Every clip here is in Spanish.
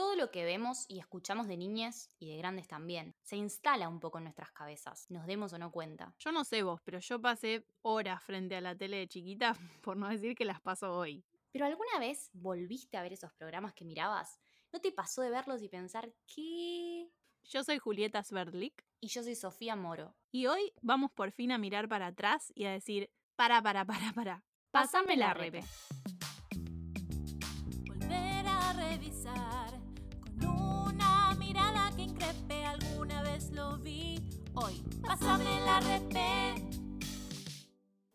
Todo lo que vemos y escuchamos de niñas y de grandes también se instala un poco en nuestras cabezas, nos demos o no cuenta. Yo no sé vos, pero yo pasé horas frente a la tele de chiquita, por no decir que las paso hoy. ¿Pero alguna vez volviste a ver esos programas que mirabas? ¿No te pasó de verlos y pensar qué? Yo soy Julieta Sverdlik. Y yo soy Sofía Moro. Y hoy vamos por fin a mirar para atrás y a decir, para, para, para, para. Pásame la repe. Lo vi. Hoy, pásame la repe.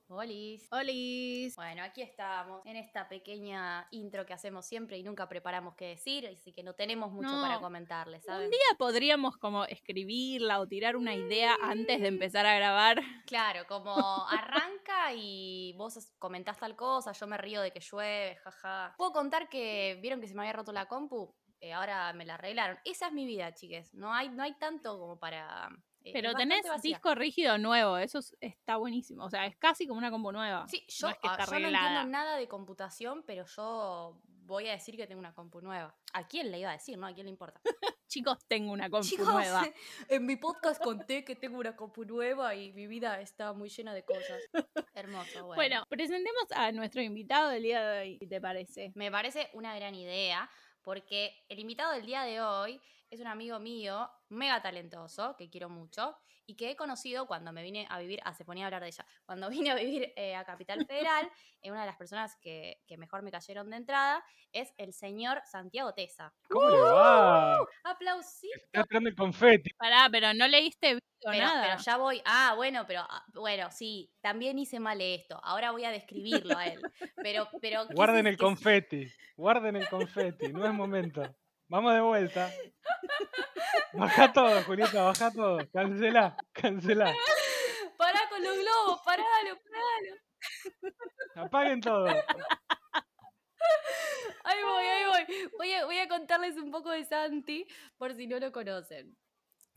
Olis. ¡Holis! Bueno, aquí estamos en esta pequeña intro que hacemos siempre y nunca preparamos qué decir, así que no tenemos mucho No. para comentarles, ¿saben? Un día podríamos como escribirla o tirar una idea antes de empezar a grabar. Claro, como arranca y vos comentás tal cosa, yo me río de que llueve, jaja. Puedo contar que vieron que se me había roto la compu, Eh, ahora me la arreglaron. Esa es mi vida, chiques. No hay, no hay tanto como para. eh, Pero es tenés vacía. disco rígido nuevo, eso es- está buenísimo. O sea, es casi como una combo nueva. Sí, yo, no es que ah, yo no arreglada. entiendo nada de computación, pero yo voy a decir que tengo una compu nueva. ¿A quién le iba a decir, no? ¿A quién le importa? Chicos, tengo una compu Chicos, nueva. en mi podcast conté que tengo una compu nueva y mi vida está muy llena de cosas. Hermoso, bueno. Bueno, presentemos a nuestro invitado del día de hoy, te parece. Me parece una gran idea porque el invitado del día de hoy es un amigo mío, mega talentoso, que quiero mucho, y que he conocido cuando me vine a vivir, ah, se ponía a hablar de ella, cuando vine a vivir eh, a Capital Federal, eh, una de las personas que, que mejor me cayeron de entrada es el señor Santiago Tesa. ¿Cómo le va? Aplausito. Está el confeti. Pará, pero no leíste video Pero, nada. pero ya voy. Ah, bueno, pero ah, bueno, sí, también hice mal esto. Ahora voy a describirlo a él. Pero, pero Guarden el confeti. Guarden el confeti. No es momento. Vamos de vuelta. Baja todo, Julieta, baja todo. Cancela, cancela. Pará con los globos, paralo, paralo. Apaguen todo. Ahí voy, ahí voy. Voy a, voy a contarles un poco de Santi, por si no lo conocen.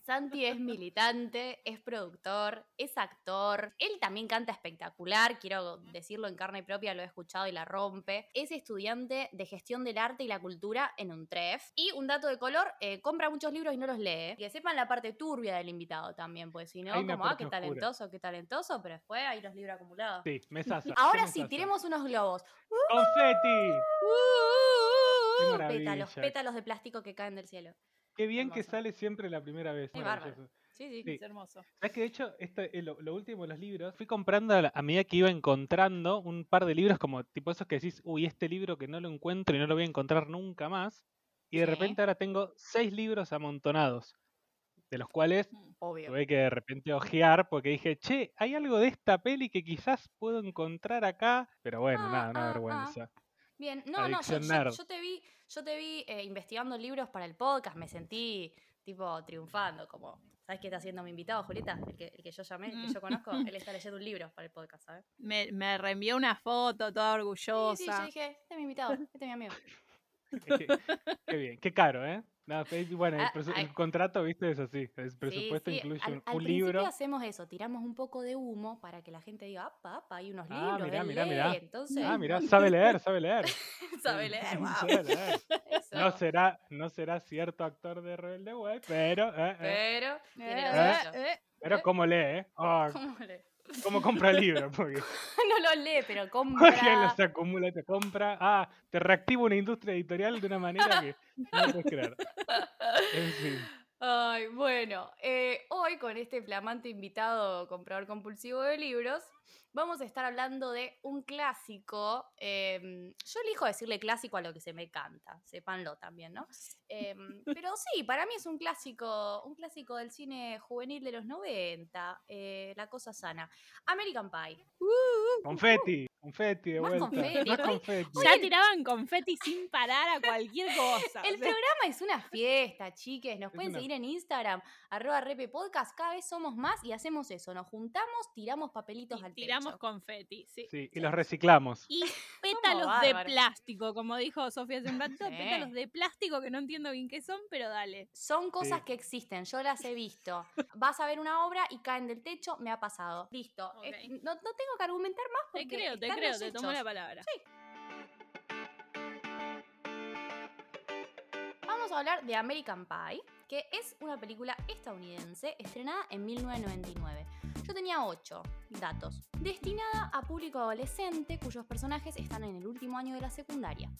Santi es militante, es productor, es actor. Él también canta espectacular, quiero decirlo en carne propia, lo he escuchado y la rompe. Es estudiante de gestión del arte y la cultura en un TREF. Y un dato de color, eh, compra muchos libros y no los lee. Que sepan la parte turbia del invitado también, pues si no, como, ah, qué oscura. talentoso, qué talentoso, pero después hay los libros acumulados. Sí, mesaza. Ahora ¿qué sí, mesaza? tiremos unos globos. ¡Confeti! Uh, Qué pétalos, maravilla. pétalos de plástico que caen del cielo. Qué bien que sale siempre la primera vez. Qué bárbaro. Sí, sí. Sí. Es hermoso. ¿Sabes que de hecho, eh, lo, lo último de los libros, fui comprando a, la- a medida que iba encontrando un par de libros como tipo esos que decís, uy, este libro que no lo encuentro y no lo voy a encontrar nunca más. Y de Sí. repente ahora tengo seis libros amontonados, de los cuales Obvio. tuve que de repente ojear porque dije, che, hay algo de esta peli que quizás puedo encontrar acá. Pero bueno, Ah, nada, una ah, ah. Bien, no, no, yo, te vi, yo te vi eh, investigando libros para el podcast, me sentí tipo triunfando, como, ¿sabes qué está haciendo mi invitado, Julieta? El que, el que yo llamé, el que yo conozco, él está leyendo un libro para el podcast, ¿sabes? Me, me reenvió una foto toda Sí, orgullosa. sí, yo dije, este es mi invitado, este es mi amigo. Qué bien, qué caro, ¿eh? No, fe- bueno, el, Ah, presu- el contrato, viste, es así. El Sí, presupuesto sí, incluye al, un, al un libro. hacemos eso, tiramos un poco de humo para que la gente diga, apa, apa, hay unos Ah, libros, mirá, mirá, lee", mirá. entonces, Ah, mirá, sabe leer, sabe leer. sabe leer, wow. Sabe leer. No será, no será cierto actor de Rebelde Way, pero, eh, eh, Pero, Eh, suyo. eh, pero cómo lee, ¿eh? Ah, ¿Cómo le- cómo compra libros, porque no lo lee, pero compra. los acumula, te compra. Ah, te reactiva una industria editorial de una manera que no puedes creer. En fin. Ay, bueno, eh, hoy con este flamante invitado comprador compulsivo de libros, vamos a estar hablando de un clásico. em, yo elijo decirle clásico a lo que se me canta, sépanlo también, ¿no? Em, pero sí, para mí es un clásico, un clásico del cine juvenil de los 90, eh, La Cosa Sana. American Pie. Confeti, confeti de Más vuelta. confeti, Más hoy- confeti. Ya tiraban confeti sin parar a cualquier cosa. El o sea, programa es una fiesta, chiques. Nos Es pueden una- seguir en Instagram, arroba repe podcast. Cada vez somos más y hacemos eso. Nos juntamos, tiramos papelitos y al tiramos techo. confeti, sí. Sí, y los reciclamos. Y pétalos de plástico, como dijo Sofía hace un rato, Sí. pétalos de plástico que no entiendo bien qué son, pero dale. Son cosas Sí. que existen, yo las he visto. Vas a ver una obra y caen del techo, me ha pasado. Listo. No, no tengo que argumentar más Te porque creo, te están creo, te tomo la palabra. Vamos vamos a hablar de American Pie, que es una película estadounidense estrenada en 1999. Yo tenía 8 datos. Destinada a público adolescente cuyos personajes están en el último año de la secundaria.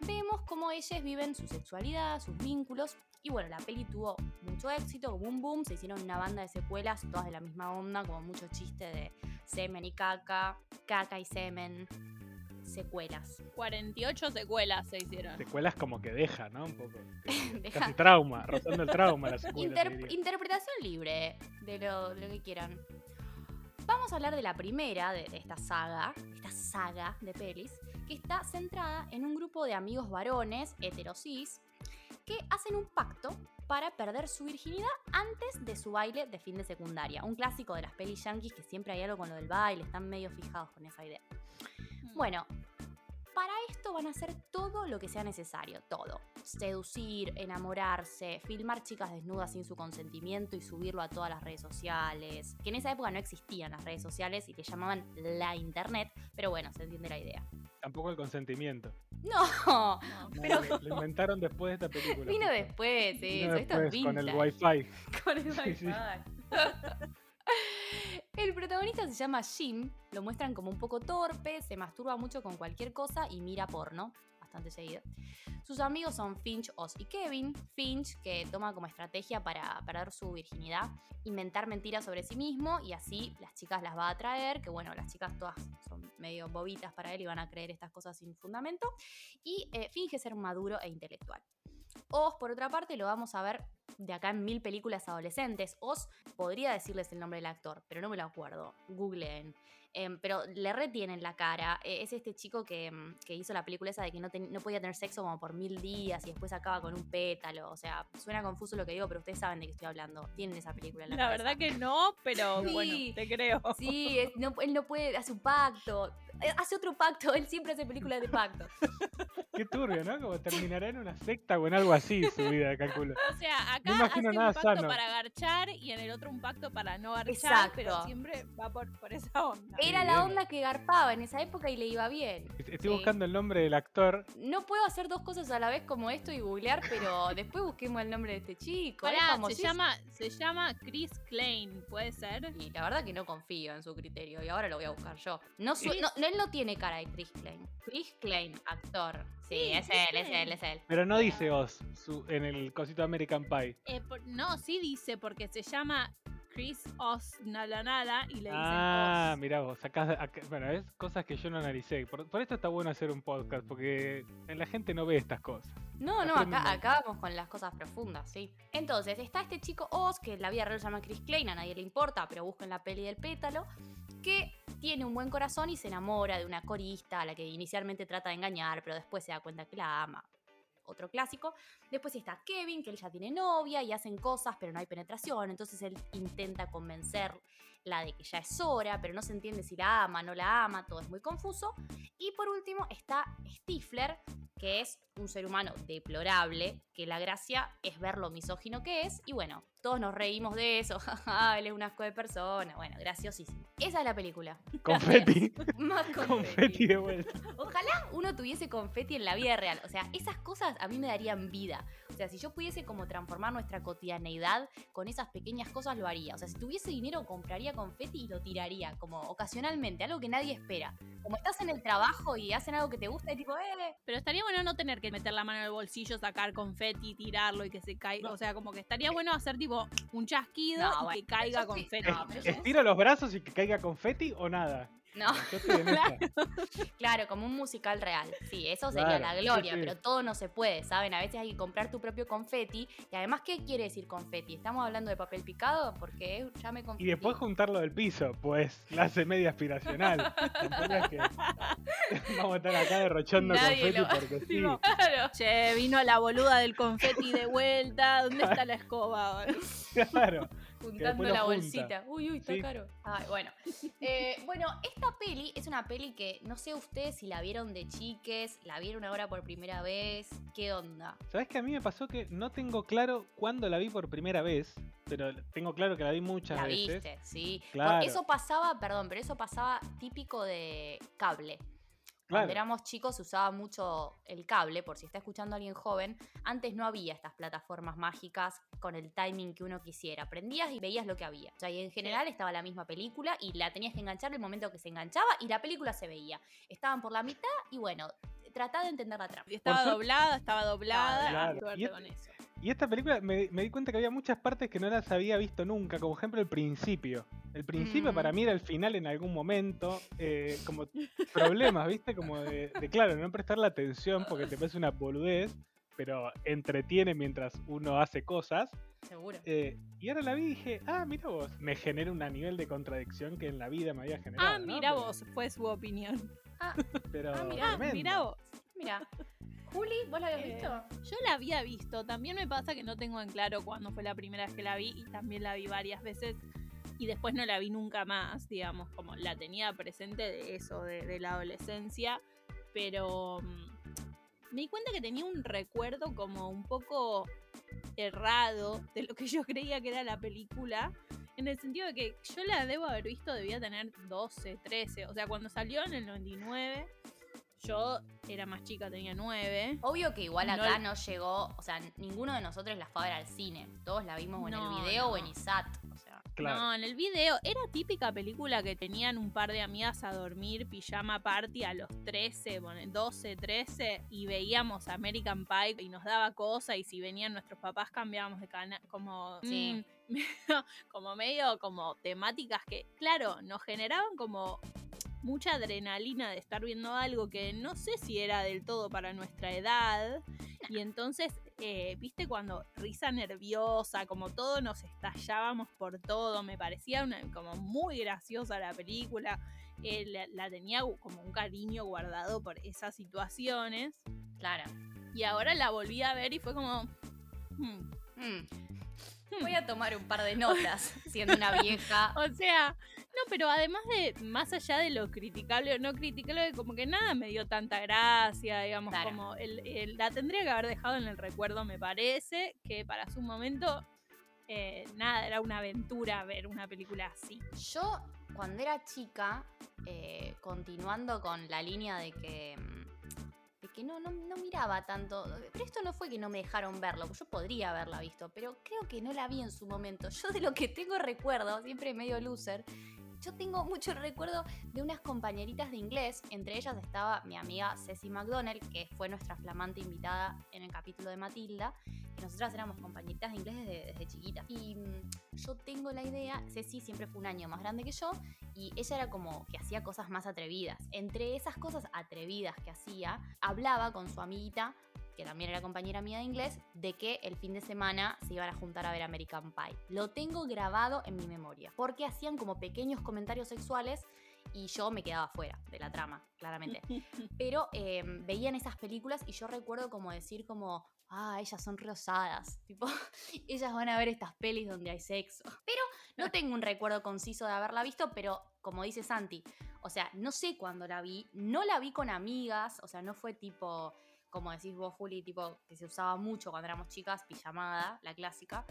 Vemos cómo ellos viven su sexualidad, sus vínculos, y bueno, la peli tuvo mucho éxito, un boom, se hicieron una banda de secuelas, todas de la misma onda, como mucho chiste de semen y caca, caca y semen, secuelas. 48 secuelas se hicieron. Secuelas como que deja, ¿no? Un poco. Deja- Casi trauma, rozando el trauma la secuela. Inter- interpretación libre de lo, de lo que quieran. Vamos a hablar de la primera de, de esta saga, esta saga de pelis, que está centrada en un grupo de amigos varones heterosis que hacen un pacto para perder su virginidad antes de su baile de fin de secundaria. Un clásico de las pelis yankees que siempre hay algo con lo del baile, están medio fijados con esa idea. Bueno, para esto van a hacer todo lo que sea necesario, todo. Seducir, enamorarse, filmar chicas desnudas sin su consentimiento y subirlo a todas las redes sociales. Que en esa época no existían las redes sociales y le llamaban la internet, pero bueno, se entiende la idea. Tampoco el consentimiento. No, Pero- lo, inventaron después de esta película. vino justo. después Vino eso, esto es después, con el wifi. Con el Sí, sí. El protagonista se llama Jim, lo muestran como un poco torpe, se masturba mucho con cualquier cosa y mira porno, bastante seguido. Sus amigos son Finch, Oz y Kevin. Finch, que toma como estrategia para perder su virginidad, inventar mentiras sobre sí mismo y así las chicas las va a atraer, que bueno, las chicas todas son medio bobitas para él y van a creer estas cosas sin fundamento. Y eh, finge ser maduro e intelectual. Oz, por otra parte, lo vamos a ver de acá en mil películas adolescentes. Oz podría decirles el nombre del actor, pero no me lo acuerdo. Googleen. Em, pero le retienen la cara. Eh, es este chico que, em, que hizo la película esa de que no, ten- no podía tener sexo como por mil días y después acaba con un pétalo. O sea, suena confuso lo que digo, pero ustedes saben de qué estoy hablando. Tienen esa película en la La cabeza. verdad que no, pero Sí. bueno, te creo. Sí, es- no- él no puede, hace un pacto. Eh, Hace otro pacto, él siempre hace películas de pacto. Qué turbio, ¿no? Como terminará en una secta o en algo así su vida, calculo. O sea, acá No hace nada un pacto sano. para garchar y en el otro un pacto para no garchar, Exacto. pero siempre va por, por esa onda. Era la onda que garpaba en esa época y le iba bien. Estoy Sí. buscando el nombre del actor. No puedo hacer dos cosas a la vez como esto y googlear, pero después busquemos el nombre de este chico. es Pará, se llama, se llama Chris Klein, ¿puede ser? Y la verdad que no confío en su criterio y ahora lo voy a buscar yo. No, su- no, él no tiene cara de Chris Klein. Chris Klein, actor. Sí, Sí, es Chris él, es él, es él. Pero no dice Oz su- en el cosito American Pie. Eh, por- no, sí dice, porque se llama Chris Oz nada nada y le dicen Ah, Oz. mirá vos, acá, acá- bueno, es cosas que yo no analicé. Por, por esto está bueno hacer un podcast, porque la gente no ve estas cosas. No, no, acá vamos con las cosas profundas, sí. Entonces, está este chico Oz, que en la vida real se llama Chris Klein, a nadie le importa, pero busca en la peli del pétalo, que tiene un buen corazón y se enamora de una corista a la que inicialmente trata de engañar, pero después se da cuenta que la ama. Otro clásico. Después está Kevin, que él ya tiene novia y hacen cosas, pero no hay penetración. Entonces él intenta convencerla de que ya es hora, pero no se entiende si la ama, no la ama, todo es muy confuso. Y por último está Stifler, que es un ser humano deplorable, que la gracia es ver lo misógino que es, y bueno, todos nos reímos de eso, jaja, él es un asco de persona, bueno, graciosísimo. Esa es la película. Confetti. Más confetti confeti. de vuelta. Ojalá uno tuviese confeti en la vida real, o sea, esas cosas a mí me darían vida. O sea, si yo pudiese como transformar nuestra cotidianeidad con esas pequeñas cosas lo haría. O sea, si tuviese dinero compraría confeti y lo tiraría, como ocasionalmente, algo que nadie espera. Como estás en el trabajo y hacen algo que te gusta y tipo, eh, Pero estaría bueno no tener que meter la mano en el bolsillo, sacar confeti, tirarlo y que se caiga. O sea, como que estaría bueno hacer tipo un chasquido No, y bueno, que caiga confeti. ¿Estiro los brazos y que caiga confetti o nada? No. Claro, como un musical real. Sí, eso sería Claro, la gloria, sí. pero todo no se puede, ¿saben? A veces hay que comprar tu propio confeti. Y además, ¿qué quiere decir confeti? ¿Estamos hablando de papel picado? Porque ya me confundí. Y después juntarlo del piso, pues la hace media aspiracional. Tampoco es que vamos a estar acá derrochando Nadie confetti lo- porque sí. Digo, claro. Che, vino la boluda del confeti de vuelta. ¿Dónde está la escoba? Claro. Juntando la junta. bolsita. Uy, uy, está Sí. caro. Ay, bueno. Eh, bueno, esta peli es una peli que no sé ustedes si la vieron de chiques, la vieron ahora por primera vez. ¿Qué onda? ¿Sabes que a mí me pasó que no tengo claro cuándo la vi por primera vez? Pero tengo claro que la vi muchas La veces. viste, sí. Claro. Eso pasaba, perdón, pero eso pasaba típico de cable. Claro. Cuando éramos chicos se usaba mucho el cable, por si está escuchando alguien joven. Antes no había estas plataformas mágicas con el timing que uno quisiera. Prendías y veías lo que había. O sea, y en general estaba la misma película y la tenías que enganchar el momento que se enganchaba y la película se veía. Estaban por la mitad y bueno, tratá de entender la trama. Y estaba doblada, estaba doblada. Claro. Y- con eso. Y esta película me, me di cuenta que había muchas partes que no las había visto nunca, como ejemplo el principio. El principio Mm. para mí era el final en algún momento, eh, como problemas, ¿viste? Como de, de, claro, no prestarle atención porque te parece una boludez, pero entretiene mientras uno hace cosas. Seguro. Eh, y ahora la vi y dije, ah, mira vos, me genera un nivel de contradicción que en la vida me había generado. Ah, mira vos, fue su opinión. Pero Ah, mirá, Ah, mira vos. Mira. Juli, ¿vos la habías Eh, visto? Yo la había visto, también me pasa que no tengo en claro cuándo fue la primera vez que la vi y también la vi varias veces y después no la vi nunca más, digamos, como la tenía presente de eso, de, de la adolescencia, pero mm, me di cuenta que tenía un recuerdo como un poco errado de lo que yo creía que era la película. En el sentido de que yo la debo haber visto, debía tener 12, 13. O sea, cuando salió en el 99, yo era más chica, tenía 9. Obvio que igual No acá el- no llegó, o sea, ninguno de nosotros la fue a ver al cine. Todos la vimos o en No, el video o en no. ISAT. O sea, Claro. No, en el video era típica película que tenían un par de amigas a dormir, pijama party a los 13, bueno, 12, 13, y veíamos American Pie y nos daba cosa, y si venían nuestros papás cambiábamos de canal, como, Sí. mm, como medio como temáticas que, claro, nos generaban como mucha adrenalina de estar viendo algo que no sé si era del todo para nuestra edad. Y entonces, eh, viste cuando risa nerviosa, como todo nos estallábamos por todo, me parecía una, como muy graciosa la película. eh, la, la tenía como un cariño guardado por esas situaciones. claro. Y ahora la volví a ver y fue como... hmm, Mm. Voy a tomar un par de notas, siendo una vieja. O sea, no, pero además de, más allá de lo criticable o no criticable, como que nada me dio tanta gracia, digamos, Claro. como el, el- la tendría que haber dejado en el recuerdo, me parece, que para su momento, eh, nada, era una aventura ver una película así. Yo, cuando era chica, eh, continuando con la línea de que, mm, de que no, no, no miraba tanto, pero esto no fue que no me dejaron verlo, yo podría haberla visto, pero creo que no la vi en su momento. Yo de lo que tengo recuerdo, siempre medio loser, yo tengo mucho recuerdo de unas compañeritas de inglés, entre ellas estaba mi amiga Ceci McDonnell, que fue nuestra flamante invitada en el capítulo de Matilda, que nosotras éramos compañeritas de inglés desde, desde chiquitas. Y mm, yo tengo la idea, Ceci siempre fue un año más grande que yo, y ella era como que hacía cosas más atrevidas. Entre esas cosas atrevidas que hacía, hablaba con su amiguita, que también era compañera mía de inglés, de que el fin de semana se iban a juntar a ver American Pie. Lo tengo grabado en mi memoria, porque hacían como pequeños comentarios sexuales y yo me quedaba fuera de la trama, claramente. Pero eh, veían esas películas y yo recuerdo como decir como, ah, ellas son rosadas, tipo, ellas van a ver estas pelis donde hay sexo. Pero no tengo un recuerdo conciso de haberla visto, pero como dice Santi, o sea, no sé cuándo la vi, no la vi con amigas, o sea, no fue tipo, como decís vos, Juli, tipo, que se usaba mucho cuando éramos chicas, pijamada, la clásica.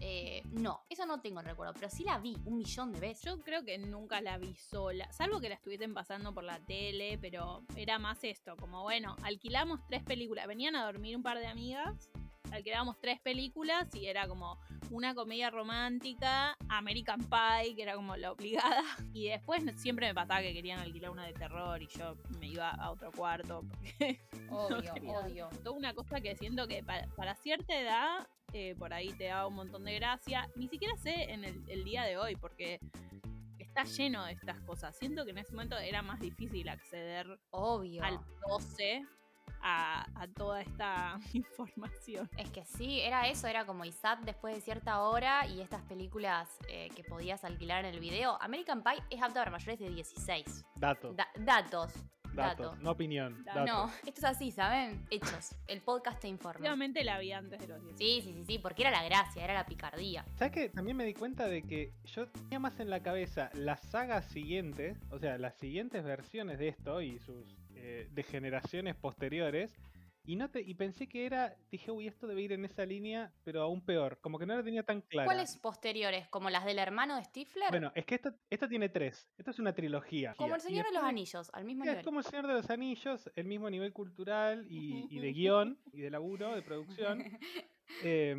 Eh, no, eso no tengo recuerdo, pero sí la vi un millón de veces. Yo creo que nunca la vi sola, salvo que la estuviesen pasando por la tele, pero era más esto, como bueno, alquilamos tres películas, venían a dormir un par de amigas, alquilábamos tres películas y era como una comedia romántica, American Pie, que era como la obligada, y después siempre me pasaba que querían alquilar una de terror y yo me iba a otro cuarto, Obvio, quería- obvio. toda una cosa que siento que para, para cierta edad eh, por ahí te da un montón de gracia. Ni siquiera sé en el, el día de hoy, porque está lleno de estas cosas. Siento que en ese momento era más difícil acceder Obvio. al 12 a, a toda esta información. Es que sí, era eso, era como ISAT después de cierta hora y estas películas eh, que podías alquilar en el video. American Pie es apta para mayores de 16. Datos, Da- datos. datos, datos. no opinión. No, esto es así, ¿saben? Hechos. El podcast te informa. Obviamente la vi antes de los 10. Sí, sí, sí, sí, porque era la gracia, era la picardía. ¿Sabes que También me di cuenta de que yo tenía más en la cabeza las sagas siguientes, o sea, las siguientes versiones de esto y sus eh, de generaciones posteriores, Y, no te, y pensé que era, dije, uy, esto debe ir en esa línea, pero aún peor. Como que no la tenía tan clara. ¿Cuáles posteriores? ¿Como las del hermano de Stifler? Bueno, es que esta, esta tiene tres. Esta es una trilogía. como el Señor de los después- Anillos, al mismo Mira, nivel. Es como el Señor de los Anillos, el mismo nivel cultural y, y de guion y de laburo, de producción. P-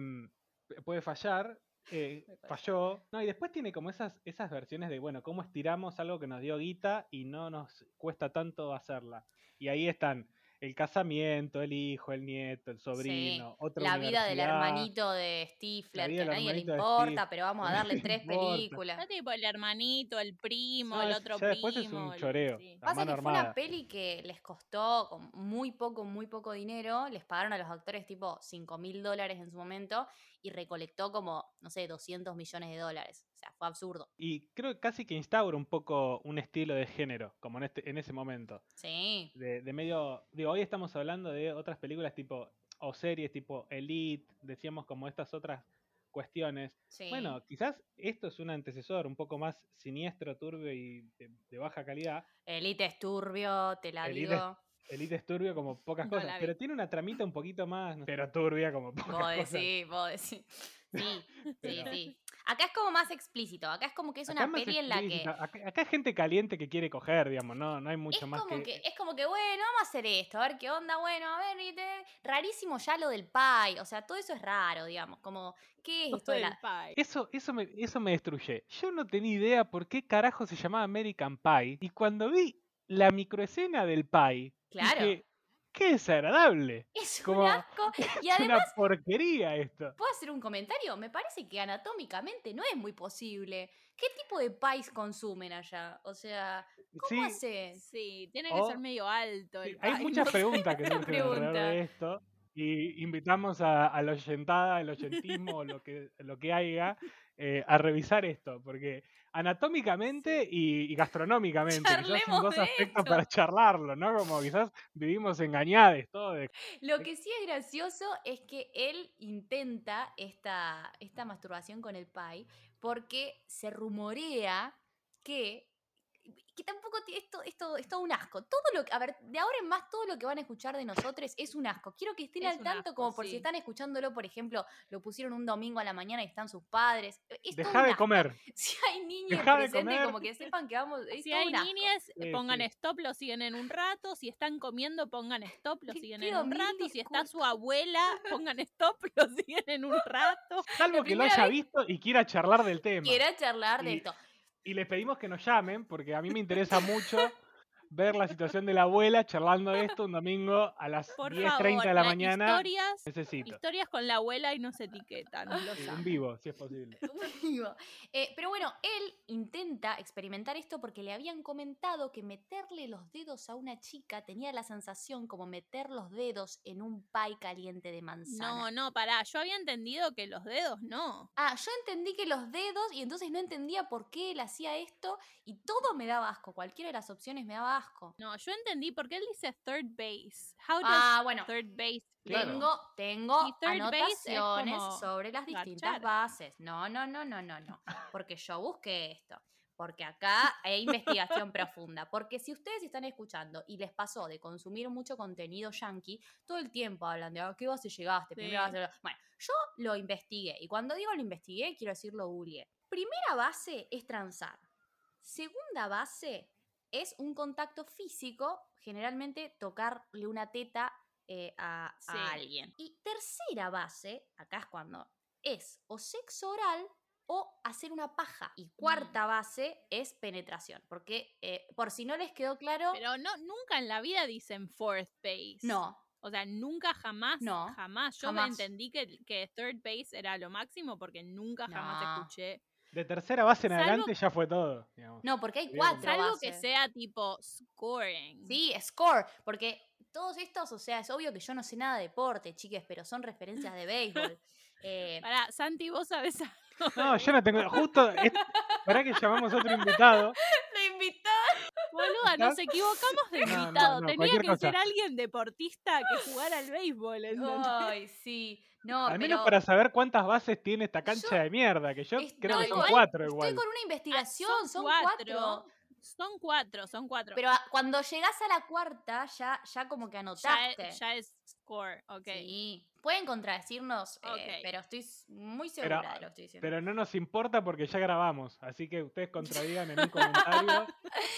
puede fallar. Eh, falló. No, y después tiene como esas, esas versiones de, bueno, cómo estiramos algo que nos dio guita y no nos cuesta tanto hacerla. Y ahí están el casamiento, el hijo, el nieto, el sobrino, otra La vida del hermanito de Stifler, que a nadie le importa, pero vamos a darle tres películas. Ya tipo el hermanito, el primo, No, el otro ya después es primo. un el- choreo. sí. Pasa que fue una peli que les costó con muy poco, muy poco dinero. Les pagaron a los actores tipo 5 mil dólares en su momento y recolectó como, no sé, 200 millones de dólares. O sea, fue absurdo. Y creo que casi que instaura un poco un estilo de género, como en, este, en ese momento. Sí. de, de medio. Digo, hoy estamos hablando de otras películas tipo. o series tipo Elite, decíamos como estas otras cuestiones. sí. Bueno, quizás esto es un antecesor un poco más siniestro, turbio y de, de baja calidad. Elite es turbio, te la Elite es- digo. Elite es turbio como pocas No cosas, pero tiene una tramita un poquito más, no pero turbia como pocas Vos cosas. decís, vos decís. Sí, sí, Pero- sí. Acá es como más explícito. Acá es como que es Acá una peli en la que. Acá, acá hay gente caliente que quiere coger, digamos, no, no hay mucho Es más como que... que, es como que, bueno, vamos a hacer esto, a ver qué onda, bueno, a ver, y te- rarísimo ya lo del pie, o sea, todo eso es raro, digamos, como, ¿qué es esto de Del la... Eso, eso, me, eso me destruye. Yo no tenía idea por qué carajo se llamaba American Pie. Y cuando vi la microescena del Pie, Claro. dije, qué desagradable. Es como- un asco, y Es además, una porquería esto. ¿puedo hacer un comentario? Me parece que anatómicamente no es muy posible. ¿Qué tipo de pies consumen allá? O sea, ¿cómo Sí, hacen? Sí, tiene que O- ser medio alto. sí, el hay muchas no preguntas que surgen alrededor pregunta. de esto. Y invitamos a, a la oyentada, al oyentismo, lo que, lo que haya, eh, a revisar esto. Porque anatómicamente y, y gastronómicamente, quizás son Charlemos dos aspectos esto. para charlarlo, ¿no? Como quizás vivimos engañados todos de Lo que sí es gracioso es que él intenta esta, esta masturbación con el pai porque se rumorea que que tampoco esto esto es todo un asco. Todo lo que, a ver, de ahora en más todo lo que van a escuchar de nosotros es un asco. Quiero que estén Es al tanto asco, como por si están escuchándolo, por ejemplo, lo pusieron un domingo a la mañana y están sus padres. Es todo Deja de asco. comer. Si hay niños presentes, como que sepan que vamos. Es Si todo hay un asco. niñas, pongan sí. stop, lo siguen en un rato. Si están comiendo, pongan stop, lo siguen en un rato. Si está su abuela, pongan stop, lo siguen en un rato. Salvo que lo haya vez- visto y quiera charlar del tema. Quiera charlar de Y- esto. Y les pedimos que nos llamen, porque a mí me interesa mucho ver la situación de la abuela charlando de esto un domingo a las Por 10.30 favor, de la la- mañana. historias, Necesito. historias con la abuela y nos etiquetan. Sí, amo. en vivo, si es posible. Digo, eh, pero bueno, él intenta experimentar esto porque le habían comentado que meterle los dedos a una chica tenía la sensación como meter los dedos en un pie caliente de manzana. No, no, pará. Yo había entendido que los dedos no. Ah, yo entendí que los dedos y entonces no entendía por qué él hacía esto y todo me daba asco. Cualquiera de las opciones me daba asco. No, yo entendí porque él dice third base. How does Ah, bueno. third base Claro. Tengo, tengo base anotaciones como sobre las distintas garchar. bases. No, no, no, no, no, no. Porque yo busqué esto. Porque acá hay investigación profunda. Porque si ustedes están escuchando y les pasó de consumir mucho contenido yankee, todo el tiempo hablan de "Ah, qué base llegaste, primera Sí. base. Bueno, yo lo investigué. Y cuando digo lo investigué, quiero decir lo googleé. Primera base es transar. Segunda base es un contacto físico, generalmente tocarle una teta eh, a, alguien. Y tercera base, acá es cuando es o sexo oral o hacer una paja. Y cuarta base es penetración. Porque, eh, por si no les quedó claro, Pero no, nunca en la vida dicen fourth base. no. O sea, nunca jamás, No, jamás. Yo jamás. me entendí que, que third base era lo máximo porque nunca jamás No. escuché. De tercera base en Salvo- adelante ya fue todo. digamos. No, porque hay cuatro Salvo que bases. sea tipo scoring. Sí, score, porque todos estos, o sea, es obvio que yo no sé nada de deporte, chiques, pero son referencias de béisbol. Eh, Pará, Santi, vos sabés algo. No, yo no tengo. Justo. es- Para que llamamos a otro invitado. ¡Le invitó! Boluda, nos equivocamos de No, no, invitado. no, Tenía que cosa. ser alguien deportista que jugara al béisbol. Ay, sí. No, Al menos pero para saber cuántas bases tiene esta cancha Yo de mierda. Que yo estoy creo que son cuatro estoy igual. con una investigación, Ah, son, cuatro. Son cuatro, son cuatro. Pero cuando llegás a la cuarta, ya, ya como que ya, anotaste. es- ya es hardcore, ok. Sí. Pueden contradecirnos, eh, pero estoy muy Pero- segura de lo que estoy diciendo. Pero no nos importa porque ya grabamos, así que ustedes contradigan en un comentario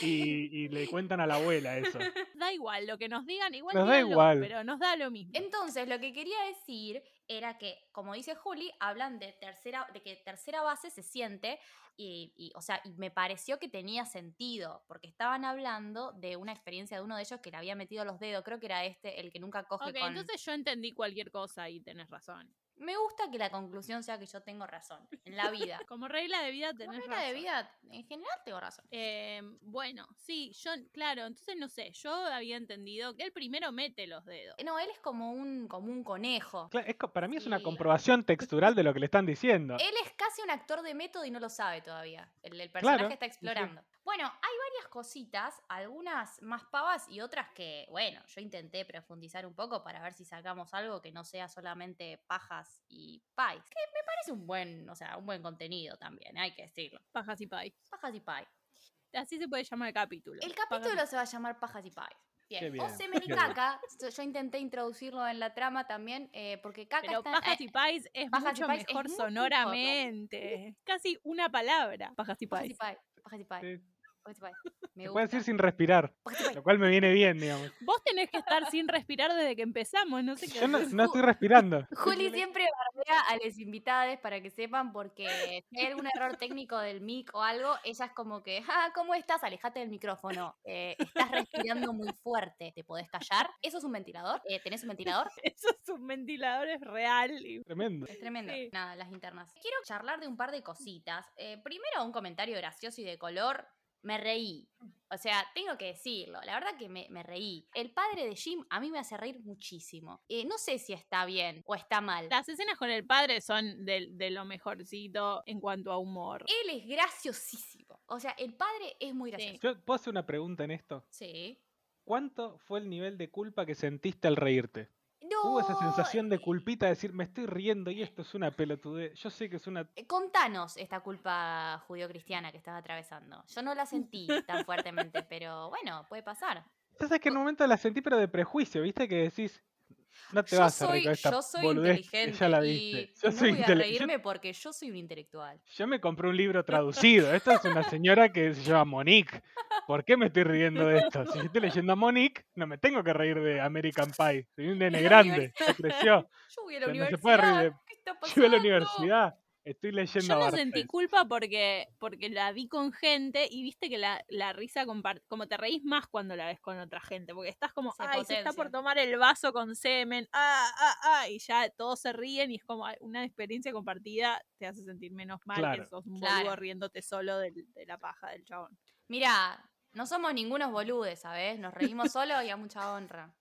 y, y le cuentan a la abuela eso. Da igual, lo que nos digan, igual Nos da igual. pero nos da lo mismo. Entonces, lo que quería decir era que, como dice Juli, hablan de tercera, de que tercera base se siente, y, y, o sea, y me pareció que tenía sentido, porque estaban hablando de una experiencia de uno de ellos que le había metido los dedos, creo que era este, el que nunca coge Ok, con... entonces yo entendí cualquier cosa y tenés razón. Me gusta que la conclusión sea que yo tengo razón en la vida. Como regla de vida Como tenés regla razón. de vida, en general tengo razón. Eh, bueno, sí, yo, claro, entonces no sé, yo había entendido que él primero mete los dedos. No, él es como un, como un conejo. Es para mí es una comprobación textural de lo que le están diciendo. Él es casi un actor de método y no lo sabe todavía. El, el personaje Claro, está sí. Bueno, hay varias cositas, algunas más pavas y otras que, bueno, yo intenté profundizar un poco para ver si sacamos algo que no sea solamente pajas y pies. Que me parece un buen, o sea, un buen contenido también, hay que decirlo. Pajas y pie. Pajas y pies. Así se puede llamar el capítulo. El Pajas y- capítulo se va a llamar Pajas y Pies. Bien. O semen y caca. Yo- intenté introducirlo en la trama también, eh, porque caca Pero está... pajas y pies es Pajas y mucho pies es mejor mucho mejor. sonoramente. Casi una palabra. Pajas y Pajas y pies. participar. Me Se puede decir gusta. sin respirar, lo cual me viene bien, digamos. Vos tenés que estar sin respirar desde que empezamos, no sé qué Yo no, estoy respirando. Juli siempre bardea a los invitados para que sepan, porque si hay algún error técnico del mic o algo, ella es como que, ah, ¿cómo estás? Alejate del micrófono. eh, estás respirando muy fuerte. ¿Te podés callar? ¿Eso es un ventilador? Eh, ¿Tenés un ventilador? Eso es un ventilador es real. y- Tremendo. Es tremendo. Sí. Nada, las internas. Quiero charlar de un par de cositas. Eh, primero, un comentario gracioso y de color. Me reí. O sea, tengo que decirlo. La verdad que me, me reí. El padre de Jim a mí me hace reír muchísimo. Eh, no sé si está bien o está mal. Las escenas con el padre son de, de lo mejorcito en cuanto a humor. Él es graciosísimo. O sea, el padre es muy gracioso. Yo puedo hacer una pregunta en esto. Sí. ¿Cuánto fue el nivel de culpa que sentiste al reírte? No. Hubo esa sensación de culpita de decir, me estoy riendo y esto es una pelotudez. Yo sé que es una... eh, Contanos esta culpa judío-cristiana que estás atravesando. Yo no la sentí tan fuertemente, pero bueno, puede pasar. Sabes que en un momento la sentí, pero de prejuicio, ¿viste? Que decís, no te Yo vas a reír esta yo soy boludez inteligente ya la viste. Yo no soy voy a intele- yo- reírme porque yo soy un intelectual. Yo me compré un libro traducido. Esto es una señora que se llama Monique. ¿Por qué me estoy riendo de esto? Si estoy leyendo a Monique, no me tengo que reír de American Pie. Soy un nene grande, ya creció. Yo voy a la no se universidad. puede reír de- ¿Qué está Yo voy a la pasando? universidad. Estoy leyendo Yo no sentí culpa porque, porque la vi con gente y viste que la, la risa compart como te reís más cuando la ves con otra gente, porque estás como, Se ay, se está por tomar el vaso con semen, ah, ah, ah, y ya todos se ríen y es como una experiencia compartida te hace sentir menos mal Claro. que sos un Claro. boludo riéndote solo del- de la paja del chabón. Mira, no somos ningunos boludes, ¿sabes? Nos reímos solos y a mucha honra.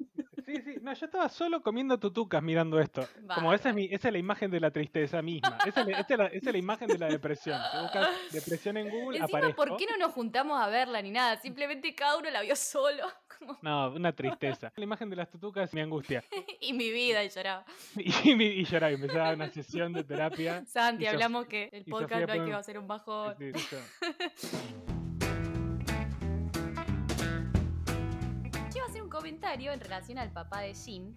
Sí, sí. No, yo estaba solo comiendo tutucas mirando esto. Como esa es, mi, esa es la imagen de la tristeza misma. Esa es la, esa es la- esa es la imagen de la depresión. Si buscas depresión en Google, Encima, aparezco. ¿por qué no nos juntamos a verla ni nada? Simplemente cada uno la vio solo. como- No, una tristeza. La imagen de las tutucas mi angustia. y mi vida, y lloraba. Y, mi- y lloraba, y empezaba una sesión de terapia. Santi, hablamos que el podcast Sofía no hay que hacer un bajón. Sí, sí, comentario en relación al papá de Jim,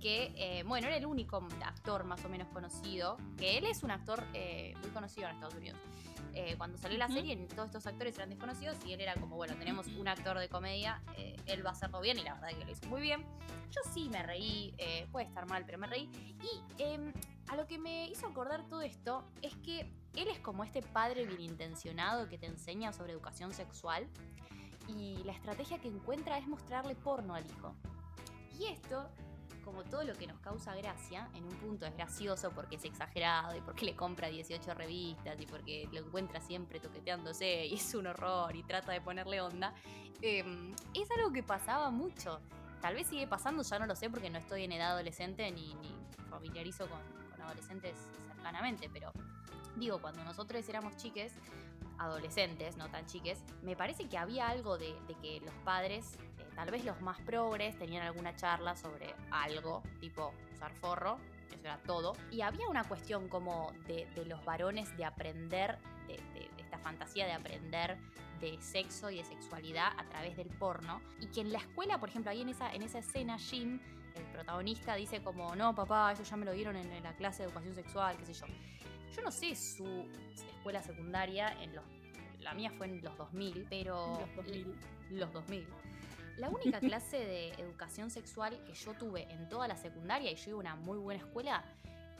que, eh, bueno, era el único actor más o menos conocido, que él es un actor eh, muy conocido en Estados Unidos. Eh, cuando salió la serie, todos estos actores eran desconocidos y él era como, bueno, tenemos un actor de comedia, eh, él va a hacerlo bien y la verdad que lo hizo muy bien. Yo sí me reí, eh, puede estar mal, pero me reí. Y em, a lo que me hizo acordar todo esto es que él es como este padre bien intencionado que te enseña sobre educación sexual y la estrategia que encuentra es mostrarle porno al hijo. Y esto, como todo lo que nos causa gracia, en un punto es gracioso porque es exagerado y porque le compra 18 revistas y porque lo encuentra siempre toqueteándose y es un horror y trata de ponerle onda, em, es algo que pasaba mucho. Tal vez sigue pasando, ya no lo sé porque no estoy en edad adolescente ni, ni familiarizo con, con adolescentes cercanamente, pero digo, cuando nosotros éramos chiques, adolescentes, no tan chiques, me parece que había algo de, de que los padres, eh, tal vez los más progres, tenían alguna charla sobre algo, tipo usar forro, eso era todo. Y había una cuestión como de, de los varones de aprender, de, de- de esta fantasía de aprender de sexo y de sexualidad a través del porno. Y que en la escuela, por ejemplo, ahí en esa, en esa escena, Jim, el protagonista dice como, no, papá, eso ya me lo dieron en, en la clase de educación sexual, qué sé yo. Yo no sé su escuela secundaria, en los, la mía fue en los 2000, pero... Los 2000. Los 2000. La única clase de educación sexual que yo tuve en toda la secundaria, y yo iba a una muy buena escuela,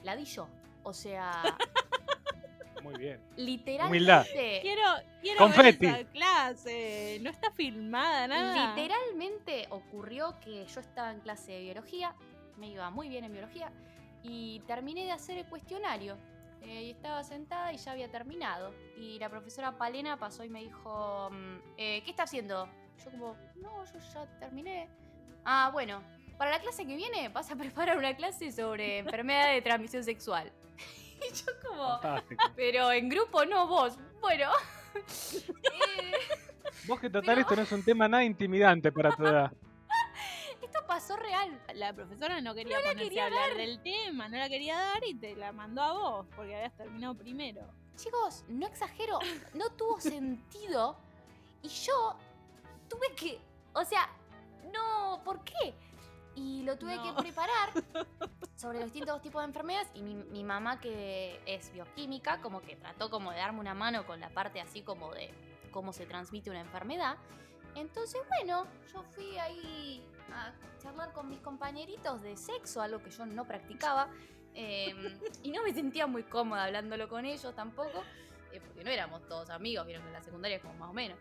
la di yo. O sea, Muy bien. literalmente... Quiero, quiero Confeti. ver esa clase. No está filmada nada. Literalmente ocurrió que yo estaba en clase de biología, me iba muy bien en biología, y terminé de hacer el cuestionario. Eh, y estaba sentada y ya había terminado. Y la profesora Palena pasó y me dijo, mm, eh, ¿qué está haciendo? Yo como, no, yo ya terminé. Ah, bueno, para la clase que viene vas a preparar una clase sobre enfermedad de transmisión sexual. y yo como, Fantástico. pero en grupo no vos. Bueno. eh, Vos que total Pero- esto no es un tema nada intimidante para tu edad. Pasó real. La profesora no quería la ponerse quería a hablar del tema, no la quería dar y te la mandó a vos porque habías terminado primero. Chicos, no exagero, no tuvo sentido. Y yo tuve que. O sea, no, ¿por qué? Y lo tuve No. que preparar sobre los distintos tipos de enfermedades. Y mi, mi mamá, que es bioquímica, como que trató como de darme una mano con la parte así como de cómo se transmite una enfermedad. Entonces, bueno, yo fui ahí charlar con mis compañeritos de sexo, algo que yo no practicaba. eh, y no me sentía muy cómoda hablándolo con ellos tampoco, eh, porque no éramos todos amigos, vieron que en la secundaria es como más o menos.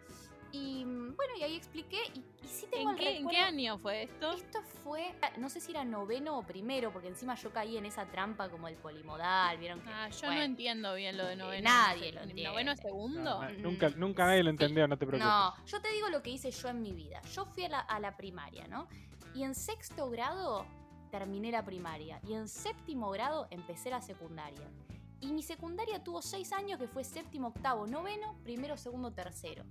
Y mm, bueno, y ahí expliqué, y, y sí tengo ¿En el qué, en qué recuerdo- año fue esto? Esto fue, no sé si era noveno o primero, porque encima yo caí en esa trampa como el polimodal, vieron que... Ah, yo bueno, no entiendo bien lo de noveno. nadie no sé, lo ¿Noveno entiende. segundo? No, no, Mm, nunca, nunca nadie lo sí. entendió, no te preocupes. No, yo te digo lo que hice yo en mi vida. Yo fui a la, a la primaria, ¿no? Y en sexto grado terminé la primaria. Y en séptimo grado empecé la secundaria. Y mi secundaria tuvo seis años que fue séptimo, octavo, noveno, primero, segundo, tercero.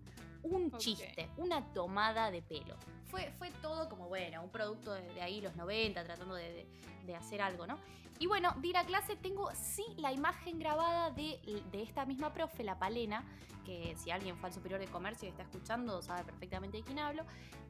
Un chiste, una tomada de pelo. Fue, fue todo como, bueno, un producto de, de ahí, los 90, tratando de, de- de hacer algo, ¿no? Y bueno, di la clase, tengo sí la imagen grabada de, de esta misma profe, la Palena, que si alguien fue al superior de comercio y está escuchando, sabe perfectamente de quién hablo,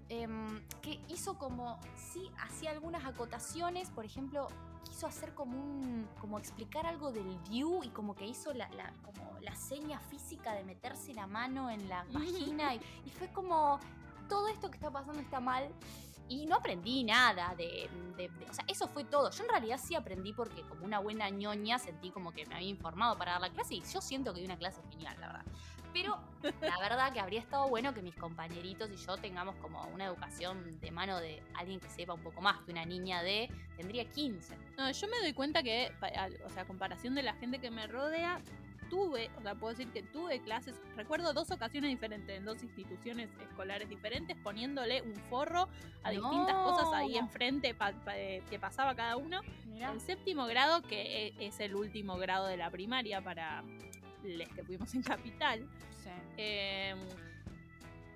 em, que hizo como, sí, hacía algunas acotaciones, por ejemplo, quiso hacer como un, como explicar algo del view y como que hizo la, la- como la seña física de meterse la mano en la vagina y, y fue como, todo esto que está pasando está mal. Y no aprendí nada de, de- de- O sea, eso fue todo. Yo en realidad sí aprendí porque como una buena ñoña sentí como que me había informado para dar la clase y yo siento que di una clase genial, la verdad. Pero la verdad que habría estado bueno que mis compañeritos y yo tengamos como una educación de mano de alguien que sepa un poco más que una niña de... Tendría 15. No, yo me doy cuenta que, o sea, a comparación de la gente que me rodea, tuve, o sea, puedo decir que tuve clases, recuerdo dos ocasiones diferentes, en dos instituciones escolares diferentes, poniéndole un forro a distintas cosas ahí No. enfrente pa- pa- eh, que pasaba cada uno. Mirá. En séptimo grado, que e- es el último grado de la primaria para los que fuimos en Capital. Eh,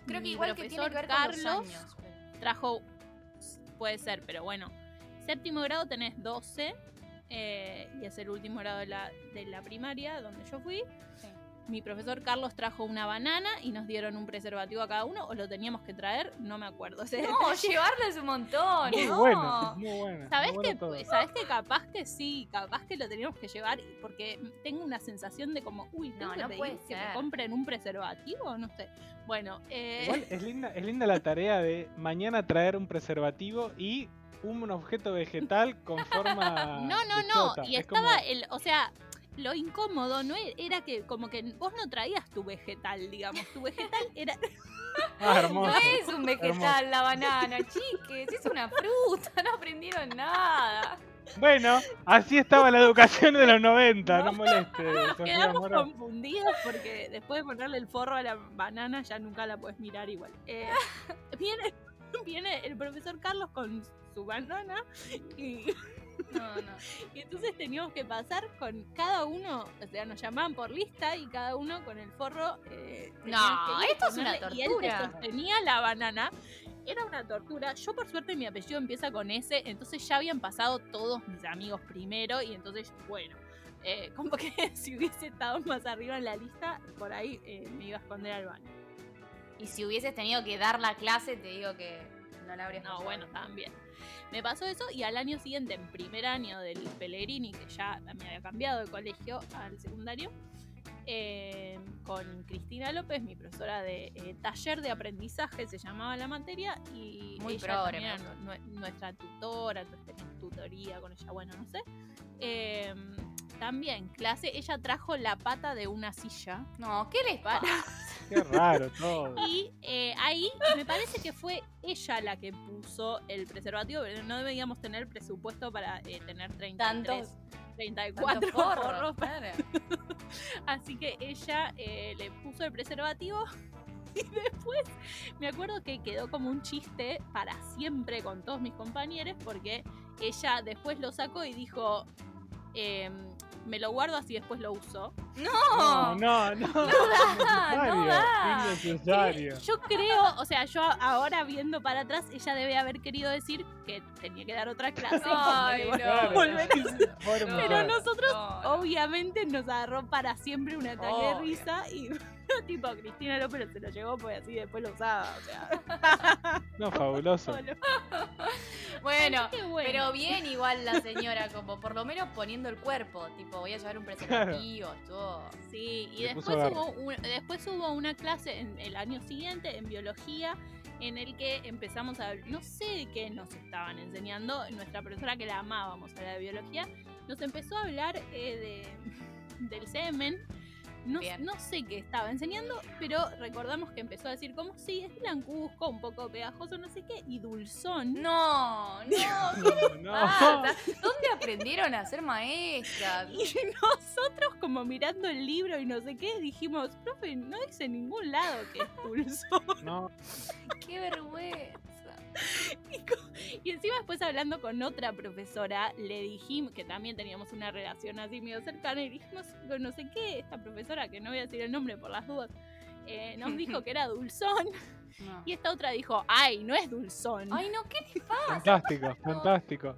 Creo que igual que tiene profesor que ver con Carlos los años. pero- trajo, puede ser, pero bueno, séptimo grado tenés 12 eh, y es el último grado de la, de la primaria donde yo fui. Sí. Mi profesor Carlos trajo una banana y nos dieron un preservativo a cada uno, o lo teníamos que traer, no me acuerdo. ese No, llevarlo es un montón. Muy no. bueno, muy bueno. ¿Sabes muy que, bueno todo. ¿Sabes que capaz que sí? Capaz que lo teníamos que llevar porque tengo una sensación de como, uy, tengo No, que no pedir que me compren un preservativo, no sé. Bueno, eh, Igual es linda, es linda la tarea de mañana traer un preservativo y un objeto vegetal con forma. No, no, de no. chota. Y Es estaba como- el, o sea, lo incómodo no e- era que como que vos no traías tu vegetal, digamos. Tu vegetal era Ah, hermoso. No es un vegetal la banana, chiques, es una fruta, no aprendieron nada. Bueno, así estaba la educación de los 90, no, No. moleste, Sofía quedamos confundidos porque después de ponerle el forro a la banana ya nunca la puedes mirar igual. Eh, viene, viene el profesor Carlos con su banana y, No, no. y entonces teníamos que pasar con cada uno, o sea, nos llamaban por lista y cada uno con el forro. eh, No, que esto es una ponerle- Y él tortura. sostenía la banana. Era una tortura. Yo por suerte mi apellido empieza con S, entonces ya habían pasado todos mis amigos primero y entonces, bueno, eh, como que si hubiese estado más arriba en la lista, por ahí eh, me iba a esconder al baño. Y si hubieses tenido que dar la clase, te digo que no la habrías No, pasado bueno, también. Me pasó eso y al año siguiente, en primer año del Pellegrini, que ya me había cambiado de colegio al secundario, eh, con Cristina López, mi profesora de eh, taller de aprendizaje, se llamaba la materia, y Muy ella era nu- nu- nuestra tutora, tutoría con ella, bueno, no sé. Eh, también, clase, ella trajo la pata de una silla No, ¿qué les para... pasa? Qué raro todo. Y eh, ahí me parece que fue ella la que puso el preservativo, pero no deberíamos tener presupuesto para eh, tener 33, Tantos- 34 Tantos forros, forros claro. Así que ella eh, le puso el preservativo y después me acuerdo que quedó como un chiste para siempre con todos mis compañeros porque ella después lo sacó y dijo, em, me lo guardo así después lo uso. No, No, no, no. da, no da. Innecesario. Yo creo, o sea, yo ahora viendo para atrás, ella debe haber querido decir que tenía que dar otra clase. Ay, no. No. Pero nosotros, No, no. obviamente, nos agarró para siempre un ataque de risa y tipo Cristina López se lo llevó pues así después lo usaba, o sea. No, fabuloso. Bueno, pero bien igual la señora, como por lo menos poniendo el cuerpo, tipo, voy a llevar un preservativo, todo. Sí, y después hubo, un- después hubo una clase en el año siguiente en biología en el que empezamos a no sé de qué nos estaban enseñando, nuestra profesora que la amábamos a la de biología, nos empezó a hablar eh, de, del semen. No, no sé qué estaba enseñando, pero recordamos que empezó a decir como sí, es blancuzco, un poco pegajoso, no sé qué, y dulzón. No, no, ¿qué No, pasa? ¿Dónde aprendieron a ser maestras? Y nosotros como mirando el libro y no sé qué, dijimos, profe, no dice en ningún lado que es dulzón. no. ¡Qué vergüenza! Y, encima después hablando con otra profesora, le dijimos que también teníamos una relación así medio cercana y dijimos, con no sé qué, esta profesora, que no voy a decir el nombre por las dudas, eh, nos dijo que era dulzón No. y esta otra dijo, ay, no es dulzón. Ay, no, ¿qué te pasa? Fantástico, fantástico.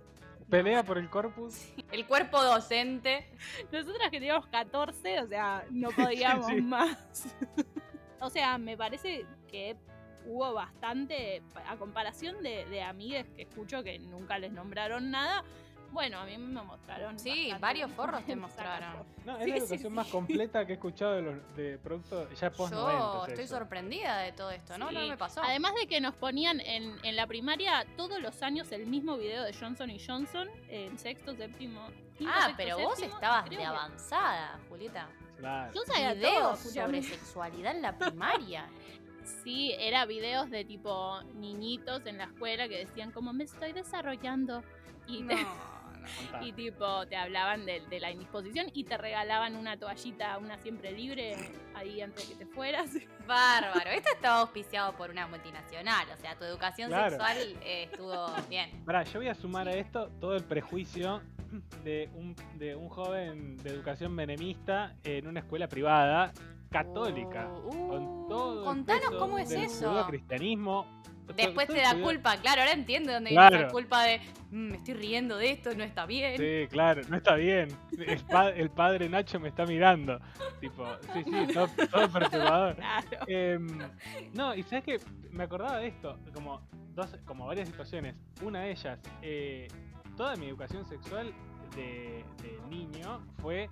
Pelea por el corpus. El cuerpo docente. Nosotras que teníamos 14, o sea, no podíamos sí. más. o sea, me parece que hubo bastante, a comparación de, de amigues que escucho que nunca les nombraron nada, bueno, a mí me mostraron. Sí, bastante varios forros te mostraron. No, es Sí, la educación sí. más completa que he escuchado de, los, de productos ya post Yo 90. estoy sorprendida de todo esto, ¿no? No me pasó. Además de que nos ponían en, en la primaria todos los años el mismo video de Johnson y Johnson, en sexto, séptimo. quinto, ah, sexto, pero vos estabas de avanzada, Julieta. Claro. Yo sabía todo, sobre sexualidad en la primaria. Sí, era videos de tipo niñitos en la escuela que decían como me estoy desarrollando y, No, te- no. Y tipo te hablaban de, de la indisposición y te regalaban una toallita, una siempre libre ahí antes de que te fueras. Bárbaro. Esto estaba auspiciado por una multinacional. O sea, tu educación Claro. sexual eh, estuvo bien. Pará, yo voy a sumar a esto todo el prejuicio de un, de un joven de educación menemista en una escuela privada católica. Uh, con todo contanos cómo es eso. cristianismo. Después todo te da culpa, claro, ahora entiendo dónde viene Claro. esa culpa de "Mm, me estoy riendo de esto, no está bien. Sí, claro, no está bien. El, pa- el padre Nacho me está mirando. Tipo, sí, sí, todo, todo perturbador. Claro. Em, no, y sabes que me acordaba de esto, como dos, como varias situaciones. Una de ellas, eh, toda mi educación sexual de, de niño fue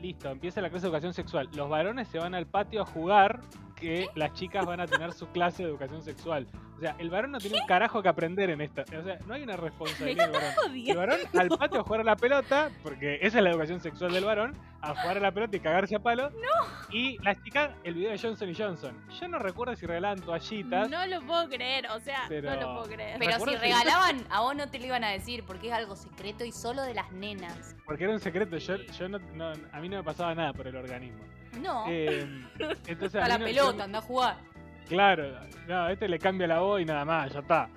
listo, empieza la clase de educación sexual. Los varones se van al patio a jugar, que las chicas van a tener su clase de educación sexual. O sea, el varón no tiene un carajo que aprender en esta. O sea, no hay una responsabilidad del varón. El varón al patio a jugar a la pelota, porque esa es la educación sexual del varón, a jugar a la pelota y cagarse a palo. Y las chicas, el video de Johnson y Johnson. Yo no recuerdo si regalaban toallitas. No lo puedo creer, o sea, Pero- no lo puedo creer. Pero si regalaban, a vos no te lo iban a decir porque es algo secreto y solo de las nenas. Porque era un secreto, yo, yo no, no- a mí no me pasaba nada por el organismo. No, Eh, entonces a la no- pelota, yo- anda a jugar. claro, no, este le cambia la voz y nada más, ya está.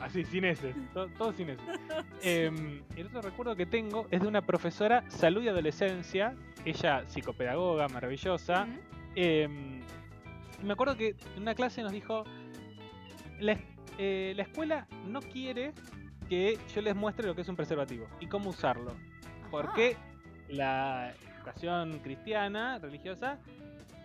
Así, sin ese, todo, todo sin ese. Eh, el otro recuerdo que tengo es de una profesora salud y adolescencia, ella psicopedagoga, maravillosa. Eh, y me acuerdo que en una clase nos dijo, la, eh, la escuela no quiere que yo les muestre lo que es un preservativo y cómo usarlo. Porque la educación cristiana, religiosa,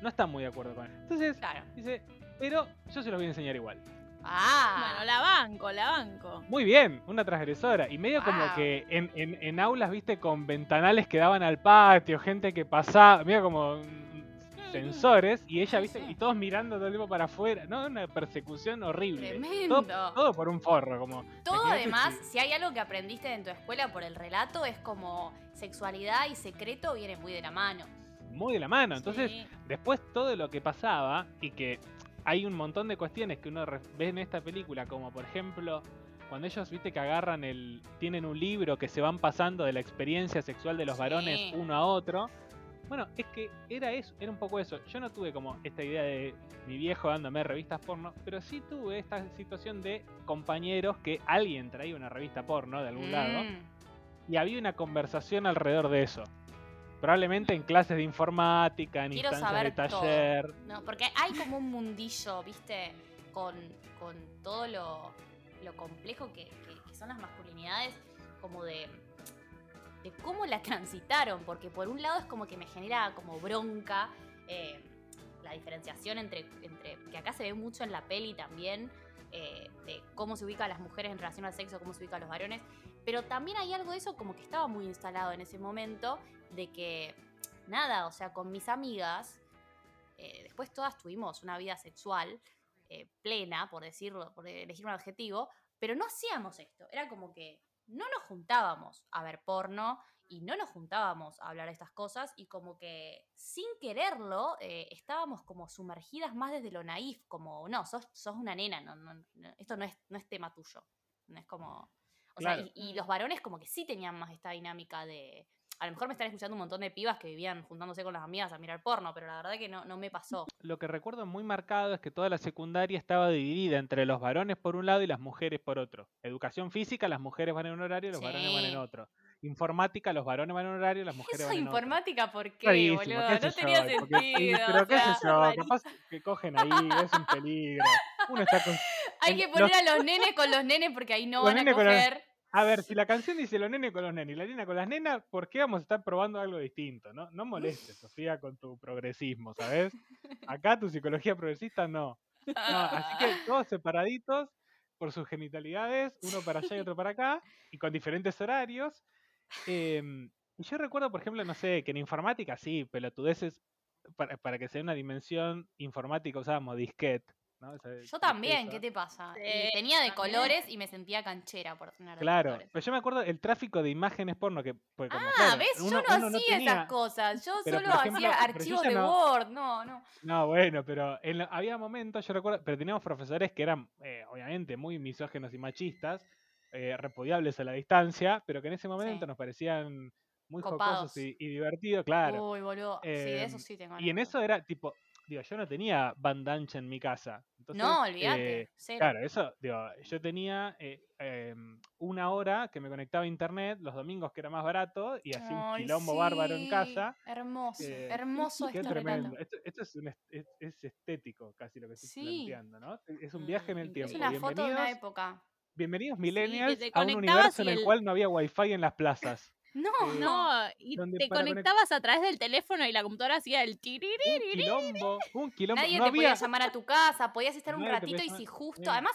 no está muy de acuerdo con él. Entonces, Claro. dice, pero yo se los voy a enseñar igual. Ah, Bueno, la banco, la banco. Muy bien, una transgresora. Y medio como que en, en- en aulas, viste, con ventanales que daban al patio, gente que pasaba, medio como sensores, y ella, viste, y todos mirando todo el tiempo para afuera. No, una persecución horrible. tremendo. Todo, todo por un forro, como. Todo además, si- si hay algo que aprendiste en tu escuela por el relato, es como sexualidad y secreto viene muy de la mano. muy de la mano. Entonces, Sí. después todo lo que pasaba y que hay un montón de cuestiones que uno ve en esta película, como por ejemplo cuando ellos viste que agarran el tienen un libro que se van pasando de la experiencia sexual de los Sí. varones uno a otro. Bueno, es que era eso, era un poco eso. Yo no tuve como esta idea de mi viejo dándome revistas porno, pero sí tuve esta situación de compañeros que alguien traía una revista porno de algún lado Mm. y había una conversación alrededor de eso. Probablemente en clases de informática, en Quiero instancias de saber todo. taller. No, porque hay como un mundillo, ¿viste? Con, con todo lo, lo complejo que, que- que son las masculinidades, como de, de cómo la transitaron, porque por un lado es como que me genera como bronca eh, la diferenciación entre, entre, que acá se ve mucho en la peli también, eh, de cómo se ubican las mujeres en relación al sexo, cómo se ubican los varones, pero también hay algo de eso como que estaba muy instalado en ese momento, de que, nada, o sea, con mis amigas, eh, después todas tuvimos una vida sexual plena, por decirlo, por elegir un adjetivo, pero no hacíamos esto. Era como que no nos juntábamos a ver porno y no nos juntábamos a hablar de estas cosas y como que sin quererlo eh, estábamos como sumergidas más desde lo naif, como, no, sos, sos una nena, no, no, no, esto no es, no es tema tuyo. No es como... O sea, y, y los varones como que sí tenían más esta dinámica de... A lo mejor me están escuchando un montón de pibas que vivían juntándose con las amigas a mirar porno, pero la verdad que no, no me pasó. Lo que recuerdo muy marcado es que toda la secundaria estaba dividida entre los varones por un lado y las mujeres por otro. Educación física, las mujeres van en un horario y los varones van en otro. Informática, los varones van en un horario y las mujeres Eso van en otro. informática, ¿por qué, boludo? qué No tenía sentido. o pero qué sé yo, rarísimo. capaz que cogen ahí, es un peligro. Uno está con... Hay que los- poner a los nenes con los nenes porque ahí no Los van a con coger. A ver, si la canción dice los nenes con los nenes y la nena con las nenas, ¿por qué vamos a estar probando algo distinto? No, no molestes, Sofía, con tu progresismo, ¿sabes? Acá tu psicología progresista no. No, así que todos separaditos por sus genitalidades, uno para allá y otro para acá, y con diferentes horarios. Em, y yo recuerdo, por ejemplo, no sé, que en informática sí, pelotudeces, para, para que se dé una dimensión informática usábamos disquete. Yo también. ¿qué te pasa? Sí, Y tenía de también. colores y me sentía canchera por tener de Claro, colores. pero yo me acuerdo el tráfico de imágenes porno que pues, como, Ah, claro, ¿ves? uno- yo no hacía tenía- esas cosas. Yo Pero, solo ejemplo, hacía archivos de no- Word. No, no. No, bueno, pero en había momentos, yo recuerdo, pero teníamos profesores que eran, eh, obviamente, muy misógenos y machistas, eh, repudiables a la distancia, pero que en ese momento Sí. nos parecían muy Copados. jocosos y, y divertidos, claro. Uy, boludo. sí, de eso Em, sí tengo. y en eso era tipo, digo, yo no tenía bandancha en mi casa. Entonces, No, olvídate. eh. Claro, eso, digo, yo tenía eh, em, una hora que me conectaba a internet los domingos que era más barato y así un quilombo bárbaro en casa. Hermoso, Eh, hermoso Qué este tremendo. Esto, esto es, un est- es, es estético casi lo que estoy Sí. planteando, ¿no? Es un viaje en el Mm, tiempo. Es una foto de una época. bienvenidos millennials a un universo en el- cual no había wifi en las plazas. No, Eh, No, y te para conect- conectabas a través del teléfono y la computadora hacía el tiriri. Un quilombo, un quilombo. Nadie no te había, podía llamar a tu casa, podías estar un Nadie te ratito y si justo, sí. además,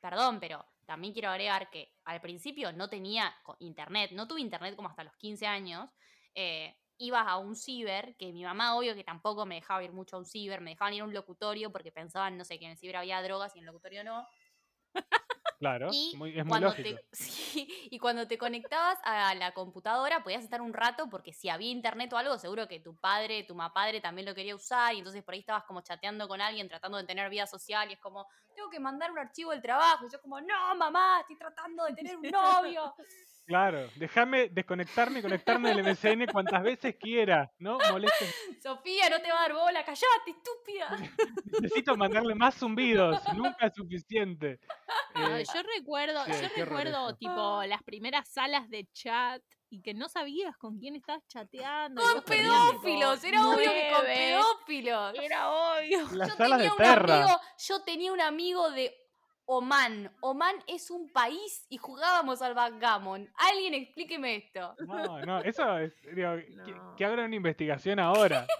perdón, pero también quiero agregar que al principio no tenía internet, no tuve internet como hasta los 15 años, eh, ibas a un ciber, que mi mamá obvio que tampoco me dejaba ir mucho a un ciber, me dejaban ir a un locutorio porque pensaban, no sé, que en el ciber había drogas y en el locutorio no. Claro, Y muy- es muy cuando lógico. te, sí, y cuando te conectabas a la computadora podías estar un rato porque si había internet o algo, seguro que tu padre, tu padre también lo quería usar y entonces por ahí estabas como chateando con alguien tratando de tener vida social y es como, tengo que mandar un archivo del trabajo y yo como, no mamá, estoy tratando de tener un novio. Claro, déjame desconectarme y conectarme del MSN cuantas veces quiera, ¿no? Molesten. Sofía, no te va a dar bola, callate, estúpida. Necesito mandarle más zumbidos, nunca es suficiente. No, Eh, yo recuerdo, sí, yo recuerdo tipo las primeras salas de chat y que no sabías con quién estabas chateando. Con pedófilos, era obvio que con pedófilos. Era obvio. las Yo salas de tenía un perra. amigo, yo tenía un amigo de Oman. Oman es un país y jugábamos al backgammon. Alguien explíqueme esto. No, no, eso es. digo, que, No. que abran una investigación ahora.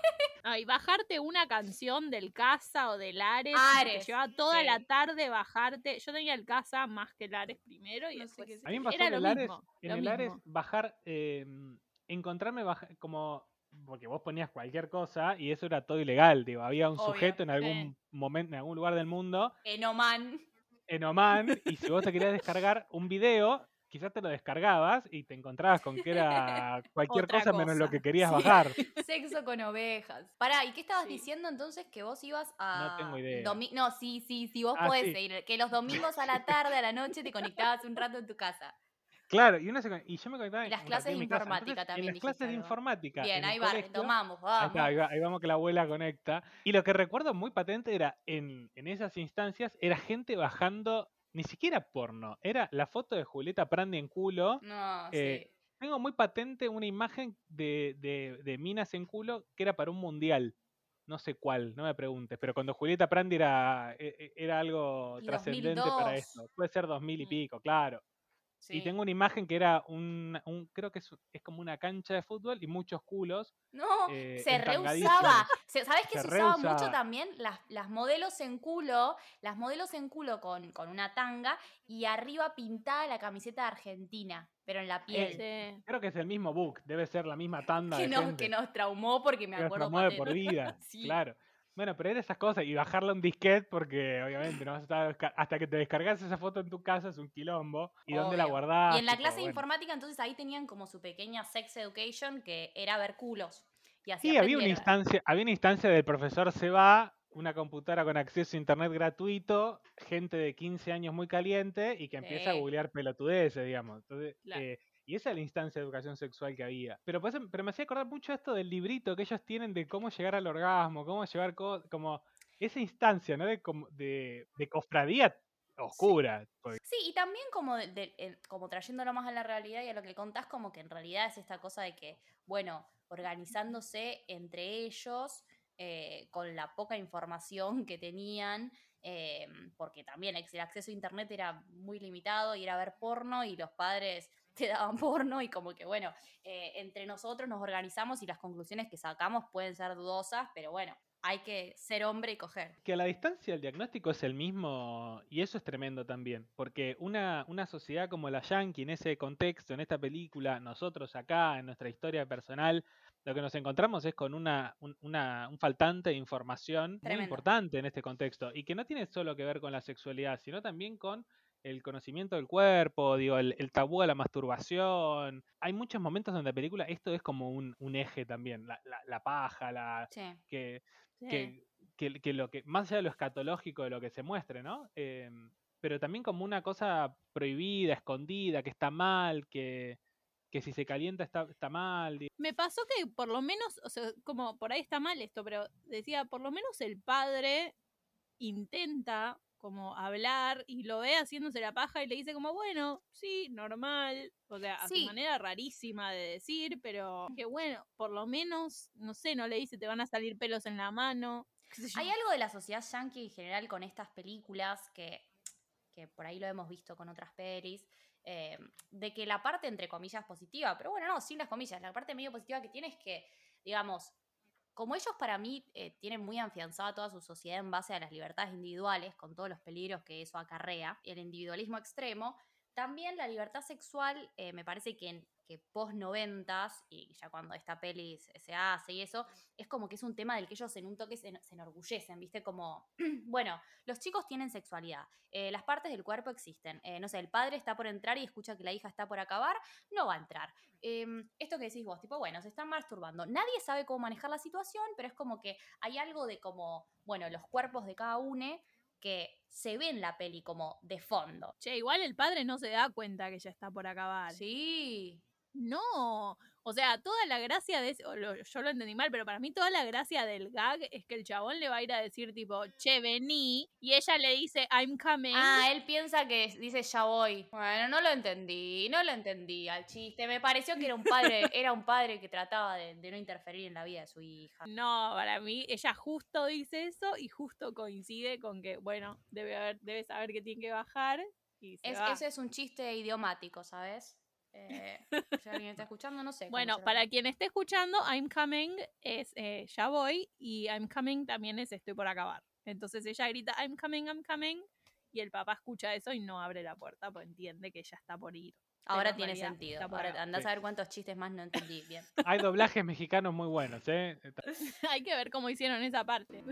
Ay, bajarte una canción del Casa o del Ares. Ares, Te lleva toda sí. la tarde bajarte. Yo tenía el Casa más que el Ares primero y No sé después. qué A mí me pasó Era en el Ares, mismo, en el Ares bajar, eh, encontrarme baja- como, porque vos ponías cualquier cosa y eso era todo ilegal, digo, había un Obvio, sujeto en algún momento, en algún lugar del mundo, Enoman. En Oman, y si vos te querías descargar un video, quizás te lo descargabas y te encontrabas con que era cualquier cosa, menos lo que querías sí. bajar. Sexo con ovejas. Pará, ¿y qué estabas Sí. diciendo entonces? Que vos ibas a. tengo idea. domi- No, sí, sí, sí, vos Ah, podés sí. seguir. Que los domingos a la tarde, a la noche, te conectabas un rato en tu casa. Claro, y, uno se y yo me conectaba Y las clases de informática Entonces, también En las clases de informática. Bien, en ahí va, colegio, Ahí, vamos. ahí, va- ahí vamos que la abuela conecta. Y lo que recuerdo muy patente era en, en esas instancias, era gente bajando, ni siquiera porno, era la foto de Julieta Prandi en culo. No, Eh, sí. Tengo muy patente una imagen de, de- de minas en culo que era para un mundial. No sé cuál, no me preguntes, pero cuando Julieta Prandi era, e- e- era algo trascendente para 2002. esto. Puede ser 2000 y Mm. pico, claro. Y sí. tengo una imagen que era un, un- creo que es, es como una cancha de fútbol y muchos culos. No, eh, se reusaba. ¿Sabes que Se se, usaba mucho también? Las, las modelos en culo, las modelos en culo con, con una tanga y arriba pintada la camiseta de Argentina, pero en la piel. Sí. Creo que es el mismo book, debe ser la misma tanda que, de nos, gente. que nos traumó porque me que nos acuerdo traumó de por vida, Sí. claro. Bueno, pero era esas cosas y bajarla un disquete porque obviamente no vas a estar hasta que te descargas esa foto en tu casa es un quilombo y dónde la guardás. Y en la clase de informática, entonces ahí tenían como su pequeña sex education que era ver culos. Y así Sí, había una instancia, había una instancia del profesor se va, una computadora con acceso a internet gratuito, gente de 15 años muy caliente y que empieza a googlear pelotudeces, digamos. Entonces, Claro. eh, y esa es la instancia de educación sexual que había. Pero, por eso- pero me hacía acordar mucho esto del librito que ellos tienen de cómo llegar al orgasmo, cómo llevar co- como esa instancia, ¿no? De, como- de, de cofradía oscura. porque- Sí, y también como, de- de- como trayéndolo más a la realidad y a lo que contás, como que en realidad es esta cosa de que, bueno, organizándose entre ellos eh, con la poca información que tenían, eh, porque también el acceso a internet era muy limitado y era ver porno y los padres te daban porno y como que, bueno, eh, entre nosotros nos organizamos y las conclusiones que sacamos pueden ser dudosas, pero bueno, hay que ser hombre y coger. que a la distancia el diagnóstico es el mismo y eso es tremendo también, porque una, una sociedad como la Yankee en ese contexto, en esta película, nosotros acá, en nuestra historia personal, lo que nos encontramos es con una, un, una- un faltante de información muy importante en este contexto y que no tiene solo que ver con la sexualidad, sino también con el conocimiento del cuerpo, digo, el, el tabú de la masturbación. Hay muchos momentos donde la película esto es como un, un eje también, la, la- la paja, la, Sí. que, Sí. que, que- que lo que, más allá de lo escatológico de lo que se muestre, ¿no? Em, pero también como una cosa prohibida, escondida, que está mal, que, que si se calienta está, está mal. Me pasó que por lo menos, o sea, como por ahí está mal esto, pero decía, por lo menos el padre intenta como hablar y lo ve haciéndose la paja y le dice como, bueno, sí, normal, o sea, a Sí. su manera rarísima de decir, pero que bueno, por lo menos, no sé, no le dice te van a salir pelos en la mano. Hay algo de la sociedad yankee en general con estas películas que, que por ahí lo hemos visto con otras pelis, eh, de que la parte entre comillas positiva, pero bueno, no, sin las comillas, la parte medio positiva que tiene es que, digamos, como ellos para mí eh, tienen muy afianzada toda su sociedad en base a las libertades individuales, con todos los peligros que eso acarrea, y el individualismo extremo, también la libertad sexual, eh, me parece que, en- que post noventas, y ya cuando esta peli se, hace y eso, es como que es un tema del que ellos en un toque se, se enorgullecen, ¿viste? Como, bueno, los chicos tienen sexualidad, eh, las partes del cuerpo existen, eh, no sé, el padre está por entrar y escucha que la hija está por acabar, no va a entrar. Em, esto que decís vos, tipo, bueno, se están masturbando. Nadie sabe cómo manejar la situación, pero es como que hay algo de como, bueno, los cuerpos de cada uno que se ve en la peli como de fondo. Che, igual el padre no se da cuenta que ya está por acabar. Sí. No, o sea, toda la gracia de ese- o lo- yo lo entendí mal, pero para mí toda la gracia del gag es que el chabón le va a ir a decir tipo, che, vení, y ella le dice, I'm coming. Ah, él piensa que dice ya voy. Bueno, no lo entendí, no lo entendí al chiste. Me pareció que era un padre, era un padre que trataba de, de no interferir en la vida de su hija. No, para mí ella justo dice eso y justo coincide con que, bueno, debe haber, debe saber que tiene que bajar y se Es, va. ese es un chiste idiomático, ¿sabes? Eh, si alguien está escuchando, no sé. Bueno, para quien esté escuchando, I'm coming es eh, ya voy y I'm coming también es estoy por acabar. Entonces ella grita I'm coming, I'm coming y el papá escucha eso y no abre la puerta porque entiende que ella está por ir. Ahora en tiene realidad sentido. Ahora andás Sí. a ver cuántos chistes más no entendí bien. Hay doblajes mexicanos muy buenos, ¿eh? Hay que ver cómo hicieron esa parte.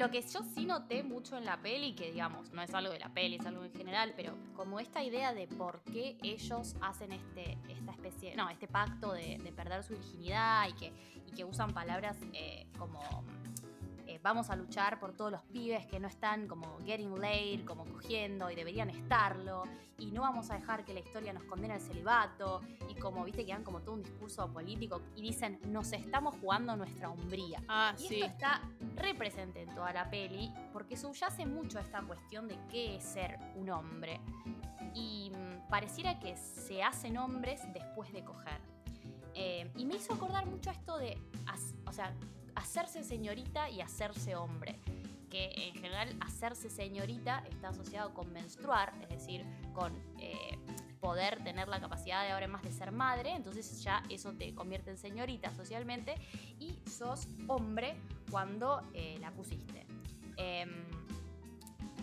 Lo que yo sí noté mucho en la peli, que digamos, no es algo de la peli, es algo en general, pero como esta idea de por qué ellos hacen este, esta especie, no, este pacto de, de perder su virginidad y que, y que usan palabras eh, como vamos a luchar por todos los pibes que no están como getting laid, como cogiendo y deberían estarlo, y no vamos a dejar que la historia nos condene al celibato, y como viste que dan como todo un discurso político y dicen nos estamos jugando nuestra hombría. Ah, Y sí. esto está represente en toda la peli porque subyace mucho esta cuestión de qué es ser un hombre. Y mm, pareciera que se hacen hombres después de coger. Eh, y me hizo acordar mucho esto de, o sea, hacerse señorita y hacerse hombre. Que en general hacerse señorita está asociado con menstruar, es decir, con eh, poder tener la capacidad de ahora más de ser madre, entonces ya eso te convierte en señorita socialmente y sos hombre cuando eh, la pusiste. Em,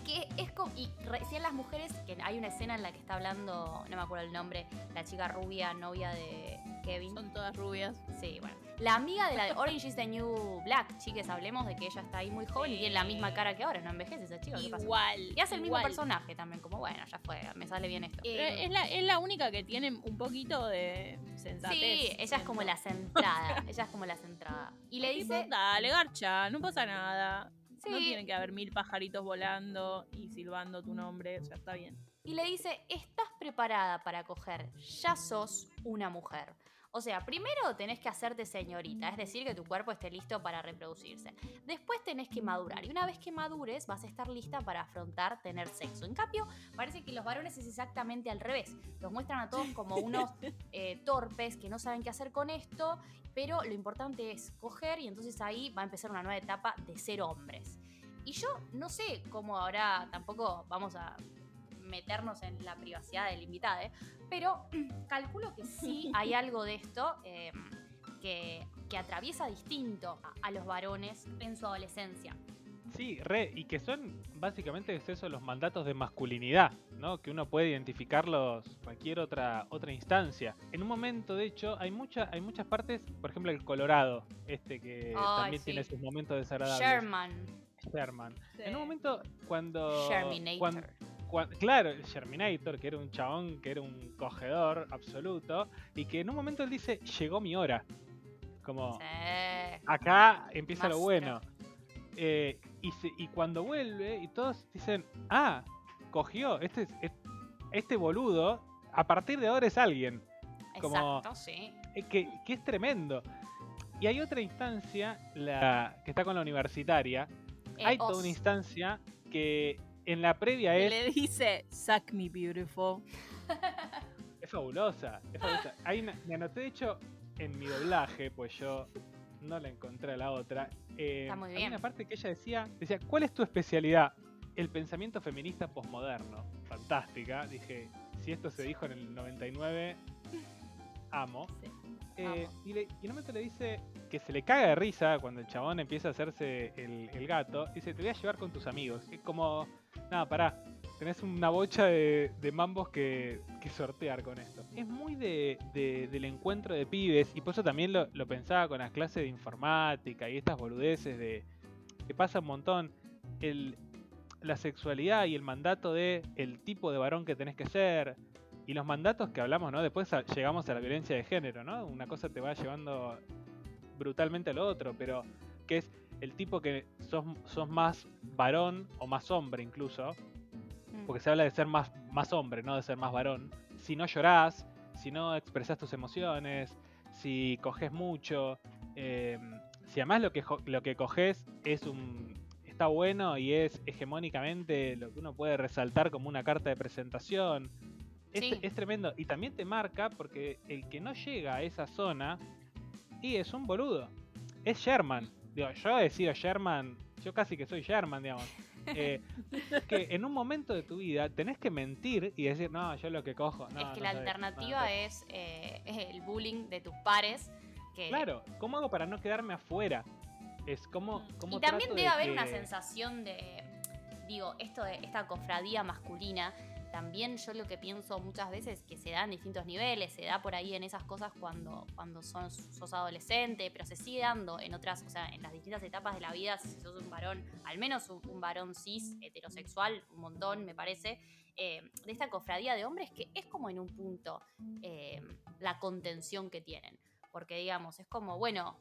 que es como, y recién las mujeres, que hay una escena en la que está hablando, no me acuerdo el nombre, la chica rubia, novia de Kevin. Son todas rubias. Sí, bueno. La amiga de la de Orange is the New Black, chiques, hablemos de que ella está ahí muy joven y tiene la misma cara que ahora, no envejece esa chica, ¿qué pasa? Igual. Y hace el mismo igual. personaje también, como bueno, ya fue, me sale bien esto. Pero Eh, es, la, es la única que tiene un poquito de sensatez. sí, ella es como la centrada, ella es como la centrada. Y le dice, dale, garcha, no pasa nada. No tiene que haber mil pajaritos volando y silbando tu nombre, o sea, está bien. y le dice, ¿estás preparada para coger? Ya sos una mujer. O sea, primero tenés que hacerte señorita, es decir, que tu cuerpo esté listo para reproducirse. Después tenés que madurar y una vez que madures vas a estar lista para afrontar tener sexo. En cambio, parece que los varones es exactamente al revés. Los muestran a todos como unos eh, torpes que no saben qué hacer con esto, pero lo importante es coger y entonces ahí va a empezar una nueva etapa de ser hombres. Y yo no sé cómo ahora tampoco vamos a meternos en la privacidad del invitado, ¿eh? pero calculo que sí hay algo de esto eh, que, que atraviesa distinto a, a los varones en su adolescencia. Sí, re, y que son básicamente es eso los mandatos de masculinidad, ¿no? Que uno puede identificarlos cualquier otra otra instancia. En un momento, de hecho, hay mucha, hay muchas partes, por ejemplo el Colorado, este que también sí. tiene sus momentos desagradables. Sherman, Sherman. Sí. En un momento cuando Sherminator. Claro, el Sherminator, que era un chabón, que era un cogedor absoluto, y que en un momento él dice, llegó mi hora. Como, Sí. acá empieza lo bueno. Eh, y, se- y cuando vuelve, y todos dicen, ah, cogió, este, es- es- este boludo, a partir de ahora es alguien. como- Exacto, sí. Eh, que, que es tremendo. Y hay otra instancia, la que está con la universitaria. Eh, hay toda una instancia que en la previa Y es, le dice, suck me beautiful. es fabulosa. Es fabulosa. Hay una- me anoté, de hecho, en mi doblaje, pues yo no la encontré a la otra. eh, Está muy bien. una parte que ella decía, decía, ¿cuál es tu especialidad? El pensamiento feminista posmoderno. Fantástica. Dije, si esto se dijo en el 99, amo. Sí. Eh, y, le- y en un momento le dice que se le caga de risa cuando el chabón empieza a hacerse el, el gato. Dice, te voy a llevar con tus amigos. Es como, nada, pará. Tenés una bocha de, de mambos que, sortear con esto. Es muy de, de- del encuentro de pibes y por eso también lo, pensaba con las clases de informática y estas boludeces de que pasa un montón. El, la sexualidad y el mandato de el tipo de varón que tenés que ser, y los mandatos que hablamos, ¿no? Después llegamos a la violencia de género, ¿no? Una cosa te va llevando brutalmente a lo otro, pero que es el tipo que sos, sos más varón o más hombre incluso, Mm. porque se habla de ser más, más hombre, no de ser más varón. Si no llorás, si no expresás tus emociones, si coges mucho, eh, si además lo que, lo que coges es un está bueno y es hegemónicamente lo que uno puede resaltar como una carta de presentación. Es, Sí. es tremendo. Y también te marca porque el que no llega a esa zona y es un boludo. Es Sherman. Digo, yo he sido Sherman, yo casi que soy Sherman, digamos. eh, que en un momento de tu vida tenés que mentir y decir, no, yo lo que cojo. No, es que no la sabés, alternativa no, es eh, el bullying de tus pares. Que, Claro, ¿cómo hago para no quedarme afuera? Es como. Y también debe haber una sensación de, digo, esto de esta cofradía masculina, también yo lo que pienso muchas veces que se da en distintos niveles, se da por ahí en esas cosas cuando, cuando sos, sos adolescente, pero se sigue dando en otras, o sea, en las distintas etapas de la vida, si sos un varón, al menos un, varón cis, heterosexual, un montón me parece, eh, de esta cofradía de hombres que es como en un punto eh, la contención que tienen. Porque digamos, es como, bueno,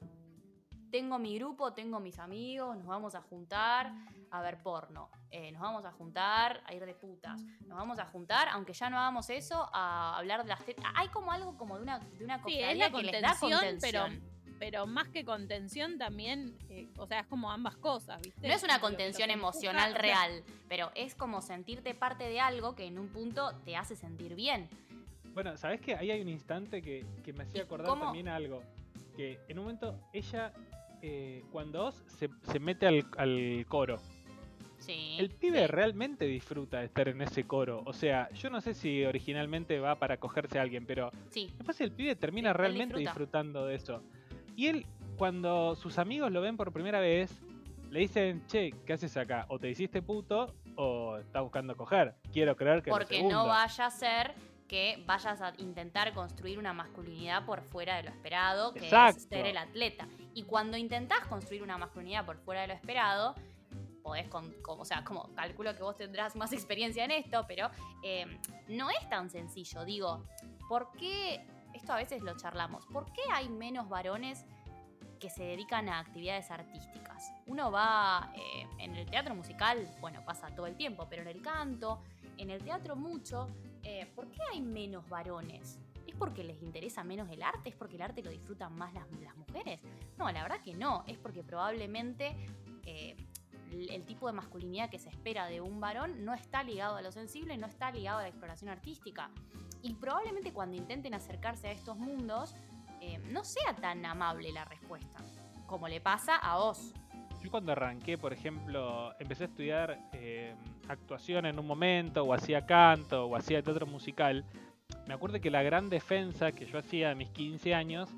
tengo mi grupo, tengo mis amigos, nos vamos a juntar a ver porno, eh, nos vamos a juntar a ir de putas, nos vamos a juntar, aunque ya no hagamos eso, a hablar de las tetas. Hay como algo como de una, de una Sí, es la que les da contención, contención. Pero más que contención también, eh, o sea, es como ambas cosas, ¿viste? No es una contención emocional real, pero es como sentirte parte de algo que en un punto te hace sentir bien. Bueno, ¿sabés que ahí hay un instante que, que me hacía ¿Y acordar cómo? también algo? Que en un momento ella, eh, cuando Oz se, se mete al, al coro, Sí. el pibe realmente disfruta de estar en ese coro. O sea, yo no sé si originalmente va para cogerse a alguien, pero Sí. después el pibe termina realmente disfruta. disfrutando de eso. Y él, cuando sus amigos lo ven por primera vez, le dicen, che, ¿qué haces acá? O te hiciste puto o estás buscando coger. Quiero creer que Porque no vaya a ser que vayas a intentar construir una masculinidad por fuera de lo esperado, que Exacto. es ser el atleta. Y cuando intentás construir una masculinidad por fuera de lo esperado, podés, con, como, o sea, como calculo que vos tendrás más experiencia en esto, pero eh, no es tan sencillo. Digo, ¿por qué? Esto a veces lo charlamos. ¿Por qué hay menos varones que se dedican a actividades artísticas? Uno va eh, en el teatro musical, bueno, pasa todo el tiempo, pero en el canto, en el teatro mucho. Eh, ¿Por qué hay menos varones? ¿Es porque les interesa menos el arte? ¿Es porque el arte lo disfrutan más las, mujeres? No, la verdad que no. Es porque probablemente eh, el, el tipo de masculinidad que se espera de un varón no está ligado a lo sensible, no está ligado a la exploración artística. Y probablemente cuando intenten acercarse a estos mundos, eh, no sea tan amable la respuesta, como le pasa a Oz. Yo cuando arranqué, por ejemplo, empecé a estudiar eh, actuación en un momento, o hacía canto, o hacía teatro musical, me acuerdo que la gran defensa que yo hacía a mis 15 años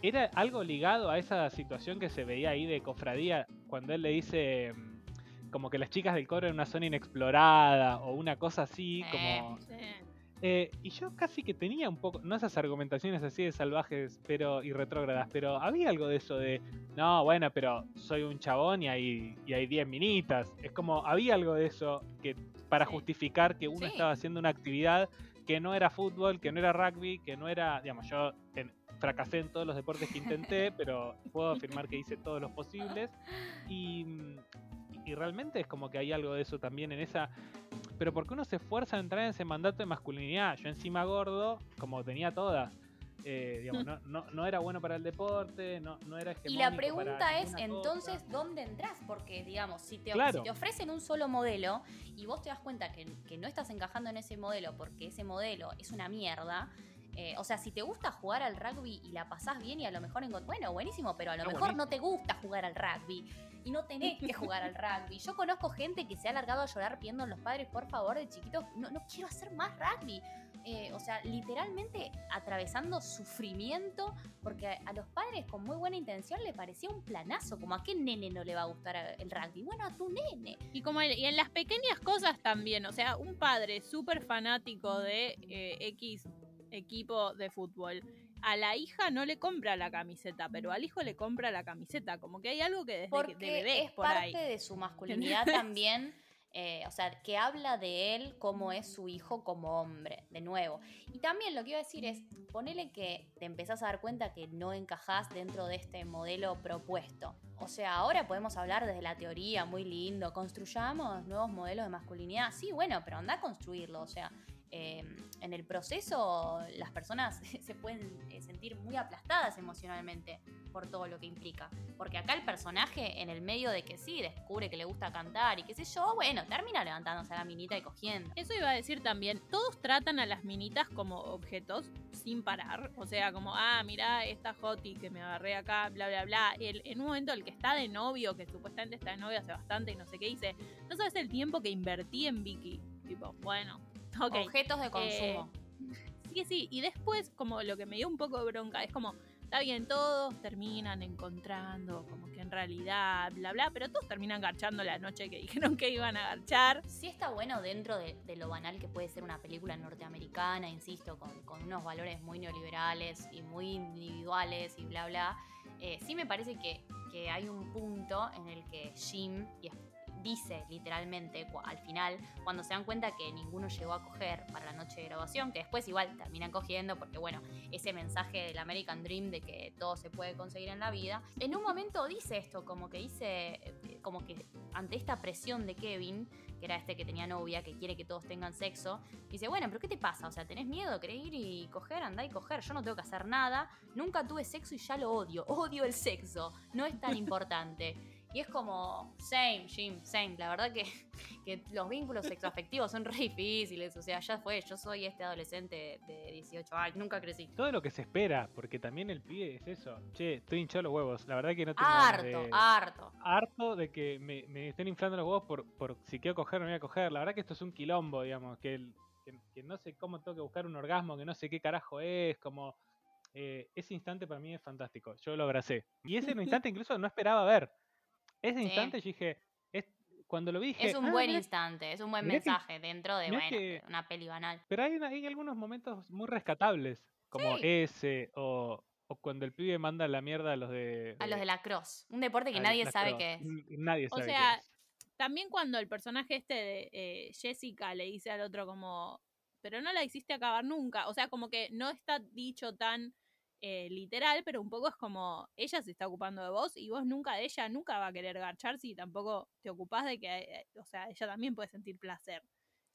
era algo ligado a esa situación que se veía ahí de cofradía, cuando él le dice mm, como que las chicas del coro en una zona inexplorada, o una cosa así, Eh. como... Sí. Eh, y yo casi que tenía un poco, no esas argumentaciones así de salvajes pero y retrógradas, pero había algo de eso de, no, bueno, pero soy un chabón y hay, y hay 10 minitas. Es como, había algo de eso que para Sí. justificar que uno Sí. estaba haciendo una actividad que no era fútbol, que no era rugby, que no era, digamos, yo en- fracasé en todos los deportes que intenté, pero puedo afirmar que hice todos los posibles. Y, y realmente es como que hay algo de eso también en esa pero porque uno se esfuerza a entrar en ese mandato de masculinidad. Yo encima gordo, como tenía todas, eh, digamos, no, no, no era bueno para el deporte, no, no era Y la pregunta es, entonces, cosa. ¿dónde entras? Porque, digamos, si te, Claro. si te ofrecen un solo modelo y vos te das cuenta que, que no estás encajando en ese modelo porque ese modelo es una mierda, eh, o sea, si te gusta jugar al rugby y la pasás bien y a lo mejor, bueno, buenísimo, pero a lo mejor buenísimo. no te gusta jugar al rugby y no tenés que jugar al rugby. Yo conozco gente que se ha largado a llorar pidiendo a los padres, por favor, de chiquitos, no, no quiero hacer más rugby. Eh, o sea, literalmente atravesando sufrimiento porque a, a los padres con muy buena intención le parecía un planazo, como a qué nene no le va a gustar el rugby. Bueno, a tu nene. Y como el- y en las pequeñas cosas también, o sea, un padre súper fanático de eh, X equipo de fútbol, a la hija no le compra la camiseta, pero al hijo le compra la camiseta, como que hay algo que desde Porque que- de bebé es por parte ahí. de su masculinidad también. eh, o sea, que habla de él como es su hijo como hombre, de nuevo. Y también lo que iba a decir es, ponele que te empezás a dar cuenta que no encajás dentro de este modelo propuesto. O sea, ahora podemos hablar desde la teoría, muy lindo, construyamos nuevos modelos de masculinidad. Sí, bueno, pero anda a construirlo. O sea, eh, en el proceso las personas se pueden eh, sentir muy aplastadas emocionalmente por todo lo que implica. Porque acá el personaje, en el medio de que sí, descubre que le gusta cantar y qué sé yo, bueno, termina levantándose a la minita y cogiendo. Eso iba a decir también, todos tratan a las minitas como objetos sin parar. O sea, como, ah, mirá esta hoti que me agarré acá, bla, bla, bla. El, en un momento el que está de novio, que supuestamente está de novio hace bastante y no sé qué dice, no sabes el tiempo que invertí en Vicky. Tipo, bueno, Objetos de consumo. Sí, sí, y después como lo que me dio un poco de bronca es como, está bien, todos terminan encontrando como que en realidad, bla, bla, pero todos terminan garchando la noche que dijeron que iban a garchar. Sí está bueno dentro de, de lo banal que puede ser una película norteamericana, insisto, con, con unos valores muy neoliberales y muy individuales y bla, bla. Eh, sí me parece que, que hay un punto en el que Jim, y dice literalmente al final, cuando se dan cuenta que ninguno llegó a coger para la noche de graduación, que después igual terminan cogiendo, porque bueno, ese mensaje del American Dream de que todo se puede conseguir en la vida, en un momento dice esto, como que dice, eh, como que ante esta presión de Kevin, que era este que tenía novia, que quiere que todos tengan sexo, dice, bueno, pero ¿qué te pasa? O sea, ¿tenés miedo? ¿Querés ir y coger? Andá y coger. Yo no tengo que hacer nada. Nunca tuve sexo y ya lo odio. Odio el sexo. No es tan importante. Y es como, same, Jim, same. La verdad que, que los vínculos sexoafectivos son re difíciles. O sea, ya fue. Yo soy este adolescente de 18 años. Nunca crecí. Todo lo que se espera, porque también el pibe es eso. Che, estoy hinchado los huevos. La verdad que no tengo Harto, de- harto. harto de que me, me estén inflando los huevos por, por si quiero coger o no voy a coger. La verdad que esto es un quilombo, digamos, que, el- que, que no sé cómo tengo que buscar un orgasmo, que no sé qué carajo es, como... eh, ese instante para mí es fantástico, yo lo abracé. Y ese instante incluso no esperaba ver. Ese Sí. instante yo dije, es, cuando lo vi dije... Es un "Ah, buen mirá instante, es un buen que- mensaje dentro de, bueno, que- una peli banal. Pero hay, hay algunos momentos muy rescatables, como Sí. ese, o, o cuando el pibe manda la mierda a los de... A los de la cross. Un deporte que nadie sabe cross. qué es. Nadie O sabe qué sea, es. También cuando el personaje este de eh, Jessica le dice al otro como, pero no la hiciste acabar nunca. O sea, como que no está dicho tan eh, literal, pero un poco es como, ella se está ocupando de vos y vos nunca de ella, nunca va a querer garchar si tampoco te ocupás de que, eh, o sea, ella también puede sentir placer.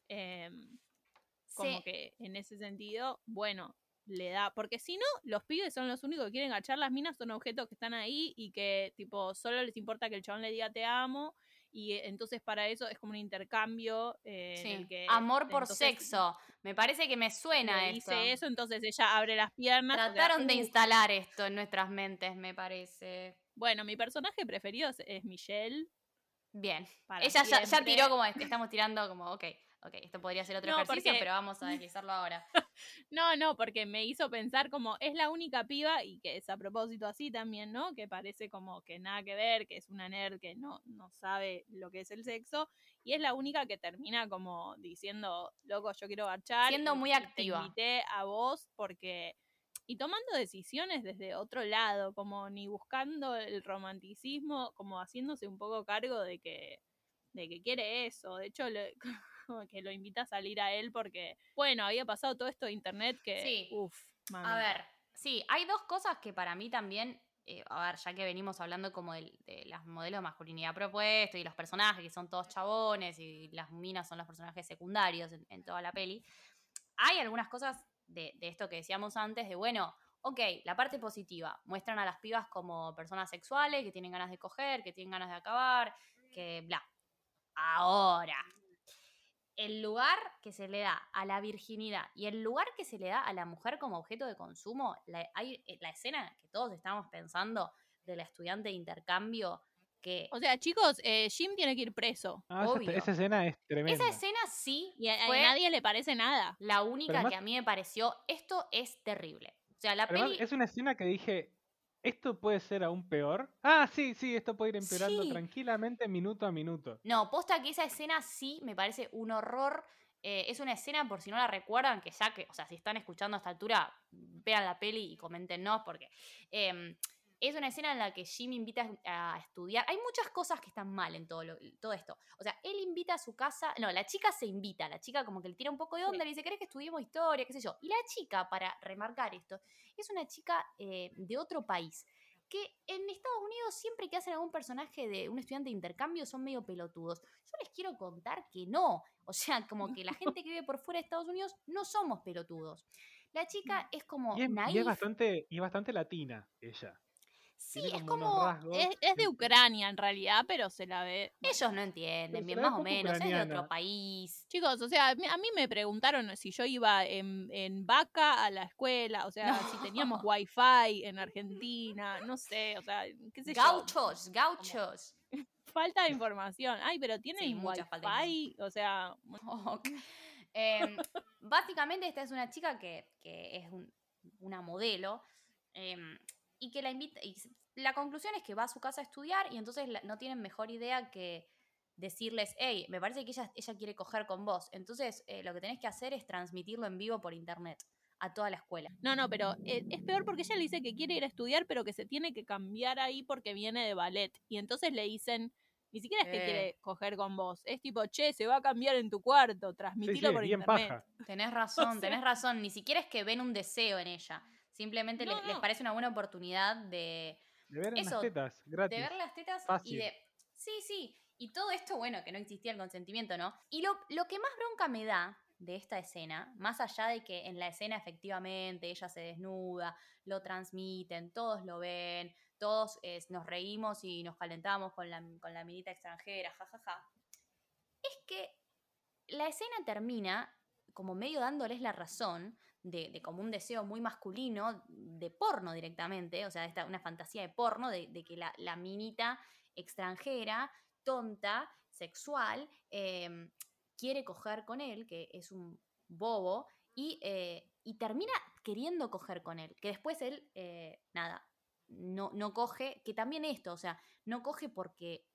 Em, como Sí. que en ese sentido, bueno, le da, porque si no, los pibes son los únicos que quieren gachar, las minas son objetos que están ahí y que tipo solo les importa que el chabón le diga te amo y eh, entonces para eso es como un intercambio eh, en Sí. el que Amor por entonces sexo. Me parece que me suena esto. dice eso, entonces ella abre las piernas. o sea, Trataron de instalar esto en nuestras mentes, me parece. Bueno, mi personaje preferido es, es Michelle. Bien. para Ella ya, ya tiró como, este- estamos tirando como, ok, ok, esto podría ser otro No, ejercicio, porque- pero vamos a deslizarlo ahora. No, no, porque me hizo pensar como es la única piba y que es a propósito así también, ¿no? Que parece como que nada que ver, que es una nerd que no, no sabe lo que es el sexo y es la única que termina como diciendo, loco, yo quiero garchar. Siendo muy activa. Te invité a vos porque... Y tomando decisiones desde otro lado, como ni buscando el romanticismo, como haciéndose un poco cargo de que, de que quiere eso. De hecho, le- como que lo invita a salir a él porque, bueno, había pasado todo esto de internet que, Sí. uff, A ver, sí, hay dos cosas que para mí también, eh, a ver, ya que venimos hablando como del- de, las modelos de masculinidad propuesto y los personajes que son todos chabones y las minas son los personajes secundarios en, en toda la peli, hay algunas cosas de, de esto que decíamos antes, de bueno, ok, la parte positiva, muestran a las pibas como personas sexuales que tienen ganas de coger, que tienen ganas de acabar, que bla. Ahora, el lugar que se le da a la virginidad y el lugar que se le da a la mujer como objeto de consumo, la, hay, eh, la escena que todos estamos pensando de la estudiante de intercambio, que O sea, chicos, eh, Jim tiene que ir preso. Ah, esa, obvio. esa escena es tremenda. esa escena sí Y a, nadie le parece nada. la única que a mí me pareció, esto es terrible. O sea, la peli... es una escena que dije, ¿esto puede ser aún peor? Ah, sí, sí, esto puede ir empeorando Sí. tranquilamente minuto a minuto. No, posta que esa escena sí me parece un horror. Eh, es una escena, por si no la recuerdan, que ya que, o sea, si están escuchando a esta altura, vean la peli y coméntenos, porque em, es una escena en la que Jim invita a estudiar. Hay muchas cosas que están mal en todo, lo- todo esto. O sea, él invita a su casa. No, la chica se invita. La chica como que le tira un poco de onda, Sí. le dice, ¿querés que estudiemos historia? ¿Qué sé yo? Y la chica, para remarcar esto, es una chica eh, de otro país que en Estados Unidos siempre que hacen algún personaje de un estudiante de intercambio son medio pelotudos. Yo les quiero contar que no. O sea, como que la gente que vive por fuera de Estados Unidos no somos pelotudos. La chica es como Y es, y es bastante, y es bastante latina ella. Sí, Tiene es como unos como... rasgos. Es, es de Ucrania en realidad, pero se la ve. Ellos no entienden bien, más o menos. Es de otro país. Chicos, o sea, a mí me preguntaron si yo iba en, en vaca a la escuela, o sea, si teníamos wifi en Argentina, no sé, o sea, qué sé yo. Gauchos, gauchos. Falta de información. Ay, pero tienen Sí, wifi, o sea. Em, básicamente esta es una chica que, que es un- una modelo em, y que la invita... Y la conclusión es que va a su casa a estudiar y entonces la- no tienen mejor idea que decirles, hey, me parece que ella, ella quiere coger con vos. Entonces eh, lo que tenés que hacer es transmitirlo en vivo por internet a toda la escuela. no, no, pero eh, es peor porque ella le dice que quiere ir a estudiar, pero que se tiene que cambiar ahí porque viene de ballet. Y entonces le dicen, ni siquiera es que Eh. quiere coger con vos, es tipo, che, se va a cambiar en tu cuarto, Sí, transmitilo sí, por bien internet. paja. Tenés razón, sea- tenés razón. Ni siquiera es que ven un deseo en ella. Simplemente No, les, parece una buena oportunidad de, De ver Eso, unas tetas, gratis. de ver las tetas y de. Sí, sí. Y todo esto, bueno, que no existía el consentimiento, ¿no? Y lo, lo que más bronca me da de esta escena, más allá de que en la escena efectivamente ella se desnuda, lo transmiten, todos lo ven, todos eh, nos reímos y nos calentamos con la, con la minita extranjera, jajaja. Es que la escena termina como medio dándoles la razón de, de como un deseo muy masculino, de porno directamente, o sea, esta, una fantasía de porno, de, de que la, la minita extranjera, tonta, sexual, eh, quiere coger con él, que es un bobo, y, eh, y termina queriendo coger con él, que después él, eh, nada, no, no coge, que también esto, o sea, no coge porque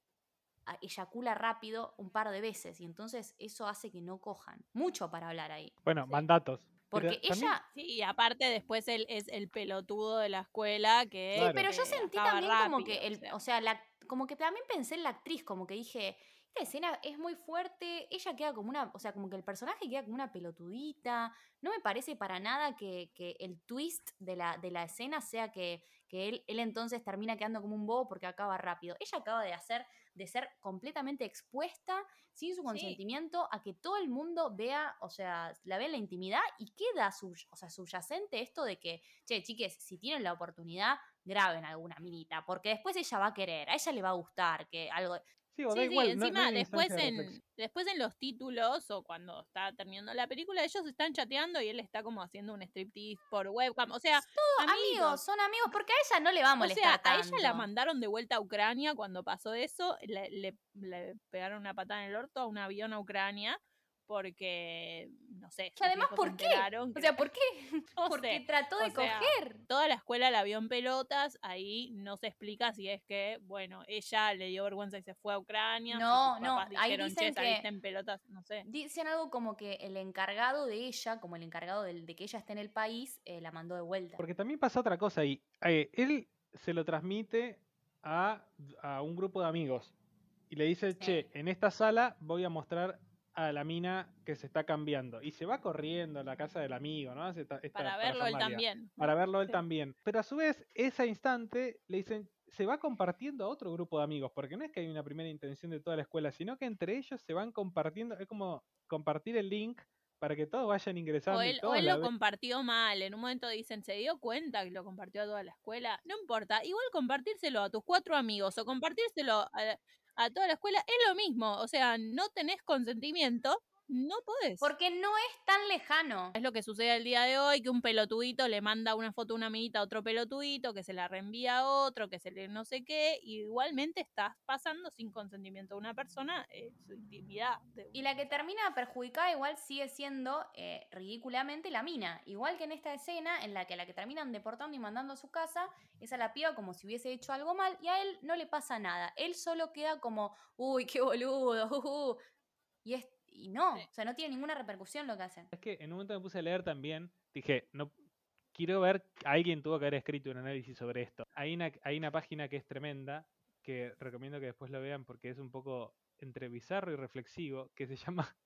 eyacula rápido un par de veces y entonces eso hace que no cojan. Mucho para hablar ahí. Bueno, mandatos. Pero Porque también- ella... Sí, y aparte después él es el pelotudo de la escuela que... Sí, Claro. pero yo que sentí también como que, el, o sea. o sea, la, como que también pensé en la actriz, como que dije, esta escena es muy fuerte, ella queda como una, o sea, como que el personaje queda como una pelotudita, no me parece para nada que, que el twist de la, de la escena sea que, que él, él entonces termina quedando como un bobo porque acaba rápido. Ella acaba de hacer, de ser completamente expuesta, sin su consentimiento, a que todo el mundo vea, o sea, la vea en la intimidad y queda sub- o sea, subyacente esto de que, che, chiques, si tienen la oportunidad, graben alguna minita, porque después ella va a querer, a ella le va a gustar que algo... Sí, o Sí, da sí, igual, no- no encima después de en, después en los títulos o cuando está terminando la película, ellos están chateando y él está como haciendo un striptease por webcam. O sea, Amigos, son amigos, porque a ella no le va a O molestar sea, a ella la mandaron de vuelta a Ucrania cuando pasó eso, le, le- le pegaron una patada en el orto a un avión a Ucrania porque, no sé, sus además, ¿por qué? O que- sea, ¿por qué? no Porque sé, trató de o sea, coger. toda la escuela la vio en pelotas, ahí no se explica si es que, bueno, ella le dio vergüenza y se fue a Ucrania. No, no, ahí dijeron, dicen che, saliste que- en pelotas, no sé. Dicen algo como que el encargado de ella, como el encargado del- de, que ella esté en el país, eh, la mandó de vuelta. Porque también pasa otra cosa ahí. Eh, él se lo transmite a, a un grupo de amigos y le dice, Sí. che, en esta sala voy a mostrar a la mina que se está cambiando. Y se va corriendo a la casa del amigo, ¿no? Hace esta- esta Para verlo él también. Para verlo él también. Pero a su vez, ese instante le dicen, se va compartiendo a otro grupo de amigos, porque no es que hay una primera intención de toda la escuela, sino que entre ellos se van compartiendo, es como compartir el link para que todos vayan ingresando. O y él, o lo compartió mal. En un momento dicen, se dio cuenta que lo compartió a toda la escuela. No importa. Igual compartírselo a tus cuatro amigos o compartírselo a, a toda la escuela es lo mismo. O sea, no tenés consentimiento, no podés. Porque no es tan lejano. Es lo que sucede el día de hoy, que un pelotudito le manda una foto a una minita a otro pelotudito, que se la reenvía a otro, que se le no sé qué, y igualmente estás pasando sin consentimiento de una persona eh, su intimidad. de- Y la que termina perjudicada igual sigue siendo eh, ridículamente la mina. Igual que en esta escena en la que la que terminan deportando y mandando a su casa es a la piba como si hubiese hecho algo mal y a él no le pasa nada. Él solo queda como, uy, qué boludo. ujú". Y, es, y no, Sí. o sea, no tiene ninguna repercusión lo que hacen. Es que en un momento me puse a leer también, dije, no quiero ver, alguien tuvo que haber escrito un análisis sobre esto. Hay una, hay una página que es tremenda, que recomiendo que después lo vean porque es un poco entre bizarro y reflexivo, que se llama,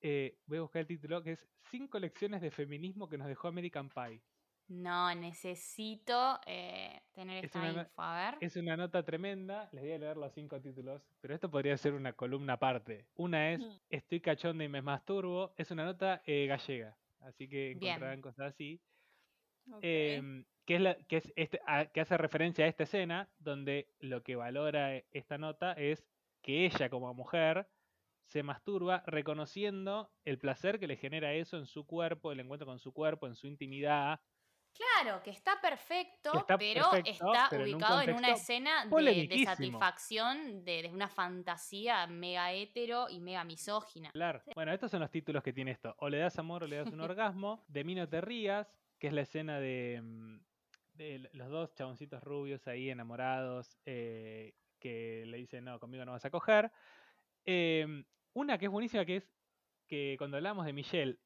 eh, voy a buscar el título, que es Cinco lecciones de feminismo que nos dejó American Pie. No, necesito eh, tener Es esta una info. A ver. Es una nota tremenda, les voy a leer los cinco títulos, pero esto podría ser una columna aparte. Una es Mm. Estoy cachonda y me masturbo, es una nota eh, gallega, así que Bien. encontrarán cosas así. Em, que, es la, que, es este, a- que hace referencia a esta escena donde lo que valora e- esta nota es que ella como mujer se masturba reconociendo el placer que le genera eso en su cuerpo, el encuentro con su cuerpo, en su intimidad. Claro, que está perfecto, Que está pero perfecto, está pero en un ubicado en, una escena de, satisfacción de, de una fantasía mega hetero y mega misógina. Claro. Bueno, estos son los títulos que tiene esto. O le das amor o le das un orgasmo. De mí no te rías, que es la escena de, mm, de los dos chaboncitos rubios ahí enamorados eh, que le dicen, no, conmigo no vas a coger. Em, una que es buenísima, que es que cuando hablamos de Michelle,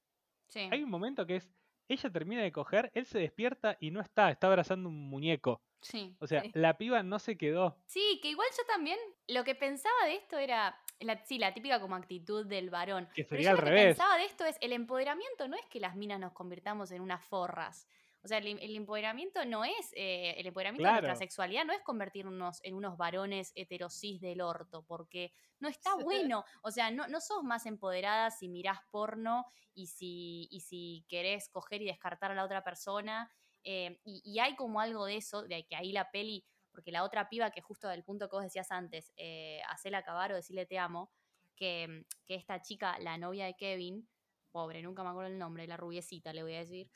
Sí. hay un momento que es, ella termina de coger, él se despierta y no está, está abrazando un muñeco. Sí. O sea, Sí. la piba no se quedó. Sí, que igual yo también lo que pensaba de esto era, la, sí, la típica como actitud del varón. Que Pero sería yo al lo que revés. pensaba de esto es, el empoderamiento no es que las minas nos convirtamos en unas forras. O sea, el, el empoderamiento no es, eh, el empoderamiento de nuestra sexualidad no es convertirnos en unos varones heterosis del orto, porque no está bueno. O sea, no, no sos más empoderada si mirás porno y si, y si querés coger y descartar a la otra persona. eh, y, y hay como algo de eso, de que ahí la peli, porque la otra piba que justo del punto que vos decías antes, eh, hacela acabar o decirle te amo, que, que esta chica, la novia de Kevin, pobre, nunca me acuerdo el nombre, la rubiecita le voy a decir,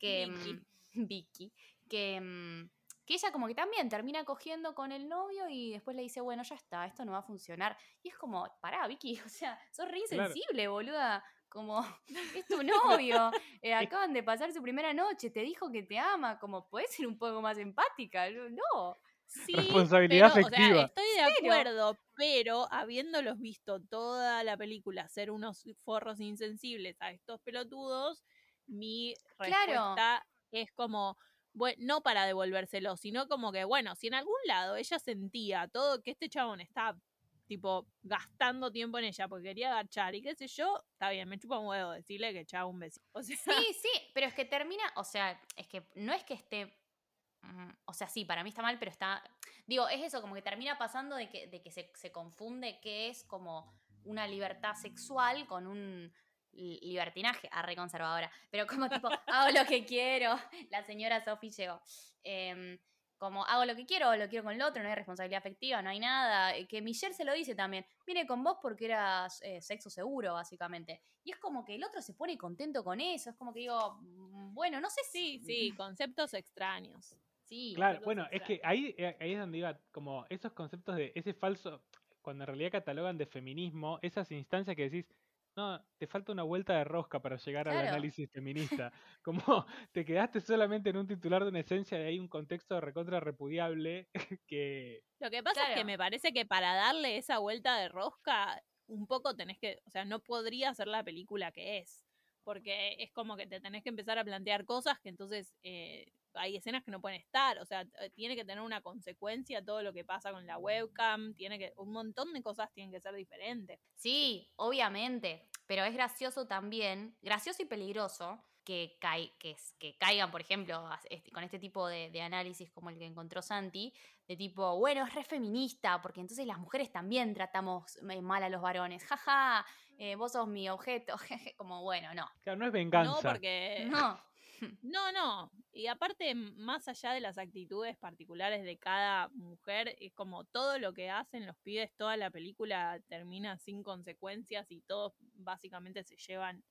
que Vicky. mm, Vicky, que, mm, que ella como que también termina cogiendo con el novio y después le dice, bueno, ya está, esto no va a funcionar. Y es como, pará, Vicky, o sea, sos re Claro. insensible, boluda. Como, es tu novio, eh, acaban de pasar su primera noche, te dijo que te ama, como, puedes ser un poco más empática. Yo, No, Sí, Responsabilidad pero, o sea, estoy de acuerdo, pero habiéndolos visto toda la película ser unos forros insensibles a estos pelotudos, mi Claro. respuesta es como, bueno, no para devolvérselo, sino como que, bueno, si en algún lado ella sentía todo que este chabón está tipo gastando tiempo en ella porque quería agachar y qué sé yo, está bien, me chupa un huevo decirle que chao un besito. O sea, Sí, sí, pero es que termina, o sea, es que no es que esté, mm, o sea, sí, para mí está mal, pero está, digo, es eso, como que termina pasando de que, de que se, se confunde que es como una libertad sexual con un libertinaje, a re conservadora, pero como tipo, hago lo que quiero, la señora Sophie llegó. Em, como hago lo que quiero, lo quiero con el otro, no hay responsabilidad afectiva, no hay nada. eh, Que Michelle se lo dice también, viene con vos porque era eh, sexo seguro, básicamente. Y es como que el otro se pone contento con eso, es como que digo, mm, bueno, no sé sí, si... sí, conceptos extraños. Sí, Claro, bueno, es que ahí, eh, ahí es donde iba, como esos conceptos de ese falso, cuando en realidad catalogan de feminismo, esas instancias que decís, no, te falta una vuelta de rosca para llegar al análisis feminista. Como te quedaste solamente en un titular de una esencia de ahí un contexto recontra repudiable que... Lo que pasa es que me parece que para darle esa vuelta de rosca, un poco tenés que, o sea, no podría ser la película que es, porque es como que te tenés que empezar a plantear cosas que entonces eh, hay escenas que no pueden estar, o sea, t- tiene que tener una consecuencia todo lo que pasa con la webcam, tiene que, un montón de cosas tienen que ser diferentes. Sí, obviamente, pero es gracioso también, gracioso y peligroso que, cai- que, s- que caigan, por ejemplo, este- con este tipo de, de análisis como el que encontró Santi, de tipo, bueno, es re feminista, porque entonces las mujeres también tratamos eh, mal a los varones, jaja, eh, vos sos mi objeto, como, bueno, no, Claro, no es venganza. No, porque... no, No, no. Y aparte, más allá de las actitudes particulares de cada mujer, es como todo lo que hacen los pibes, toda la película termina sin consecuencias y todos básicamente se llevan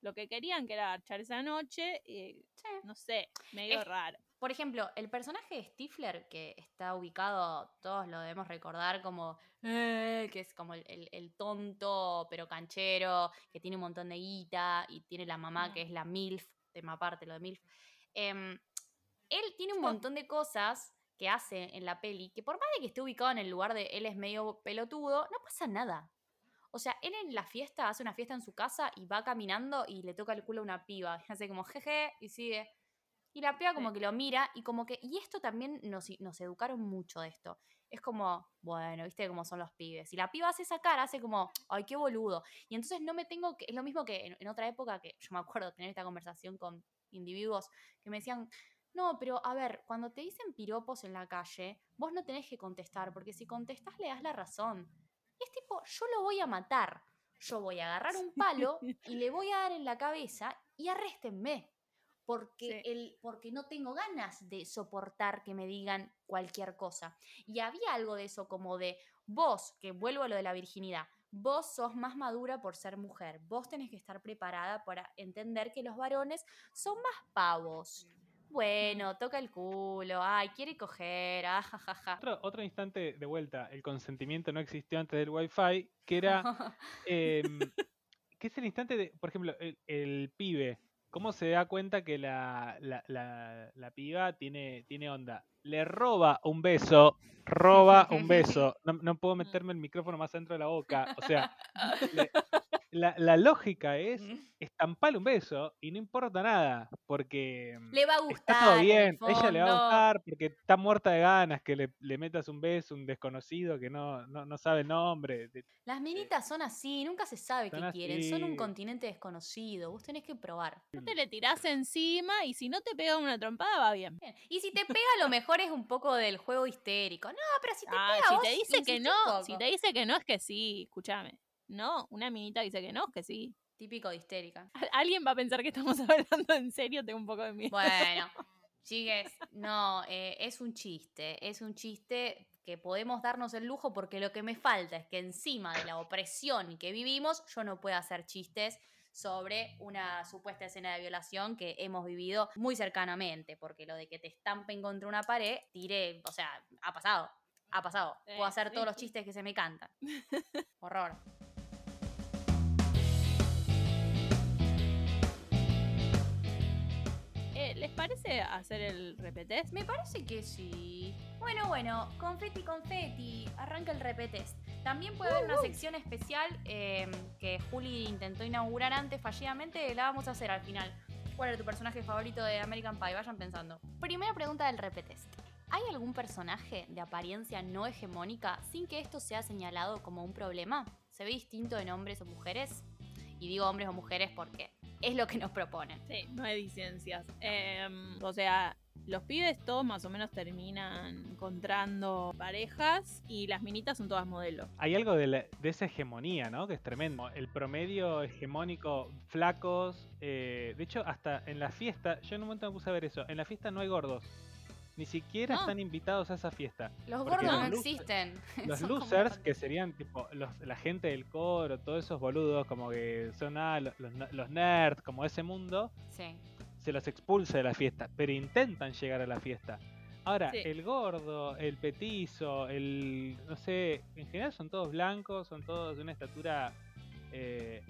lo que querían, que era echar esa noche. y, Sí. no sé, medio Es- raro. Por ejemplo, el personaje de Stifler, que está ubicado, todos lo debemos recordar como, eh, que es como el, el- el tonto, pero canchero, que tiene un montón de guita y tiene la mamá que es la MILF, tema aparte lo de MILF. Em, él tiene un montón de cosas que hace en la peli, que por más de que esté ubicado en el lugar de él es medio pelotudo, no pasa nada. O sea, él en la fiesta hace una fiesta en su casa y va caminando y le toca el culo a una piba. Y hace como jeje y sigue. Y la piba como que lo mira y como que... Y esto también nos, nos educaron mucho de esto. Es como, bueno, viste cómo son los pibes. Y la piba hace esa cara, hace como, ay, qué boludo. Y entonces no me tengo que... Es lo mismo que en, en otra época que yo me acuerdo tener esta conversación con individuos que me decían, No, pero a ver, cuando te dicen piropos en la calle, vos no tenés que contestar, porque si contestás le das la razón. Y es tipo, yo lo voy a matar. Yo voy a agarrar un palo y le voy a dar en la cabeza y arréstenme. Porque, Sí. el, porque no tengo ganas de soportar que me digan cualquier cosa. Y había algo de eso como de vos, que vuelvo a lo de la virginidad, vos sos más madura por ser mujer, vos tenés que estar preparada para entender que los varones son más pavos. Bueno, toca el culo, ay, quiere coger, ah, jajaja. Otro, otro instante de vuelta, el consentimiento no existió antes del Wi-Fi, que era, em, que es el instante de, por ejemplo, el, el pibe, ¿cómo se da cuenta que la, la, la- la piba tiene, tiene onda? Le roba un beso, roba un beso, no, no puedo meterme el micrófono más adentro de la boca, o sea, le- la, la lógica es estampale un beso y no importa nada, porque... em, Le va a gustar. Está todo bien, ella le va a gustar porque está muerta de ganas que le, le metas un beso a un desconocido que no, no, no sabe el nombre. Las minitas son así, nunca se sabe qué Son quieren, son un continente desconocido, vos tenés que probar. No te le tirás encima y si no te pega una trompada va bien. Bien. Y si te pega, lo mejor es un poco del juego histérico. No, pero si te Ah, pega, si vos te dice que no, si te dice que no es que sí, escúchame. No, una minita dice que no, que sí. Típico de histérica. Alguien va a pensar que estamos hablando en serio, tengo un poco de miedo. Bueno, chigues, no, eh, es un chiste, es un chiste que podemos darnos el lujo porque lo que me falta es que encima de la opresión que vivimos, yo no pueda hacer chistes sobre una supuesta escena de violación que hemos vivido muy cercanamente, porque lo de que te estampen contra una pared, tiré, o sea, ha pasado, ha pasado. Puedo hacer todos los chistes que se me cantan. Horror. ¿Les parece hacer el repetest? Me parece que sí. Bueno, bueno, confeti, confeti. Arranca el repetest. También puede haber una sección especial eh, que Juli intentó inaugurar antes fallidamente. La vamos a hacer al final. ¿Cuál es tu personaje favorito de American Pie? Vayan pensando. Primera pregunta del repetest. ¿Hay algún personaje de apariencia no hegemónica sin que esto sea señalado como un problema? ¿Se ve distinto en hombres o mujeres? Y digo hombres o mujeres porque es lo que nos proponen. Sí, no hay disidencias. Em, o sea, los pibes todos más o menos terminan encontrando parejas y las minitas son todas modelos. Hay algo de, la- de esa hegemonía, ¿no? Que es tremendo. El promedio hegemónico, flacos. eh, de hecho, hasta en la fiesta, yo en un momento me puse a ver eso. En la fiesta no hay gordos. Ni siquiera No. están invitados a esa fiesta. Los gordos no existen. Los losers, los que serían tipo los- la gente del coro, todos esos boludos, como que son ah, lo- los, los nerds, como ese mundo, Sí. se los expulsa de la fiesta, pero intentan llegar a la fiesta. Ahora, Sí. el gordo, el petizo, el. no sé, en general son todos blancos, son todos de una estatura eh,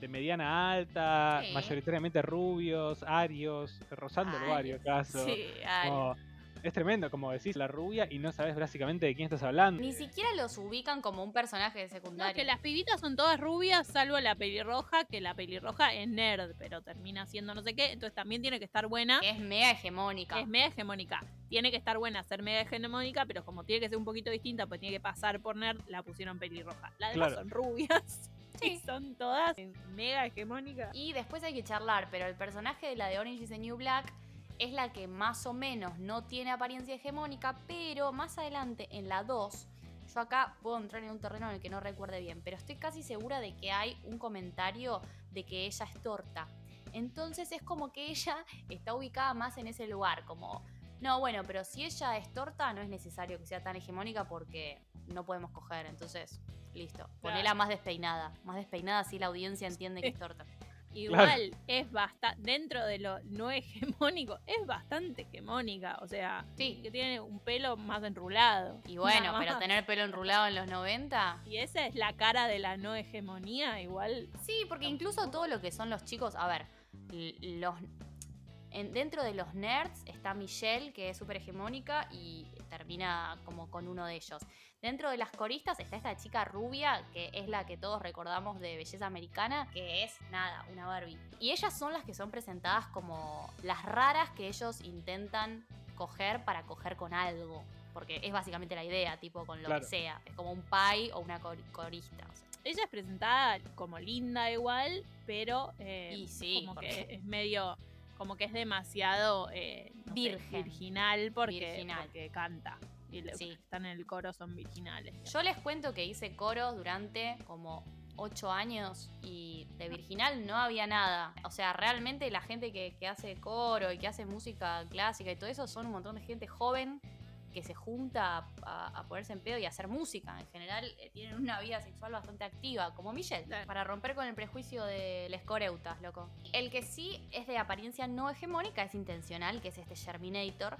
de mediana alta, Sí. mayoritariamente rubios, arios, rozando el vario Arios. acaso. Sí. Como- es tremendo, como decís la rubia y no sabes básicamente de quién estás hablando. Ni siquiera los ubican como un personaje de No, secundario. que las pibitas son todas rubias, salvo la pelirroja, que la pelirroja es nerd, pero termina siendo no sé qué, entonces también tiene que estar buena. Es mega hegemónica. Es mega hegemónica. Tiene que estar buena ser mega hegemónica, pero como tiene que ser un poquito distinta, pues tiene que pasar por nerd, la pusieron pelirroja. Las demás Claro. son rubias. Sí. Y son todas mega hegemónicas. Y después hay que charlar, pero el personaje de la de Orange is the New Black es la que más o menos no tiene apariencia hegemónica, pero más adelante en la 2, yo acá puedo entrar en un terreno en el que no recuerde bien, pero estoy casi segura de que hay un comentario de que ella es torta. Entonces es como que ella está ubicada más en ese lugar, como, no, bueno, pero si ella es torta no es necesario que sea tan hegemónica porque no podemos coger, entonces, listo. Ponela más despeinada, más despeinada así la audiencia entiende que es torta. Igual es bastante, dentro de lo no hegemónico, es bastante hegemónica. O sea, Sí. que tiene un pelo más enrulado. Y bueno, pero más. tener pelo enrulado en los 90. Y esa es la cara de la no hegemonía, igual. Sí, porque incluso todo lo que son los chicos, a ver, los en- dentro de los nerds está Michelle, que es súper hegemónica y termina como con uno de ellos. Dentro de las coristas está esta chica rubia, que es la que todos recordamos de Belleza Americana, que es nada, una Barbie. Y ellas son las que son presentadas como las raras que ellos intentan coger para coger con algo. Porque es básicamente la idea, tipo con lo Claro. que sea. Es como un pie o una cor- corista. o sea. Ella es presentada como linda igual, pero eh, Y sí, como porque- que es medio como que es demasiado eh, no sé, Virgen. virginal porque, Virginal. porque canta. Y los Sí. que están en el coro son virginales. Yo les cuento que hice coros durante como ocho años y de virginal no había nada. O sea, realmente la gente que, que hace coro y que hace música clásica y todo eso son un montón de gente joven que se junta a, a- a ponerse en pedo y a hacer música. En general eh, tienen una vida sexual bastante activa, como Michelle, Claro. para romper con el prejuicio de les coreutas, loco. El que sí es de apariencia no hegemónica es intencional, que es este Germinator,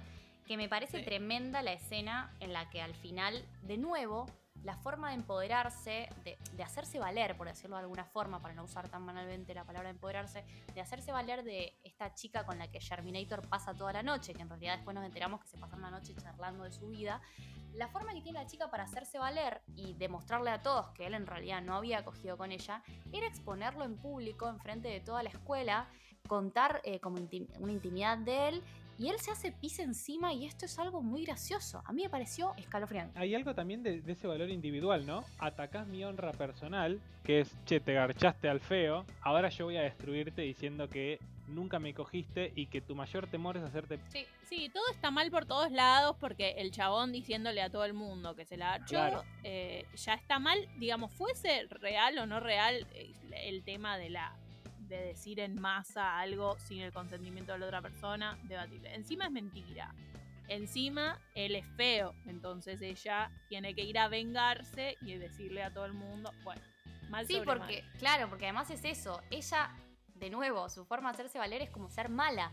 que me parece Sí. tremenda la escena en la que al final, de nuevo, la forma de empoderarse, de, de hacerse valer, por decirlo de alguna forma, para no usar tan banalmente la palabra empoderarse, de hacerse valer de esta chica con la que Germinator pasa toda la noche, que en realidad después nos enteramos que se pasaron la noche charlando de su vida. La forma que tiene la chica para hacerse valer y demostrarle a todos que él en realidad no había acogido con ella, era exponerlo en público, enfrente de toda la escuela, contar eh, como una intimidad de él y él se hace pis encima y esto es algo muy gracioso. A mí me pareció escalofriante. Hay algo también de, de ese valor individual, ¿no? Atacás mi honra personal, que es, che, te garchaste al feo, ahora yo voy a destruirte diciendo que nunca me cogiste y que tu mayor temor es hacerte... Sí, Sí, todo está mal por todos lados porque el chabón diciéndole a todo el mundo que se la echó Claro. eh, ya está mal. Digamos, fuese real o no real eh, el tema de la de decir en masa algo sin el consentimiento de la otra persona, debatible. Encima es mentira. Encima él es feo, entonces ella tiene que ir a vengarse y decirle a todo el mundo, bueno, mal Sí, sobre porque, claro, porque además es eso. Ella, de nuevo, su forma de hacerse valer es como ser mala.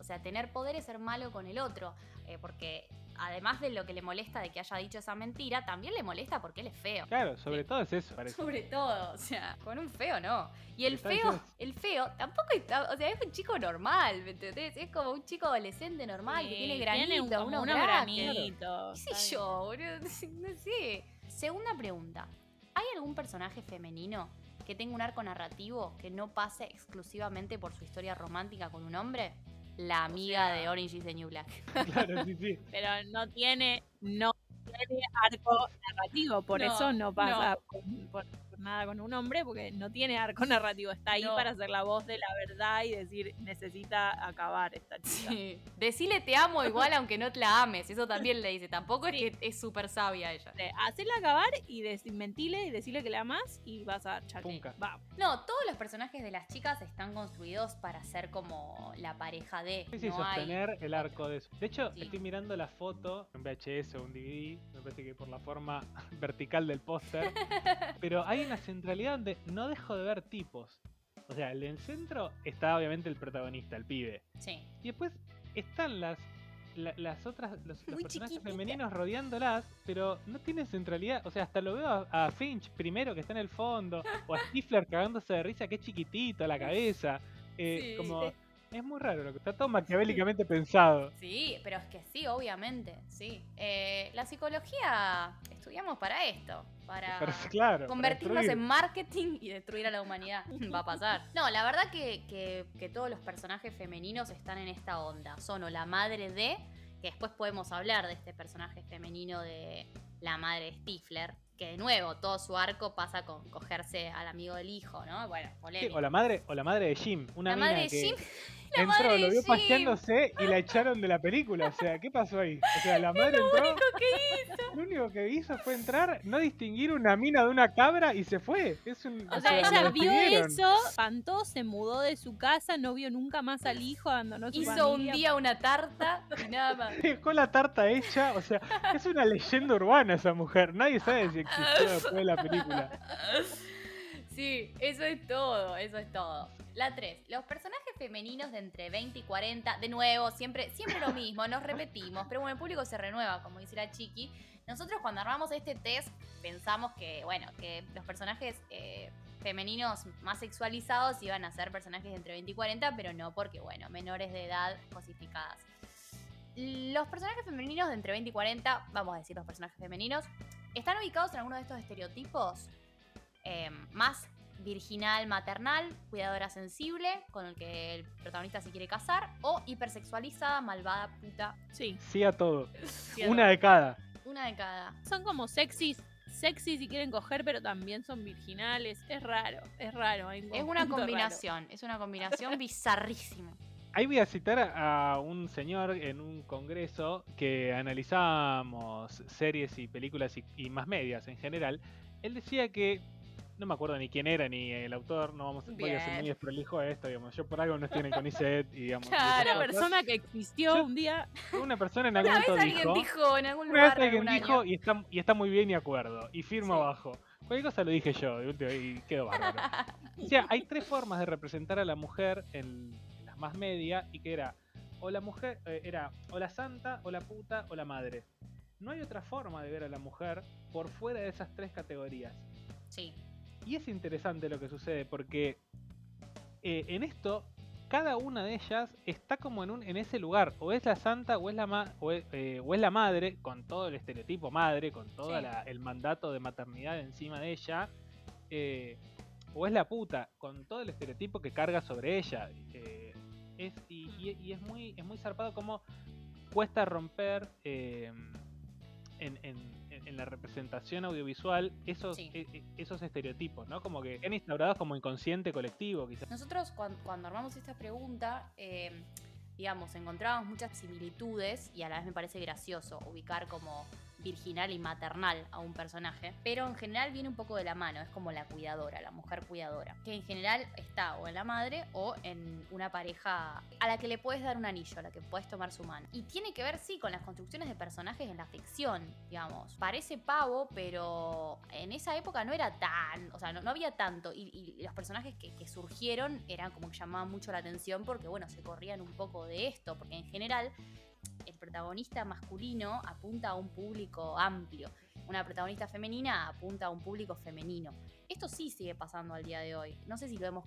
O sea, tener poder es ser malo con el otro. Eh, porque además de lo que le molesta de que haya dicho esa mentira, también le molesta porque él es feo. Claro, sobre todo es eso, parece. Sobre todo, o sea, con un feo no. Y el feo, el feo tampoco está, o sea, es un chico normal, ¿me entendés? Es como un chico adolescente normal que tiene granitos, tiene un- como unos unos granitos. ¿Qué sé yo, boludo? No sé. Segunda pregunta. ¿Hay algún personaje femenino que tenga un arco narrativo que no pase exclusivamente por su historia romántica con un hombre? La amiga sea- de Orange is the New Black. Claro, sí, sí. pero no tiene, no tiene arco narrativo, por No, eso no pasa por nada con un hombre, porque no tiene arco narrativo, está ahí No. para ser la voz de la verdad y decir, necesita acabar esta chica. Sí. Decile te amo igual aunque no te la ames. Eso también le dice. Tampoco Sí. es que es súper sabia ella. De Hacerla acabar y dec- mentile y decirle que la amas y vas a charlar. Vamos. No, todos los personajes de las chicas están construidos para ser como la pareja de. Sí, sí, no hay sostener el arco de eso. De hecho, Sí. estoy mirando la foto en VHS o un DVD, me parece que por la forma vertical del póster, pero hay una centralidad donde no dejo de ver tipos. O sea, en el centro está obviamente el protagonista, el pibe. Sí. Y después están las la- las otras los, los Muy personajes chiquitita. femeninos rodeándolas, pero no tienen centralidad. O sea, hasta lo veo a, a Finch primero que está en el fondo, o a Stifler cagándose de risa que es chiquitito la cabeza. Eh, Sí. como es muy raro, lo que está todo maquiavélicamente pensado. Sí, pero es que sí, obviamente, sí. Eh, la psicología estudiamos para esto, para claro. convertirnos en marketing y destruir a la humanidad. Va a pasar. No, la verdad que, que- que todos los personajes femeninos están en esta onda. Son o la madre de, que después podemos hablar de este personaje femenino de la madre de Stifler, que de nuevo todo su arco pasa con cogerse al amigo del hijo, ¿no? Bueno, Sí, o la madre o la madre de Jim, una la mina madre de que Jim, la entró, madre lo vio Jim. paseándose y la echaron de la película. O sea, ¿qué pasó ahí? O sea, la madre entró. Lo que hizo. Lo único que hizo fue entrar, no distinguir una mina de una cabra y se fue. Es un, O sea, la ella vio eso, espantó, se mudó de su casa, no vio nunca más al hijo, abandonó su Hizo un día una tarta y nada más. Dejó la tarta hecha, o sea, es una leyenda urbana esa mujer. Nadie sabe si existió después de la película. Sí, eso es todo, eso es todo. La 3. Los personajes femeninos de entre 20 y 40, de nuevo, siempre, siempre lo mismo, nos repetimos, pero bueno, el público se renueva, como dice la Chiqui. Nosotros cuando armamos este test pensamos que, bueno, que los personajes eh, femeninos más sexualizados iban a ser personajes de entre 20 y 40, pero no porque, bueno, menores de edad cosificadas. Los personajes femeninos de entre 20 y 40, vamos a decir los personajes femeninos, están ubicados en alguno de estos estereotipos eh, más virginal, maternal, cuidadora sensible, con el que el protagonista se quiere casar, o hipersexualizada, malvada, puta. Sí, Sí a todo. Una de cada. Una de cada. son como sexys, sexys si quieren coger, pero también son virginales. Es raro, es raro. hay un Es una raro. combinación, es una combinación bizarrísima. ahí voy a citar a, a un señor en un congreso que analizábamos series y películas y, y más medias en general. Él decía que no me acuerdo ni quién era ni el autor, no vamos voy a ser muy desprolijo a esto, digamos, yo por algo no estoy en el CONICET y digamos, Claro, Una persona que existió Yo- un día. una persona en algún Una vez momento alguien dijo, dijo en algún una vez lugar. alguien dijo año. y está, y está muy bien y acuerdo, y firma Sí. abajo. Cualquier cosa lo dije yo, de último, y quedó bárbaro. O sea, hay tres formas de representar a la mujer en, en las más media y que era o la mujer eh, era o la santa o la puta o la madre. No hay otra forma de ver a la mujer por fuera de esas tres categorías. Sí. Y es interesante lo que sucede porque eh, en esto cada una de ellas está como en un en ese lugar o es la santa o es la ma- o es, eh, o es la madre con todo el estereotipo madre con todo Sí. el mandato de maternidad encima de ella eh, o es la puta con todo el estereotipo que carga sobre ella eh, es y, y- y es muy es muy zarpado como cuesta romper en, en- en- la representación audiovisual esos, Sí. e- e- esos estereotipos, ¿no? Como que están instaurados como inconsciente colectivo, quizás. Nosotros cuan- cuando, armamos esta pregunta, eh, digamos, encontrábamos muchas similitudes y a la vez me parece gracioso ubicar como virginal y maternal a un personaje, pero en general viene un poco de la mano, es como la cuidadora, la mujer cuidadora, que en general está o en la madre o en una pareja a la que le puedes dar un anillo, a la que puedes tomar su mano. Y tiene que ver, sí, con las construcciones de personajes en la ficción, digamos. Parece pavo, pero en esa época no era tan, o sea, no, había tanto, y, y los personajes que, que surgieron eran como que llamaban mucho la atención porque, bueno, se corrían un poco de esto, porque en general el protagonista masculino apunta a un público amplio. Una protagonista femenina apunta a un público femenino. Esto sí sigue pasando al día de hoy. No sé si lo hemos...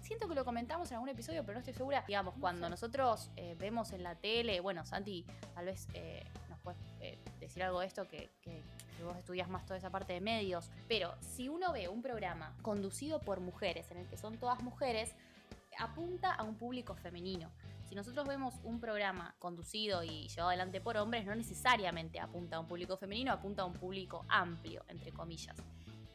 Siento que lo comentamos en algún episodio, pero no estoy segura. Digamos, No cuando sé. nosotros eh, vemos en la tele, bueno, Santi, tal vez eh, nos puedes eh, decir algo de esto que, que- que vos estudias más toda esa parte de medios, pero si uno ve un programa conducido por mujeres, en el que son todas mujeres, apunta a un público femenino. Si nosotros vemos un programa conducido y llevado adelante por hombres, no necesariamente apunta a un público femenino, apunta a un público amplio, entre comillas.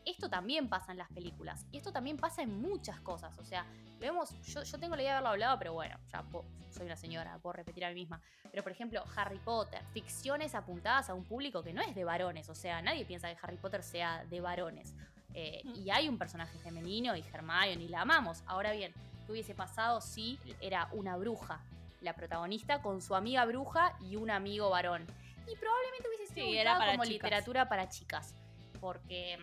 Esto también pasa en las películas y esto también pasa en muchas cosas. O sea, vemos, yo, yo tengo la idea de haberlo hablado, pero bueno, ya po- soy una señora, puedo repetir a mí misma. Pero por ejemplo, Harry Potter, ficciones apuntadas a un público que no es de varones, o sea, nadie piensa que Harry Potter sea de varones. Eh, Mm. y hay un personaje femenino y Hermione y la amamos. Ahora bien, ¿qué hubiese pasado si era una bruja? La protagonista con su amiga bruja y un amigo varón. Y probablemente hubiese sido Sí, era para como chicas. literatura para chicas. Porque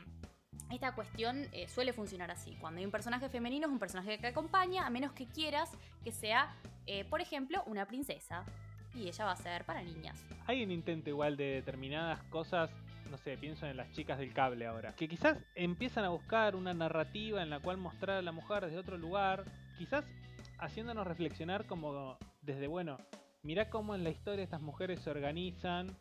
esta cuestión eh, suele funcionar así. Cuando hay un personaje femenino es un personaje que acompaña, a menos que quieras que sea, eh, por ejemplo, una princesa. Y ella va a ser para niñas. Hay un intento igual de determinadas cosas, no sé, pienso en las chicas del cable ahora, que quizás empiezan a buscar una narrativa en la cual mostrar a la mujer desde otro lugar, quizás haciéndonos reflexionar como desde, bueno, mirá cómo en la historia estas mujeres se organizan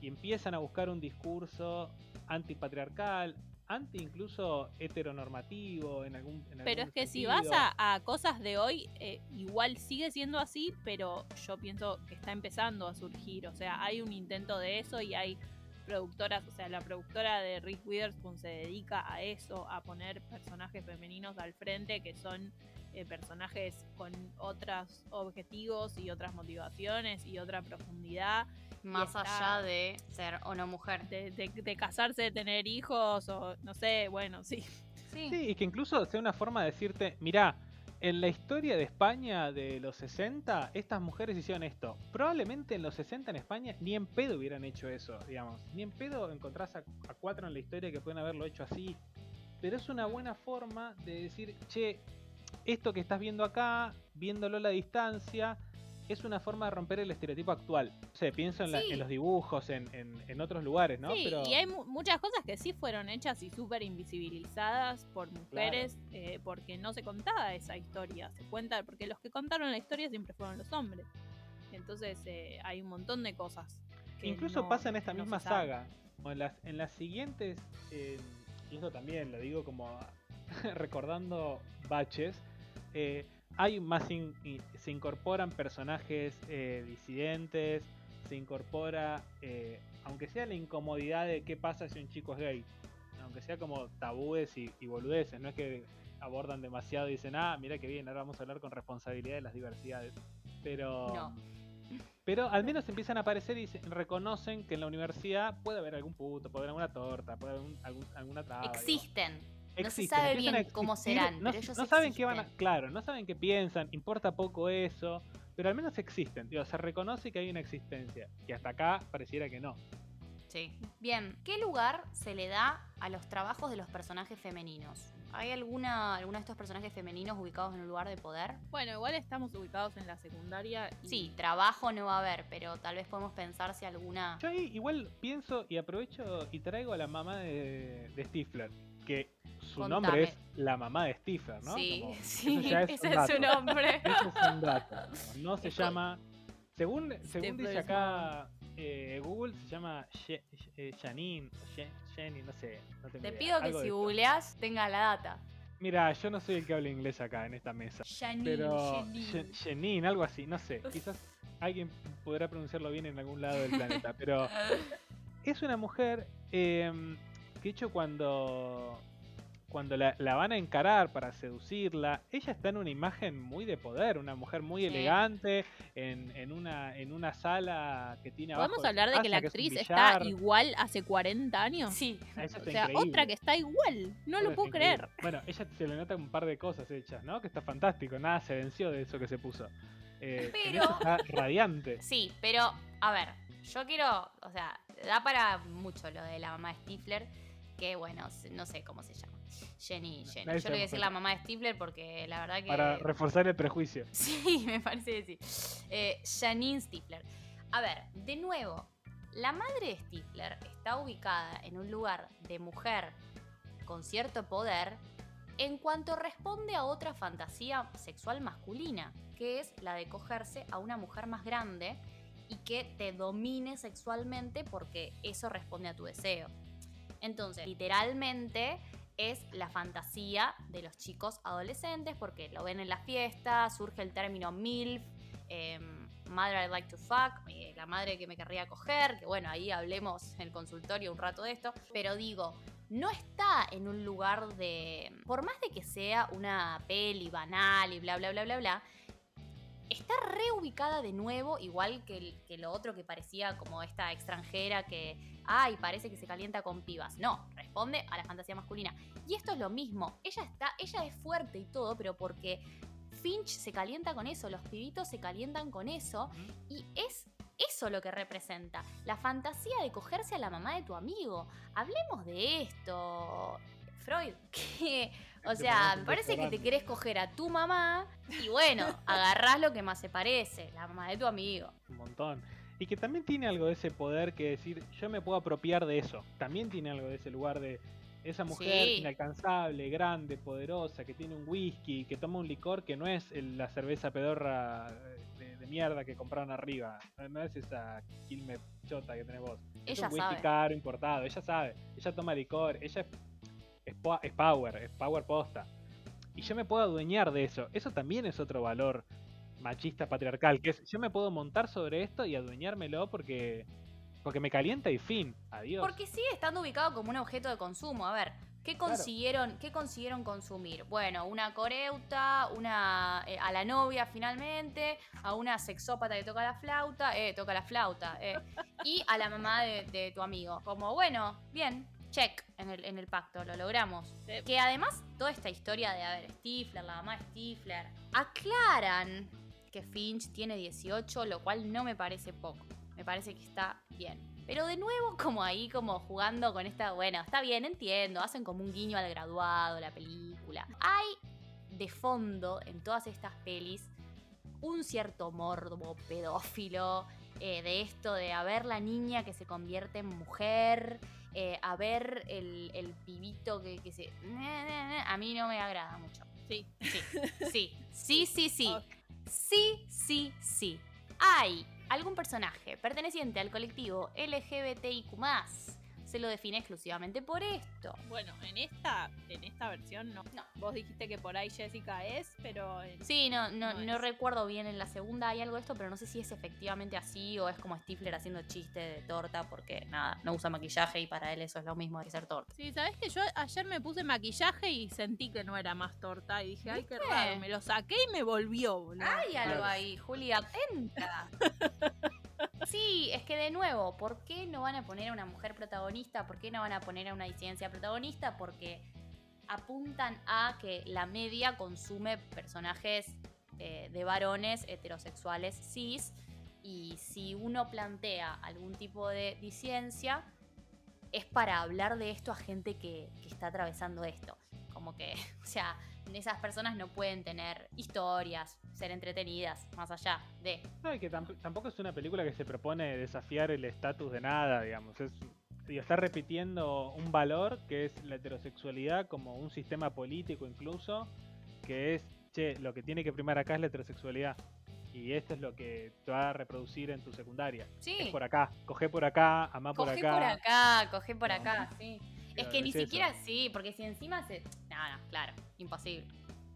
y empiezan a buscar un discurso antipatriarcal, anti incluso heteronormativo en algún en Pero algún es que si vas a, a cosas de hoy, eh, igual sigue siendo así, pero yo pienso que está empezando a surgir. O sea, hay un intento de eso y hay productoras, o sea, la productora de Rick Witherspoon se dedica a eso, a poner personajes femeninos al frente que son eh, personajes con otros objetivos y otras motivaciones y otra profundidad. Más está- allá de ser o no mujer. De, de- de casarse, de tener hijos, o no sé, bueno, sí. Sí. Sí, y que incluso sea una forma de decirte, mirá, en la historia de España de los 60, estas mujeres hicieron esto. Probablemente en los 60 en España ni en pedo hubieran hecho eso, digamos. Ni en pedo encontrás a, a cuatro en la historia que pueden haberlo hecho así. Pero es una buena forma de decir, che, esto que estás viendo acá, viéndolo a la distancia, es una forma de romper el estereotipo actual. O sea, pienso en, la- Sí. en los dibujos, en, en- en otros lugares, ¿no? Sí, Pero y hay mu- muchas cosas que sí fueron hechas y súper invisibilizadas por mujeres eh, porque no se contaba esa historia. Se cuenta porque los que contaron la historia siempre fueron los hombres. Entonces eh, hay un montón de cosas. Incluso no- pasa en esta misma saga. O en las, en las siguientes, eh, y esto también lo digo como recordando baches, eh, hay más in- se incorporan personajes eh, disidentes, se incorpora, eh, aunque sea la incomodidad de qué pasa si un chico es gay, aunque sea como tabúes y, y boludeces, no es que abordan demasiado y dicen, ah, mira que bien, ahora vamos a hablar con responsabilidad de las diversidades. Pero, No. pero al menos empiezan a aparecer y se- reconocen que en la universidad puede haber algún puto, puede haber alguna torta, puede haber algún- alguna traba. digo. Existen. No se sabe bien cómo serán, no, pero ellos no saben qué van a, claro, no saben qué piensan, importa poco eso, pero al menos existen, digo, se reconoce que hay una existencia, que hasta acá pareciera que no. Sí. Bien, ¿qué lugar se le da a los trabajos de los personajes femeninos? ¿Hay alguna, alguno de estos personajes femeninos ubicados en un lugar de poder? Bueno, igual estamos ubicados en la secundaria. Y... Sí, trabajo no va a haber, pero tal vez podemos pensar si alguna... Yo ahí igual pienso y aprovecho y traigo a la mamá de, de Stifler, que su Contame. nombre es la mamá de Stifler, ¿no? Sí, Como- sí, eso ya es ese es su nombre. Eso es un dato. No se llama. Según, según dice acá eh, Google, se llama Ye- eh, Janine, Ye- Jenny, no sé. No Te idea, pido que si googleas tenga la data. Mira, yo no soy el que habla inglés acá en esta mesa. Janine, Pero Janine. Janine, algo así, no sé. Quizás alguien podrá pronunciarlo bien en algún lado del planeta. Pero es una mujer em, que de hecho cuando cuando la, la van a encarar para seducirla, ella está en una imagen muy de poder, una mujer muy Sí. elegante, en, en una, en una sala que tiene abajo ¿Podemos de hablar de que la es actriz está igual hace 40 años? Sí, O sea, increíble. otra que está igual. No lo puedo increíble. creer. Bueno, ella se le nota un par de cosas hechas, ¿no? Que está fantástico, nada se venció de eso que se puso. Eh, Pero- está radiante. Sí, pero a ver, yo quiero, o sea, da para mucho lo de la mamá de Stifler, que bueno, no sé cómo se llama. Jenny, Jenny. nadie Yo le voy a decir la mamá de Stifler porque la verdad que... Para reforzar el prejuicio. Sí, me parece que sí. Eh, Janine Stifler. A ver, de nuevo, la madre de Stifler está ubicada en un lugar de mujer con cierto poder en cuanto responde a otra fantasía sexual masculina, que es la de cogerse a una mujer más grande y que te domine sexualmente porque eso responde a tu deseo. Entonces, literalmente es la fantasía de los chicos adolescentes porque lo ven en la fiesta, surge el término MILF, em, Mother I'd like to fuck, eh, la madre que me querría coger, que bueno, ahí hablemos en el consultorio un rato de esto, pero digo, no está en un lugar de, por más de que sea una peli banal y bla, bla, bla, bla, bla, está reubicada de nuevo, igual que, el- que lo otro que parecía como esta extranjera que, ay, parece que se calienta con pibas. No, responde a la fantasía masculina. Y esto es lo mismo, ella está, ella es fuerte y todo, pero porque Finch se calienta con eso, los pibitos se calientan con eso, y es eso lo que representa, la fantasía de cogerse a la mamá de tu amigo. Hablemos de esto, Freud, que, o Te sea, me parece que te querés coger a tu mamá y bueno, agarrás lo que más se parece, la mamá de tu amigo. Un montón. Y que también tiene algo de ese poder que decir, yo me puedo apropiar de eso. También tiene algo de ese lugar de esa mujer Sí. inalcanzable, grande, poderosa, que tiene un whisky, que toma un licor que no es el- la cerveza pedorra de, de mierda que compraron arriba. No, no es esa quilme chota que tenés vos. es Ella un whisky sabe. caro, importado. Ella sabe. Ella toma licor. Ella es, es es power, es power posta. Y yo me puedo adueñar de eso. Eso también es otro valor machista patriarcal, que es yo me puedo montar sobre esto y adueñármelo porque porque me calienta y fin. Adiós. Porque sigue estando ubicado como un objeto de consumo. A ver, ¿qué Claro. consiguieron, ¿qué consiguieron consumir? Bueno, una coreuta, una eh, a la novia finalmente, a una sexópata que toca la flauta, eh, toca la flauta, eh, y a la mamá de, de tu amigo. Como, bueno, bien, check en el, en el pacto, lo logramos. Sí. Que además, toda esta historia de, a ver, Stifler, la mamá de Stifler, aclaran que Finch tiene 18, lo cual no me parece poco. Me parece que está bien. Pero de nuevo, como ahí, como jugando con esta. Bueno, está bien, entiendo. Hacen como un guiño al graduado, la película. Hay de fondo en todas estas pelis un cierto morbo pedófilo. eh, de esto de a ver la niña que se convierte en mujer. Eh, a ver el, el pibito que, que se. A mí no me agrada mucho. Sí. Sí, sí, sí, sí, sí. Sí, sí, sí. Hay algún personaje perteneciente al colectivo LGBTIQ, se lo define exclusivamente por esto. Bueno, en esta, en esta versión no. No. Vos dijiste que por ahí Jessica es, pero en- Sí, no, no, No recuerdo bien en la segunda hay algo de esto, pero no sé si es efectivamente así o es como Stifler haciendo chiste de torta porque nada, no usa maquillaje y para él eso es lo mismo que ser torta. Sí, ¿sabés que yo ayer me puse maquillaje y sentí que no era más torta? Y dije, ay, qué raro. Me lo saqué y me volvió, boludo. Hay algo ahí, Juli, atenta. Sí, es que de nuevo, ¿por qué no van a poner a una mujer protagonista? ¿Por qué no van a poner a una disidencia protagonista? Porque apuntan a que la media consume personajes eh, de varones heterosexuales cis y si uno plantea algún tipo de disidencia es para hablar de esto a gente que, que está atravesando esto. Como que, o sea, esas personas no pueden tener historias, ser entretenidas, más allá de... No, y que tamp- tampoco es una película que se propone desafiar el estatus de nada, digamos. Es, digo, está repitiendo un valor que es la heterosexualidad como un sistema político incluso, que es, che, lo que tiene que primar acá es la heterosexualidad. Y esto es lo que te va a reproducir en tu secundaria. Sí, Es por acá, coge por acá, amá por coge acá. por acá, coge por acá, sí. Es que ni es eso. siquiera sí, porque si encima se... No, no, claro, imposible.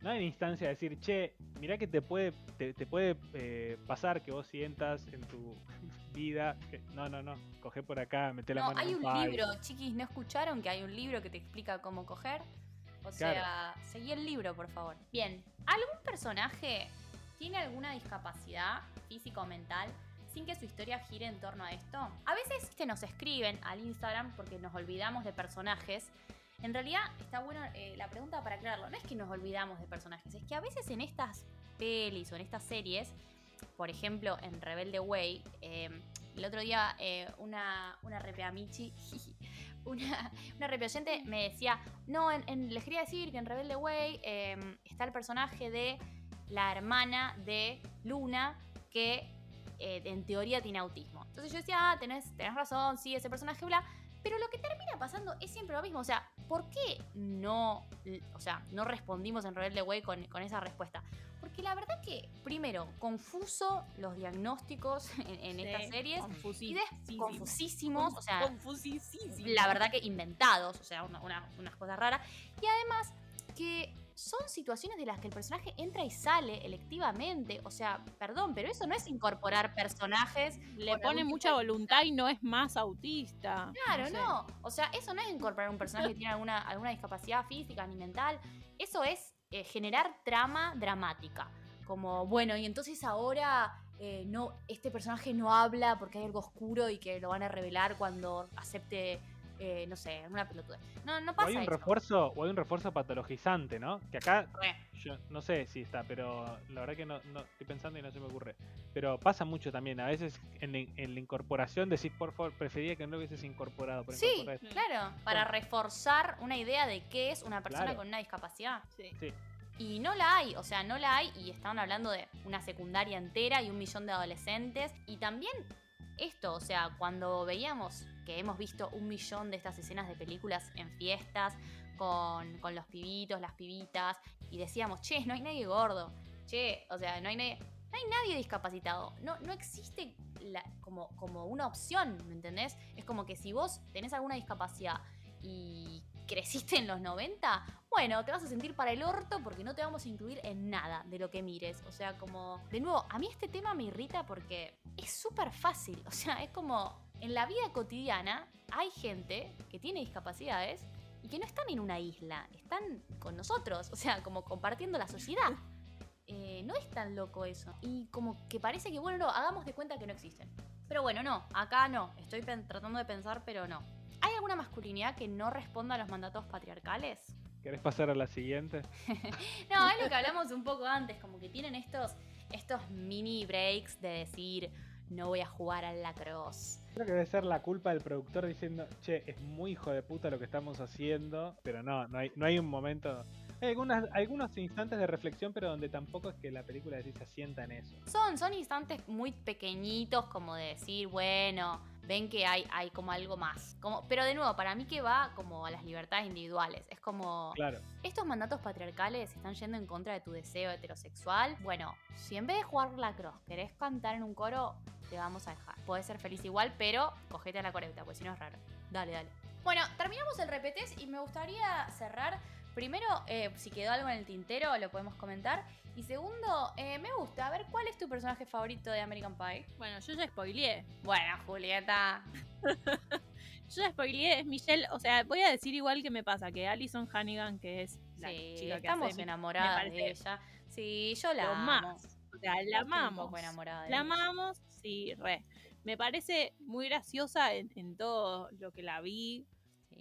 No hay instancia de decir, che, mirá que te puede, te, te puede eh, pasar que vos sientas en tu vida. que- no, no, no, coge por acá, mete la No, mano en hay el un libro, chiquis, ¿no escucharon que hay un libro que te explica cómo coger? O Claro. sea, seguí el libro, por favor. Bien, ¿algún personaje tiene alguna discapacidad física o mental sin que su historia gire en torno a esto? A veces este, nos escriben al Instagram porque nos olvidamos de personajes. En realidad está bueno eh, la pregunta para aclararlo. No es que nos olvidamos de personajes, es que a veces en estas pelis o en estas series, por ejemplo en Rebelde Way, eh, el otro día eh, una, una repeamichi, una, una repeoyente me decía, no, les quería decir que en Rebelde Way eh, está el personaje de la hermana de Luna que eh, en teoría tiene autismo. Entonces yo decía, ah, tenés, tenés razón, sí, ese personaje, bla. Pero lo que termina pasando es siempre lo mismo. O sea, ¿por qué no, o sea, no respondimos en Rebelde Way con, con esa respuesta? Porque la verdad que, primero, confuso los diagnósticos en, en estas Sí, series. Y des- confusísimos, o sea, confusísimo. la verdad que inventados, o sea, una- una- unas cosas raras. Y además que son situaciones de las que el personaje entra y sale electivamente. O sea, perdón, pero eso no es incorporar personajes. Le pone mucha voluntad y no es más autista. Claro, sé. no. O sea, eso no es incorporar un personaje que tiene alguna, alguna discapacidad física ni mental. Eso es eh, generar trama dramática. Como, bueno, y entonces ahora eh, no, este personaje no habla porque hay algo oscuro y que lo van a revelar cuando acepte, eh, no sé, una pelotuda. No, no O pasa hay un eso. refuerzo, o hay un refuerzo patologizante, ¿no? Que acá yo no sé si está, pero la verdad que no, no estoy pensando y no se me ocurre. Pero pasa mucho también, a veces en, la- en la incorporación decís, por favor, prefería que no lo hubieses incorporado. Pero Sí, incorpora esto". claro, para reforzar una idea de qué es una persona Claro. con una discapacidad. Sí. Sí. Y no la hay, o sea, no la hay y estaban hablando de una secundaria entera y un millón de adolescentes. Y también esto, o sea, cuando veíamos que hemos visto un millón de estas escenas de películas en fiestas con, con los pibitos, las pibitas, y decíamos, che, no hay nadie gordo, che, o sea, no hay nadie, no hay nadie discapacitado, no, no existe como, como una opción, ¿me entendés? Es como que si vos tenés alguna discapacidad y creciste en los 90, bueno, te vas a sentir para el orto porque no te vamos a incluir en nada de lo que mires. O sea, como, de nuevo, a mí este tema me irrita porque es súper fácil. O sea, es como, en la vida cotidiana hay gente que tiene discapacidades y que no están en una isla, están con nosotros, o sea, como compartiendo la sociedad. Eh, no es tan loco eso. Y como que parece que, bueno, no, hagamos de cuenta que no existen. Pero bueno, no, acá no. Estoy tratando de pensar, pero no. ¿Hay alguna masculinidad que no responda a los mandatos patriarcales? ¿Querés pasar a la siguiente? No, es lo que hablamos un poco antes, como que tienen estos, estos mini breaks de decir, no voy a jugar al lacrosse. Creo que debe ser la culpa del productor diciendo, che, es muy hijo de puta lo que estamos haciendo, pero no, no hay, no hay un momento. Hay algunas, algunos instantes de reflexión, pero donde tampoco es que la película sí se asienta en eso. Son, son instantes muy pequeñitos como de decir, bueno, ven que hay, hay como algo más. Como, pero de nuevo, para mí que va como a las libertades individuales. Es como, Claro. estos mandatos patriarcales están yendo en contra de tu deseo heterosexual. Bueno, si en vez de jugar lacrosse querés cantar en un coro, te vamos a dejar. Podés ser feliz igual, pero cogete a la correcta, porque si no es raro. Dale, dale. Bueno, terminamos el repetés y me gustaría cerrar. Primero, eh, si quedó algo en el tintero, lo podemos comentar. Y segundo, eh, me gusta, a ver, ¿cuál es tu personaje favorito de American Pie? Bueno, yo ya spoileé. Bueno, Julieta. Yo ya spoileé, es Michelle. O sea, voy a decir igual que me pasa, que Alison Hannigan, que es la Sí, chica que estamos hace enamoradas de ella. Sí, yo la lo amo. más. O sea, la un amamos. poco enamorada de La ella. amamos, sí, re. Me parece muy graciosa en, en todo lo que la vi.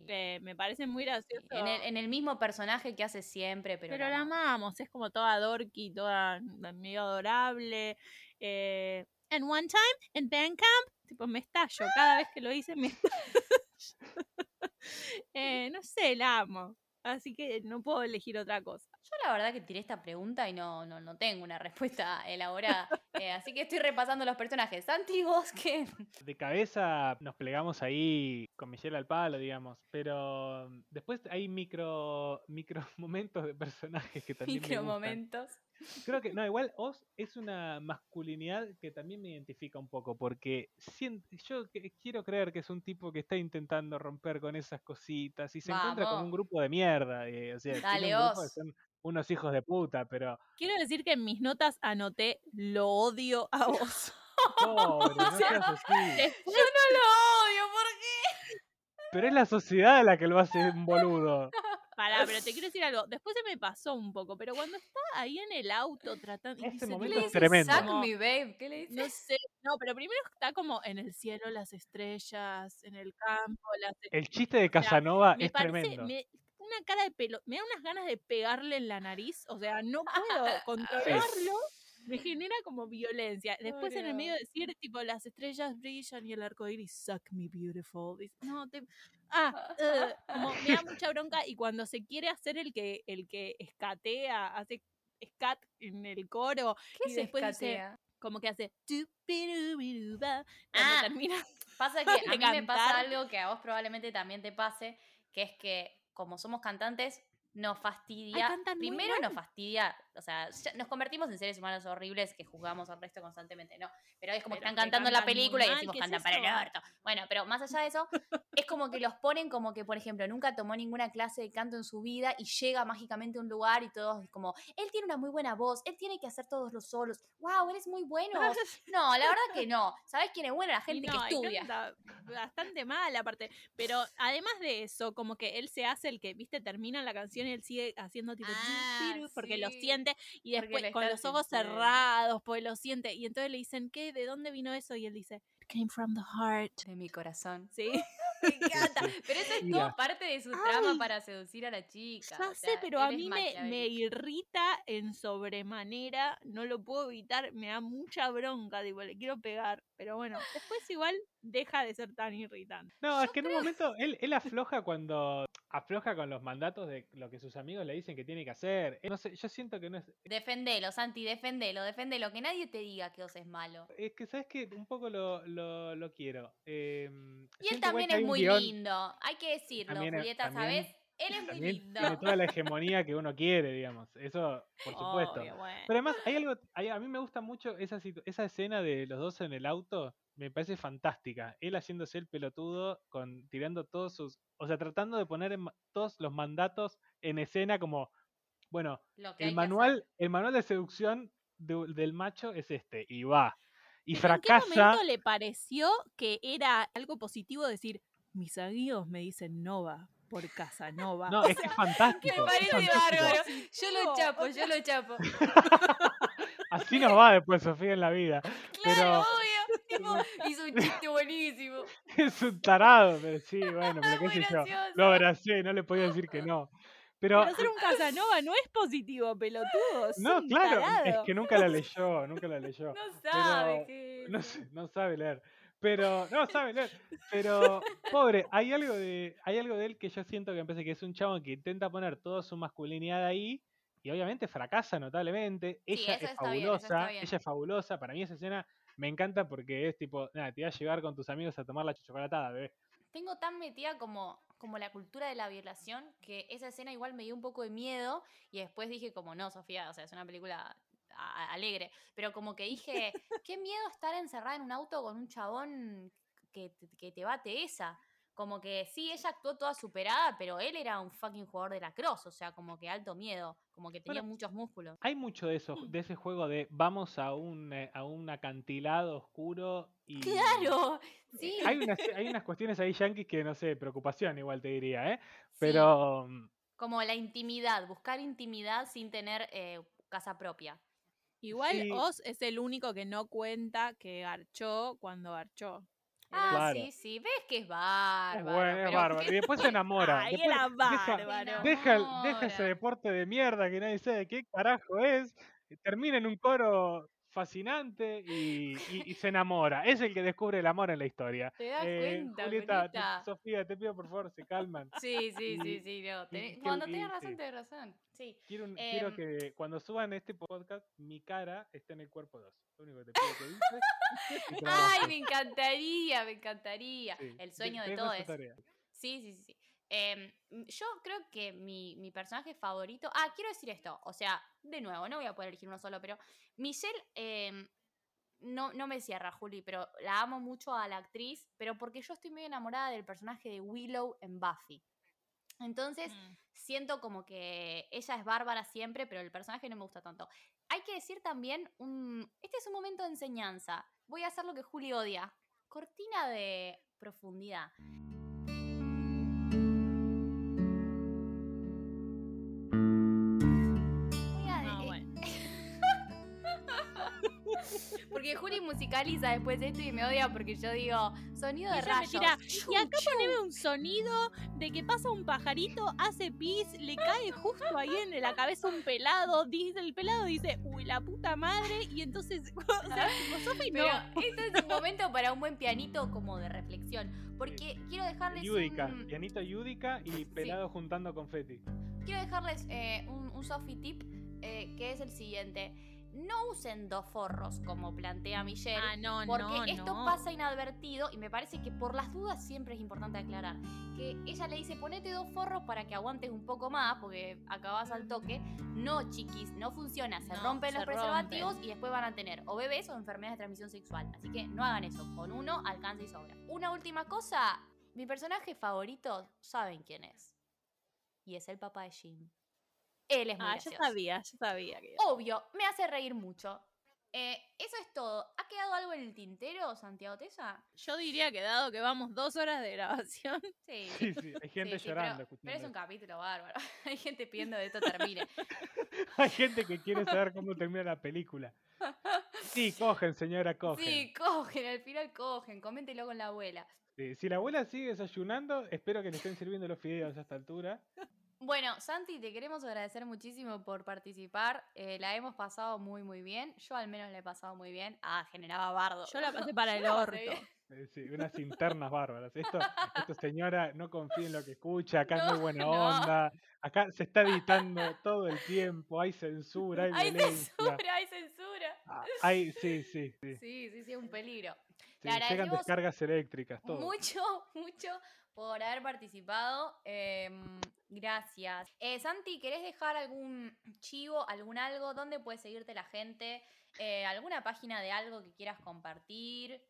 Eh, me parece muy gracioso. En el, en el mismo personaje que hace siempre, pero, pero, la amamos, es como toda dorky, toda medio adorable. Eh, and one time en Bandcamp, tipo me estallo, cada vez que lo hice me estallo. Eh, no sé, la amo. Así que no puedo elegir otra cosa. Yo la verdad que tiré esta pregunta y no, no, no tengo una respuesta elaborada. Eh, así que estoy repasando los personajes. Santi, vos qué. De cabeza nos plegamos ahí con Michelle al palo, digamos. Pero después hay micro, micro momentos de personajes que también me Micro gustan. momentos. Creo que, no, igual Oz es una masculinidad que también me identifica un poco, porque sien- yo quiero creer que es un tipo que está intentando romper con esas cositas y se encuentra con un grupo de mierda. eh, o sea, Dale, un Oz. son unos hijos de puta, pero Quiero decir que en mis notas anoté lo odio a vos. pobre, no así. Yo no lo odio, ¿por qué? Pero es la sociedad la que lo hace un boludo. Pará, pero te quiero decir algo. Después se me pasó un poco, pero cuando está ahí en el auto tratando. y Ese dice, ¿qué momento le es dice? tremendo. Suck me, babe. ¿Qué le dices? No sé, no, pero primero está como en el cielo, las estrellas, en el campo, las El chiste de sea, Casanova me es parece, tremendo. me- una cara de pelo, me da unas ganas de pegarle en la nariz, o sea, no puedo controlarlo, me genera como violencia. Después en el medio de decir, tipo, las estrellas brillan y el arco iris, suck me beautiful. dice, No, te... Ah, ugh, como me da mucha bronca y cuando se quiere hacer el que, el que escatea, hace scat en el coro, ¿Qué y después dice- como que hace cuando Ah, termina. Pasa que a mí me pasa algo que a vos probablemente también te pase, que es que como somos cantantes, nos fastidia. primero nos fastidia, o sea, nos convertimos en seres humanos horribles que juzgamos al resto constantemente, ¿no? Pero es como que están cantando en la cantan muy película y decimos ¿qué es cantan para el orto. Bueno, pero más allá de eso, es como que los ponen como que, por ejemplo, nunca tomó ninguna clase de canto en su vida y llega mágicamente a un lugar y todos como, él tiene una muy buena voz, él tiene que hacer todos los solos. ¡Wow! Él es muy bueno. No, la verdad que no. ¿Sabes quién es bueno? La gente no, que estudia. bastante mal aparte. Pero además de eso, como que él se hace el que, viste, termina la canción y él sigue haciendo tipo Ah, porque lo sí. siente y después con los ojos sintiendo. cerrados, pues lo siente. Y entonces le dicen, ¿qué? ¿De dónde vino eso? Y él dice, It came from the heart. De mi corazón. Sí, Me encanta. Pero eso es todo parte de su trama para seducir a la chica. ya o sé, pero a mí me, irrita en sobremanera, no lo puedo evitar, me da mucha bronca, digo, le quiero pegar. Pero bueno, después igual deja de ser tan irritante. No, es que en un momento él, él afloja cuando afloja con los mandatos de lo que sus amigos le dicen que tiene que hacer. No sé, yo siento que no es. Defendelo, Santi, defendelo, defendelo. Que nadie te diga que vos es malo. Es que, ¿sabes qué? Un poco lo, lo, lo quiero. Em, Y él también que es muy guión- lindo. Hay que decirlo, También Julieta, también- ¿sabes? Él es muy lindo. tiene toda la hegemonía que uno quiere, digamos. Eso, por supuesto. Obvio, bueno. Pero además, hay algo, hay- a mí me gusta mucho esa, esa escena de los dos en el auto, me parece fantástica. Él haciéndose el pelotudo, con, tirando todos sus, o sea, tratando de poner en todos los mandatos en escena como, bueno, Lo que el manual, el manual de seducción de- del macho es este, y va. Y ¿Pero ¿En qué fracasa. momento le pareció que era algo positivo decir, mis amigos me dicen Nova por Casanova? No, es que es fantástico. Me es parece fantástico. bárbaro. Yo lo No, chapo, yo lo chapo. Así nos va después, Sofía, en la vida. Claro, obvio. Hizo un chiste buenísimo. Es un tarado, pero sí, bueno, pero qué sé yo. Lo abracé, no le podía decir que no. Pero, Pero ser un Casanova no es positivo, pelotudo. es no, claro, es que nunca la leyó, nunca la leyó. No sabe Pero- es No, eso. sé, no sabe leer. Pero, no sabe leer. Pero, pobre, hay algo de, hay algo de él que yo siento que me parece que es un chavo que intenta poner toda su masculinidad ahí y obviamente fracasa notablemente. Ella es fabulosa, bien. ella es fabulosa. Para mí esa escena me encanta porque es tipo, nada, te voy a llevar con tus amigos a tomar la chocolatada, bebé. Tengo tan metida como, como la cultura de la violación que esa escena igual me dio un poco de miedo y después dije como no, Sofía, o sea, es una película alegre, pero como que dije, qué miedo estar encerrada en un auto con un chabón que, que te bate esa. Como que sí, ella actuó toda superada, pero él era un fucking jugador de la cross, o sea, como que alto miedo, como que tenía Bueno, muchos músculos. Hay mucho de eso, de ese juego de vamos a un, eh, a un acantilado oscuro y. Claro, sí. Hay unas, hay unas cuestiones ahí yankees que no sé, preocupación igual te diría, ¿eh? Pero. mm, Como la intimidad, buscar intimidad sin tener eh, casa propia. Igual Sí. Oz es el único que no cuenta que garchó cuando garchó. Ah, Claro. sí, sí, ves que es Es bárbaro. bueno, es pero bárbaro. Y después se enamora. Ay, después era deja, bárbaro. deja, el- deja ese deporte de mierda que nadie sabe qué carajo es. Termina en un coro fascinante y, y- y se enamora. Es el que descubre el amor en la historia. ¿Te das Eh, cuenta, Julieta, te-? Sofía, te pido por favor se calman. Sí, sí, sí, Y- sí, no. tenés- cuando tenés razón, sí. tenés razón. Sí. Quiero, un- quiero Em, que cuando suban este podcast, mi cara esté en el cuerpo 2. Lo único que te pido que dices. Ay, me encantaría, me encantaría. Sí, El sueño de todos. Sí, sí, sí. Em, yo creo que mi, mi personaje favorito. Ah, quiero decir esto. O sea, de nuevo, no voy a poder elegir uno solo, pero Michelle. em, no, no me cierra, Juli, pero la amo mucho a la actriz, pero porque yo estoy muy enamorada del personaje de Willow en Buffy. Entonces, Mm. siento como que ella es bárbara siempre, pero el personaje no me gusta tanto. Hay que decir también, un, este es un momento de enseñanza. Voy a hacer lo que Juli odia. Cortina de profundidad. Porque Juli musicaliza después de esto y me odia porque yo digo sonido Y de rayos. tira, Y acá poneme un sonido de que pasa un pajarito, hace pis, le cae justo ahí en la cabeza un pelado, dice el pelado dice, uy, la puta madre, y entonces, o sea, como Sofi no. Pero este es un momento para un buen pianito como de reflexión. Porque quiero dejarles Yudica, un, pianito Yudica y pelado juntando confeti. quiero dejarles eh, un, un Sophie tip eh, que es el siguiente. No usen dos forros como plantea Michelle. Ah, no, Porque no, esto no. pasa inadvertido y me parece que por las dudas siempre es importante aclarar. Que ella le dice ponete dos forros para que aguantes un poco más porque acabas al toque. No, chiquis, no funciona. Se rompen se los preservativos y después van a tener o bebés o enfermedades de transmisión sexual. Así que no hagan eso. Con uno alcanza y sobra. Una última cosa. Mi personaje favorito, ¿saben quién es? Y es el papá de Jim. Él es muy Ah, yo sabía, yo sabía que... Obvio, me hace reír mucho. Eh, eso es todo. ¿Ha quedado algo en el tintero, Santiago Tesa? Yo diría que dado que vamos dos horas de grabación, Sí. Sí, sí, hay gente sí, sí, llorando. pero, pero es un capítulo bárbaro. Hay gente pidiendo que esto termine. Hay gente que quiere saber cómo termina la película. Sí, cogen, señora, cogen. Sí, cogen, al final cogen. Coméntelo con la abuela. Sí, Si la abuela sigue desayunando, espero que le estén sirviendo los fideos a esta altura. Bueno, Santi, te queremos agradecer muchísimo por participar. Eh, la hemos pasado muy, muy bien. Yo al menos la he pasado muy bien. Ah, generaba bardo. yo la pasé para el orto. Eh, Sí, unas internas bárbaras. Esto, esto señora, no confía en lo que escucha, acá es No, muy buena no. onda, acá se está editando todo el tiempo, hay censura, hay, Hay violencia. censura, hay censura. ah, hay, sí, sí, sí, Sí, sí, sí, es un peligro. sí, Le Llegan descargas eléctricas, todo. mucho, mucho por haber participado. em, gracias. Eh, Santi, ¿querés dejar algún chivo, algún algo? ¿Dónde puede seguirte la gente? Eh, ¿Alguna página de algo que quieras compartir?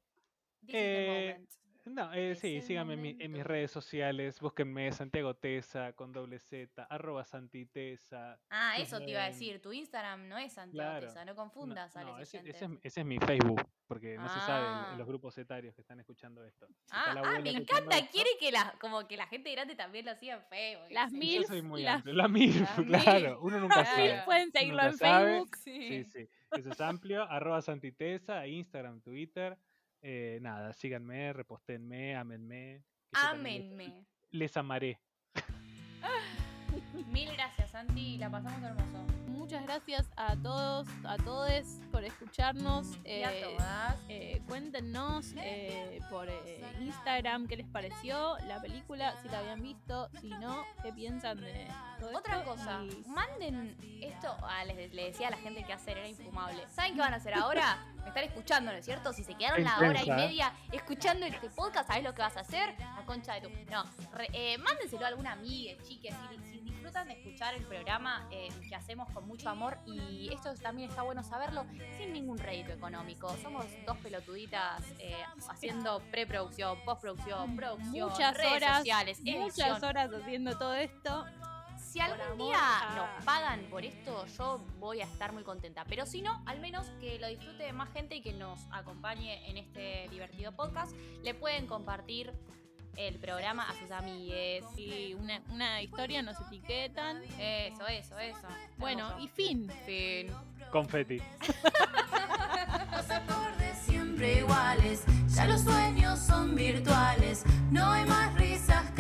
This is the moment. No, eh, sí, síganme en, mi- en mis redes sociales, búsquenme Santiago Tesa con doble Z, arroba Santitesa. Ah, eso te iba a decir. Tu Instagram no es Santiago Claro. Tesa, no No, confundas a no, los ese, es, ese es mi Facebook, porque no se sabe en- en Ah. los grupos etarios que están escuchando esto. Si Ah, ah, me encanta. esto, Quiere que la, como que la gente grande también lo siga en Facebook. Las sí. mil Yo soy muy las- amplio. Las claro. MILF. Uno nunca Claro. sabe. Pueden seguirlo nunca en sabe. Facebook. Sí, sí. Eso es amplio. arroba Santitesa, Instagram, Twitter. Eh, nada, síganme, repostenme, amenme. Ámenme. Les amaré. Mil gracias, Santi. La pasamos hermoso. Muchas gracias a todos, a todos por escucharnos. Y a eh, todas. eh, cuéntenos eh, por eh, Instagram qué les pareció la película, si la habían visto, si no, qué piensan de todo Otra esto, cosa, y- manden esto, ah, les, le decía a la gente que hacer era infumable. ¿Saben qué van a hacer ahora? Me están escuchando, ¿no es cierto? Si se quedaron la hora y media escuchando este podcast, ¿sabés lo que vas a hacer? La concha de tu. No, re- eh, mándenselo a alguna amiga, chique, si, si disfrutan de escuchar el programa eh, que hacemos con mucho amor y esto también está bueno saberlo sin ningún rédito económico. Somos dos pelotuditas eh, haciendo preproducción, postproducción, producción, Muchas redes horas, sociales, edición. Muchas horas haciendo todo esto. Si algún día a- nos pagan por esto, yo voy a estar muy contenta. Pero si no, al menos que lo disfrute más gente y que nos acompañe en este divertido podcast. Le pueden compartir el programa a sus amigues y una, una historia nos etiquetan. Eso, eso, eso. Bueno, y fin. Fin. Confeti. siempre iguales, ya los sueños son virtuales, no hay más risas